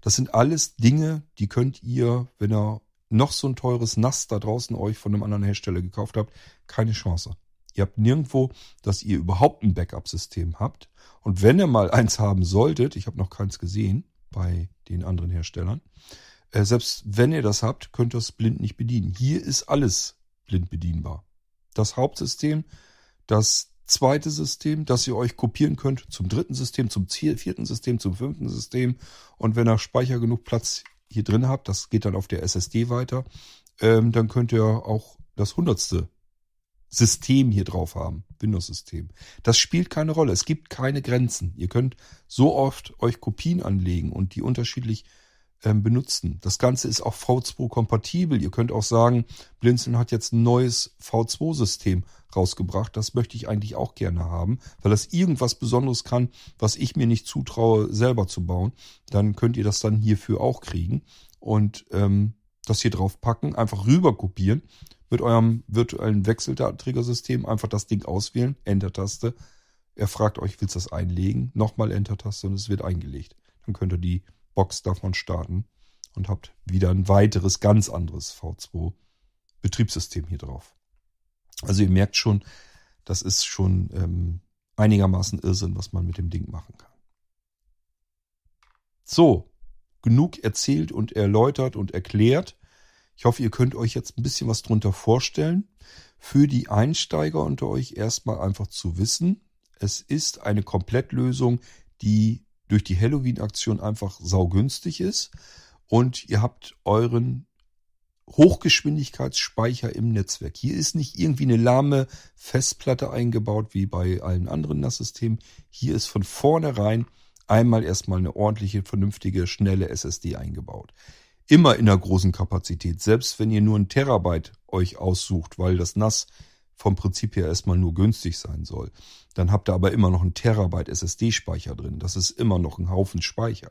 Das sind alles Dinge, die könnt ihr, wenn ihr noch so ein teures NAS da draußen euch von einem anderen Hersteller gekauft habt, keine Chance. Ihr habt nirgendwo, dass ihr überhaupt ein Backup-System habt. Und wenn ihr mal eins haben solltet, ich habe noch keins gesehen bei den anderen Herstellern, äh, selbst wenn ihr das habt, könnt ihr es blind nicht bedienen. Hier ist alles blind bedienbar. Das Hauptsystem, das zweite System, das ihr euch kopieren könnt zum dritten System, zum vierten System, zum fünften System. Und wenn ihr Speicher genug Platz hier drin habt, das geht dann auf der SSD weiter, ähm, dann könnt ihr auch das hundertste System hier drauf haben, Windows-System. Das spielt keine Rolle. Es gibt keine Grenzen. Ihr könnt so oft euch Kopien anlegen und die unterschiedlich ähm, benutzen. Das Ganze ist auch V2 kompatibel. Ihr könnt auch sagen, Blinzeln hat jetzt ein neues V2-System rausgebracht. Das möchte ich eigentlich auch gerne haben, weil das irgendwas Besonderes kann, was ich mir nicht zutraue, selber zu bauen. Dann könnt ihr das dann hierfür auch kriegen und ähm, das hier drauf packen, einfach rüber kopieren mit eurem virtuellen Wechseldatenträgersystem, einfach das Ding auswählen, Enter-Taste. Er fragt euch, willst du das einlegen? Nochmal Enter-Taste und es wird eingelegt. Dann könnt ihr die Box davon starten und habt wieder ein weiteres, ganz anderes V2 Betriebssystem hier drauf. Also ihr merkt schon, das ist schon ähm, einigermaßen Irrsinn, was man mit dem Ding machen kann. So, genug erzählt und erläutert und erklärt. Ich hoffe, ihr könnt euch jetzt ein bisschen was drunter vorstellen. Für die Einsteiger unter euch erstmal einfach zu wissen, es ist eine Komplettlösung, die durch die Halloween-Aktion einfach saugünstig ist und ihr habt euren Hochgeschwindigkeitsspeicher im Netzwerk. Hier ist nicht irgendwie eine lahme Festplatte eingebaut wie bei allen anderen NAS-Systemen. Hier ist von vornherein einmal erstmal eine ordentliche, vernünftige, schnelle SSD eingebaut. Immer in einer großen Kapazität, selbst wenn ihr nur ein Terabyte euch aussucht, weil das NAS vom Prinzip her erstmal nur günstig sein soll. Dann habt ihr aber immer noch einen Terabyte SSD-Speicher drin. Das ist immer noch ein Haufen Speicher.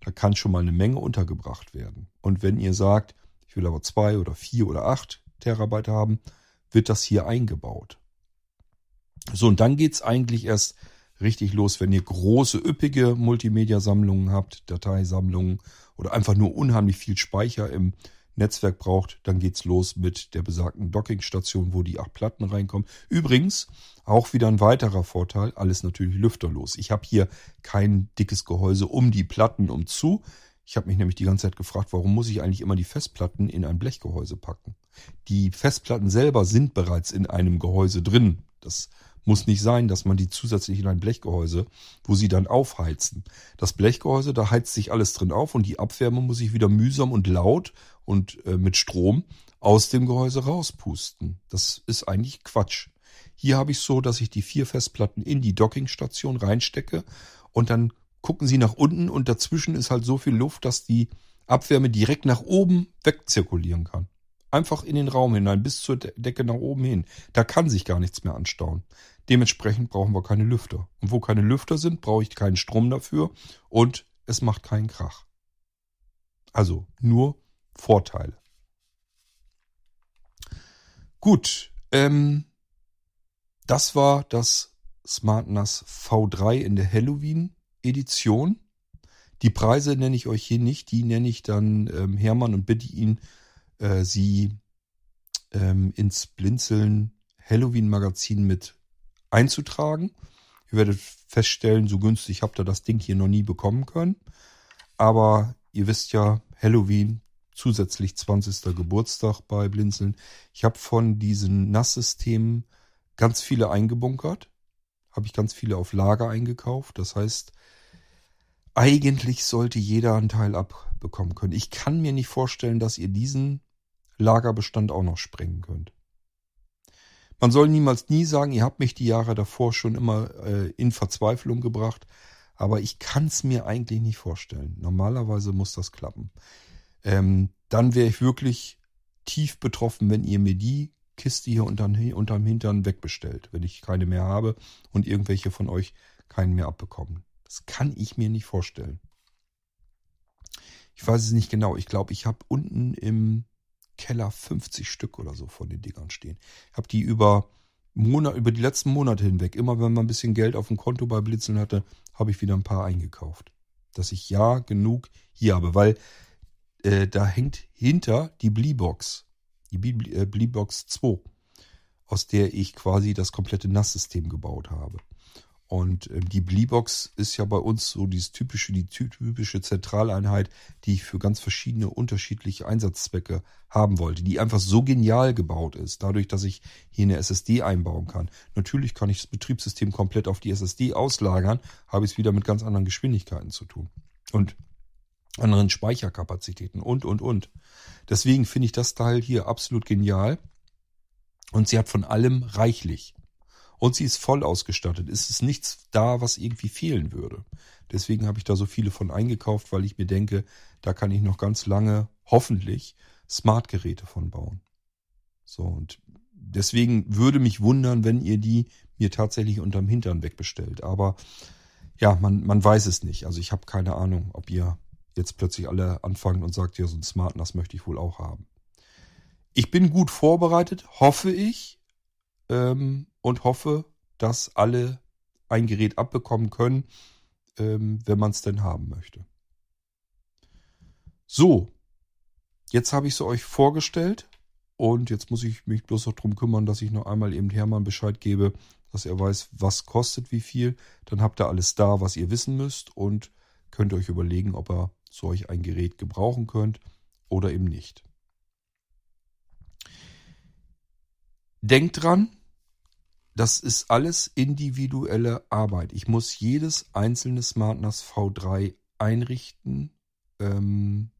Da kann schon mal eine Menge untergebracht werden. Und wenn ihr sagt, ich will aber zwei oder vier oder acht Terabyte haben, wird das hier eingebaut. So, und dann geht's eigentlich erst richtig los, wenn ihr große, üppige Multimedia-Sammlungen habt, Dateisammlungen oder einfach nur unheimlich viel Speicher im Netzwerk braucht, dann geht's los mit der besagten Dockingstation, wo die acht Platten reinkommen. Übrigens, auch wieder ein weiterer Vorteil, alles natürlich lüfterlos. Ich habe hier kein dickes Gehäuse um die Platten umzu. Ich habe mich nämlich die ganze Zeit gefragt, warum muss ich eigentlich immer die Festplatten in ein Blechgehäuse packen? Die Festplatten selber sind bereits in einem Gehäuse drin. Das muss nicht sein, dass man die zusätzlich in ein Blechgehäuse, wo sie dann aufheizen. Das Blechgehäuse, da heizt sich alles drin auf und die Abwärme muss ich wieder mühsam und laut und äh, mit Strom aus dem Gehäuse rauspusten. Das ist eigentlich Quatsch. Hier habe ich so, dass ich die vier Festplatten in die Dockingstation reinstecke und dann gucken sie nach unten und dazwischen ist halt so viel Luft, dass die Abwärme direkt nach oben wegzirkulieren kann. Einfach in den Raum hinein, bis zur Decke nach oben hin. Da kann sich gar nichts mehr anstauen. Dementsprechend brauchen wir keine Lüfter. Und wo keine Lüfter sind, brauche ich keinen Strom dafür und es macht keinen Krach. Also nur Vorteile. Gut, ähm, das war das Smart NAS V3 in der Halloween-Edition. Die Preise nenne ich euch hier nicht, die nenne ich dann ähm, Hermann und bitte ihn, äh, sie ähm, ins Blinzeln Halloween-Magazin mit einzutragen. Ihr werdet feststellen, so günstig habt ihr das Ding hier noch nie bekommen können. Aber ihr wisst ja, Halloween, zusätzlich 20. Geburtstag bei Blinzeln. Ich habe von diesen NAS-Systemen ganz viele eingebunkert. Habe ich ganz viele auf Lager eingekauft. Das heißt, eigentlich sollte jeder einen Teil abbekommen können. Ich kann mir nicht vorstellen, dass ihr diesen Lagerbestand auch noch sprengen könnt. Man soll niemals nie sagen, ihr habt mich die Jahre davor schon immer äh, in Verzweiflung gebracht, aber ich kann es mir eigentlich nicht vorstellen. Normalerweise muss das klappen. Ähm, dann wäre ich wirklich tief betroffen, wenn ihr mir die Kiste hier unterm, unterm Hintern wegbestellt, wenn ich keine mehr habe und irgendwelche von euch keinen mehr abbekommen. Das kann ich mir nicht vorstellen. Ich weiß es nicht genau. Ich glaube, ich habe unten im Keller 50 Stück oder so von den Dingern stehen. Ich habe die über Monat, über die letzten Monate hinweg, immer wenn man ein bisschen Geld auf dem Konto bei Blitzeln hatte, habe ich wieder ein paar eingekauft. Dass ich ja genug hier habe, weil äh, da hängt hinter die Bleebox, die Bleebox äh, 2, aus der ich quasi das komplette NAS-System gebaut habe. Und ähm, die Bleebox ist ja bei uns so dieses typische, die typische Zentraleinheit, die ich für ganz verschiedene unterschiedliche Einsatzzwecke haben wollte, die einfach so genial gebaut ist, dadurch, dass ich hier eine SSD einbauen kann. Natürlich kann ich das Betriebssystem komplett auf die SSD auslagern, habe ich es wieder mit ganz anderen Geschwindigkeiten zu tun. Und anderen Speicherkapazitäten und, und, und. Deswegen finde ich das Teil hier absolut genial. Und sie hat von allem reichlich und sie ist voll ausgestattet. Es ist nichts da, was irgendwie fehlen würde. Deswegen habe ich da so viele von eingekauft, weil ich mir denke, da kann ich noch ganz lange, hoffentlich, Smartgeräte von bauen. So, und deswegen würde mich wundern, wenn ihr die mir tatsächlich unterm Hintern wegbestellt. Aber ja, man, man weiß es nicht. Also ich habe keine Ahnung, ob ihr jetzt plötzlich alle anfangen und sagt, ja, so ein Smart NAS möchte ich wohl auch haben. Ich bin gut vorbereitet, hoffe ich. Ähm, und hoffe, dass alle ein Gerät abbekommen können, ähm, wenn man es denn haben möchte. So, jetzt habe ich es euch vorgestellt und jetzt muss ich mich bloß noch darum kümmern, dass ich noch einmal eben Hermann Bescheid gebe, dass er weiß, was kostet wie viel. Dann habt ihr alles da, was ihr wissen müsst und könnt euch überlegen, ob ihr solch ein Gerät gebrauchen könnt oder eben nicht. Denkt dran, das ist alles individuelle Arbeit. Ich muss jedes einzelne SmartNAS V3 einrichten. Ähm,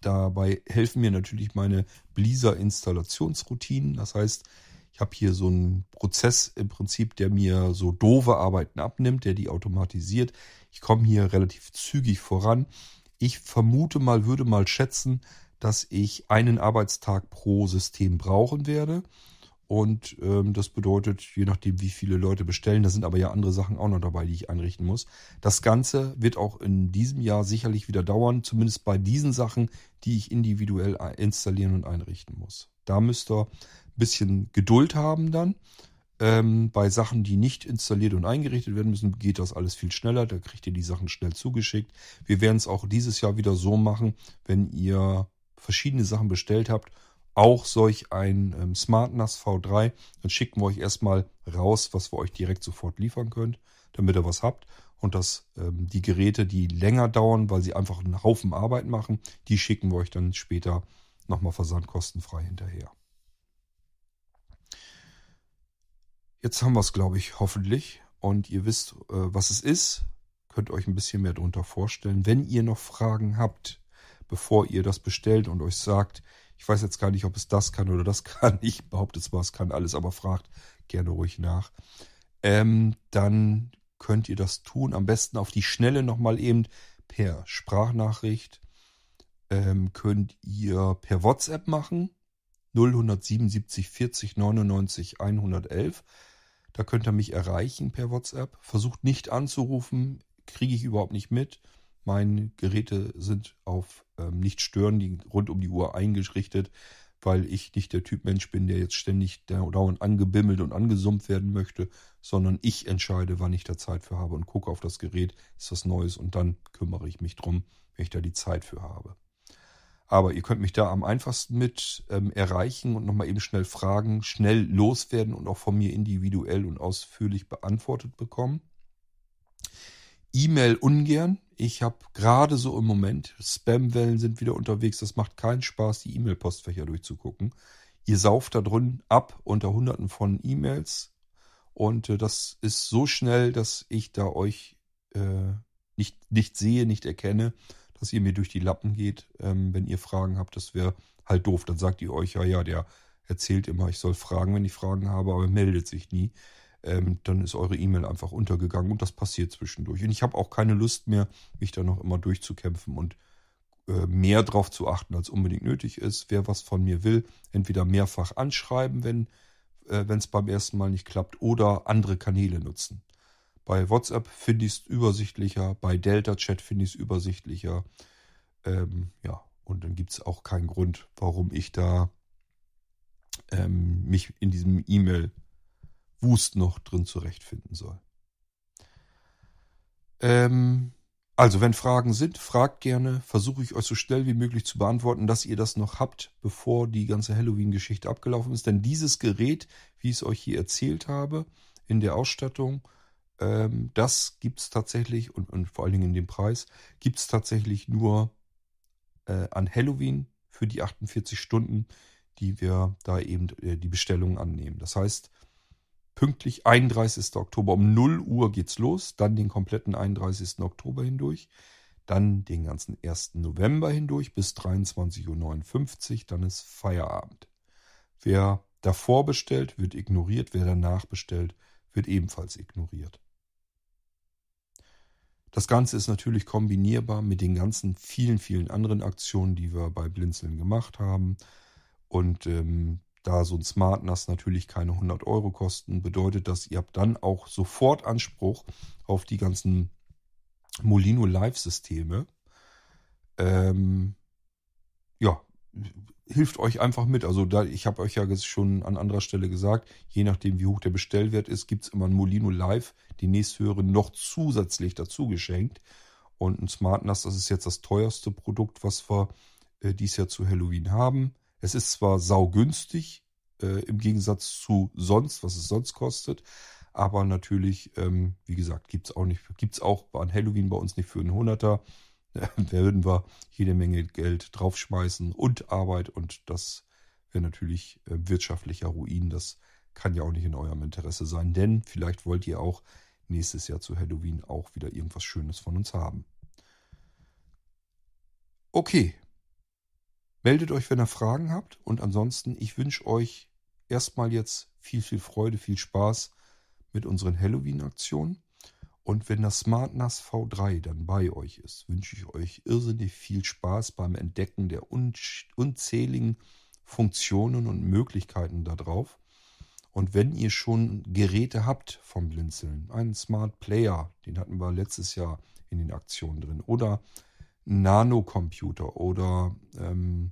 dabei helfen mir natürlich meine Blizzard Installationsroutinen. Das heißt, ich habe hier so einen Prozess im Prinzip, der mir so doofe Arbeiten abnimmt, der die automatisiert. Ich komme hier relativ zügig voran. Ich vermute mal, würde mal schätzen, dass ich einen Arbeitstag pro System brauchen werde. Und ähm, das bedeutet, je nachdem, wie viele Leute bestellen, da sind aber ja andere Sachen auch noch dabei, die ich einrichten muss. Das Ganze wird auch in diesem Jahr sicherlich wieder dauern, zumindest bei diesen Sachen, die ich individuell installieren und einrichten muss. Da müsst ihr ein bisschen Geduld haben dann. Ähm, bei Sachen, die nicht installiert und eingerichtet werden müssen, geht das alles viel schneller. Da kriegt ihr die Sachen schnell zugeschickt. Wir werden es auch dieses Jahr wieder so machen, wenn ihr verschiedene Sachen bestellt habt auch solch ein ähm, SmartNAS V3. Dann schicken wir euch erstmal raus, was wir euch direkt sofort liefern könnt, damit ihr was habt. Und dass ähm, die Geräte, die länger dauern, weil sie einfach einen Haufen Arbeit machen, die schicken wir euch dann später nochmal versandkostenfrei hinterher. Jetzt haben wir es, glaube ich, hoffentlich. Und ihr wisst, äh, was es ist. Könnt euch ein bisschen mehr darunter vorstellen. Wenn ihr noch Fragen habt, bevor ihr das bestellt und euch sagt, ich weiß jetzt gar nicht, ob es das kann oder das kann. Ich behaupte zwar, es kann alles, aber fragt gerne ruhig nach. Ähm, dann könnt ihr das tun. Am besten auf die Schnelle nochmal eben per Sprachnachricht. Ähm, könnt ihr per WhatsApp machen. 0177 40 99 111. Da könnt ihr mich erreichen per WhatsApp. Versucht nicht anzurufen, kriege ich überhaupt nicht mit. Meine Geräte sind auf ähm, nicht stören, die rund um die Uhr eingerichtet, weil ich nicht der Typ Mensch bin, der jetzt ständig dauernd angebimmelt und angesummt werden möchte, sondern ich entscheide, wann ich da Zeit für habe und gucke auf das Gerät, ist was Neues und dann kümmere ich mich drum, wenn ich da die Zeit für habe. Aber ihr könnt mich da am einfachsten mit ähm, erreichen und nochmal eben schnell Fragen schnell loswerden und auch von mir individuell und ausführlich beantwortet bekommen. E-Mail ungern. Ich habe gerade so im Moment, Spamwellen sind wieder unterwegs. Das macht keinen Spaß, die E-Mail-Postfächer durchzugucken. Ihr sauft da drin ab unter hunderten von E-Mails. Und äh, das ist so schnell, dass ich da euch äh, nicht, nicht sehe, nicht erkenne dass ihr mir durch die Lappen geht, ähm, wenn ihr Fragen habt. Das wäre halt doof. Dann sagt ihr euch, ja, ja, der erzählt immer, ich soll fragen, wenn ich Fragen habe, aber meldet sich nie. Ähm, dann ist eure E-Mail einfach untergegangen und das passiert zwischendurch. Und ich habe auch keine Lust mehr, mich da noch immer durchzukämpfen und äh, mehr drauf zu achten, als unbedingt nötig ist. Wer was von mir will, entweder mehrfach anschreiben, wenn äh, es beim ersten Mal nicht klappt, oder andere Kanäle nutzen. Bei WhatsApp finde ich es übersichtlicher, bei Delta Chat finde ich es übersichtlicher. Ähm, ja, und dann gibt es auch keinen Grund, warum ich da ähm, mich in diesem E-Mail-Wust noch drin zurechtfinden soll. Ähm, also, wenn Fragen sind, fragt gerne. Versuche ich euch so schnell wie möglich zu beantworten, dass ihr das noch habt, bevor die ganze Halloween-Geschichte abgelaufen ist. Denn dieses Gerät, wie ich es euch hier erzählt habe, in der Ausstattung, ähm, das gibt es tatsächlich, und, und, vor allen Dingen in dem Preis, gibt es tatsächlich nur äh, an Halloween für die 48 Stunden, die wir da eben äh, die Bestellung annehmen. Das heißt, pünktlich 31. Oktober um 0 Uhr geht's los, dann den kompletten 31. Oktober hindurch, dann den ganzen 1. November hindurch bis 23.59 Uhr, dann ist Feierabend. Wer davor bestellt, wird ignoriert, wer danach bestellt, wird ebenfalls ignoriert. Das Ganze ist natürlich kombinierbar mit den ganzen vielen, vielen anderen Aktionen, die wir bei Blinzeln gemacht haben. Und ähm, da so ein Smart NAS natürlich keine 100 Euro kosten, bedeutet das, ihr habt dann auch sofort Anspruch auf die ganzen Molino Live-Systeme. Ähm, ja, hilft euch einfach mit. Also da, ich habe euch ja schon an anderer Stelle gesagt, je nachdem wie hoch der Bestellwert ist, gibt es immer ein Molino Live, die nächsthöhere noch zusätzlich dazu geschenkt. Und ein Smart NAS, das ist jetzt das teuerste Produkt, was wir äh, dies Jahr zu Halloween haben. Es ist zwar saugünstig äh, im Gegensatz zu sonst, was es sonst kostet, aber natürlich, ähm, wie gesagt, gibt's auch nicht, gibt's auch an Halloween bei uns nicht für einen Hunderter. würden wir jede Menge Geld draufschmeißen und Arbeit und das wäre natürlich äh, wirtschaftlicher Ruin. Das kann ja auch nicht in eurem Interesse sein, denn vielleicht wollt ihr auch nächstes Jahr zu Halloween auch wieder irgendwas Schönes von uns haben. Okay. Meldet euch, wenn ihr Fragen habt und ansonsten, ich wünsche euch erstmal jetzt viel, viel Freude, viel Spaß mit unseren Halloween-Aktionen. Und wenn das Smart NAS V3 dann bei euch ist, wünsche ich euch irrsinnig viel Spaß beim Entdecken der unzähligen Funktionen und Möglichkeiten da drauf. Und wenn ihr schon Geräte habt vom Blinzeln, einen Smart Player, den hatten wir letztes Jahr in den Aktionen drin, oder Nanocomputer oder ähm,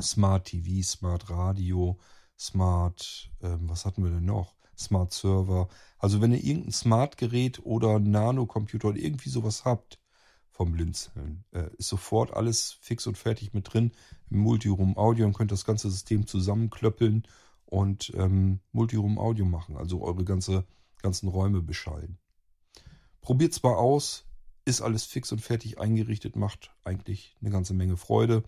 Smart TV, Smart Radio, Smart, ähm, was hatten wir denn noch? Smart Server. Also wenn ihr irgendein Smart-Gerät oder Nano-Computer oder irgendwie sowas habt vom Blinzeln, äh, ist sofort alles fix und fertig mit drin im Multiroom Audio und könnt das ganze System zusammenklöppeln und ähm, Multiroom Audio machen, also eure ganze, ganzen Räume beschallen. Probiert zwar aus, ist alles fix und fertig eingerichtet, macht eigentlich eine ganze Menge Freude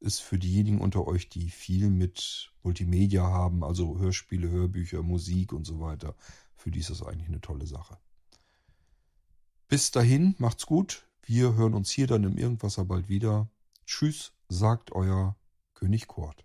ist für diejenigen unter euch, die viel mit Multimedia haben, also Hörspiele, Hörbücher, Musik und so weiter. Für die ist das eigentlich eine tolle Sache. Bis dahin, macht's gut. Wir hören uns hier dann im Irgendwasser bald wieder. Tschüss, sagt euer König Kurt.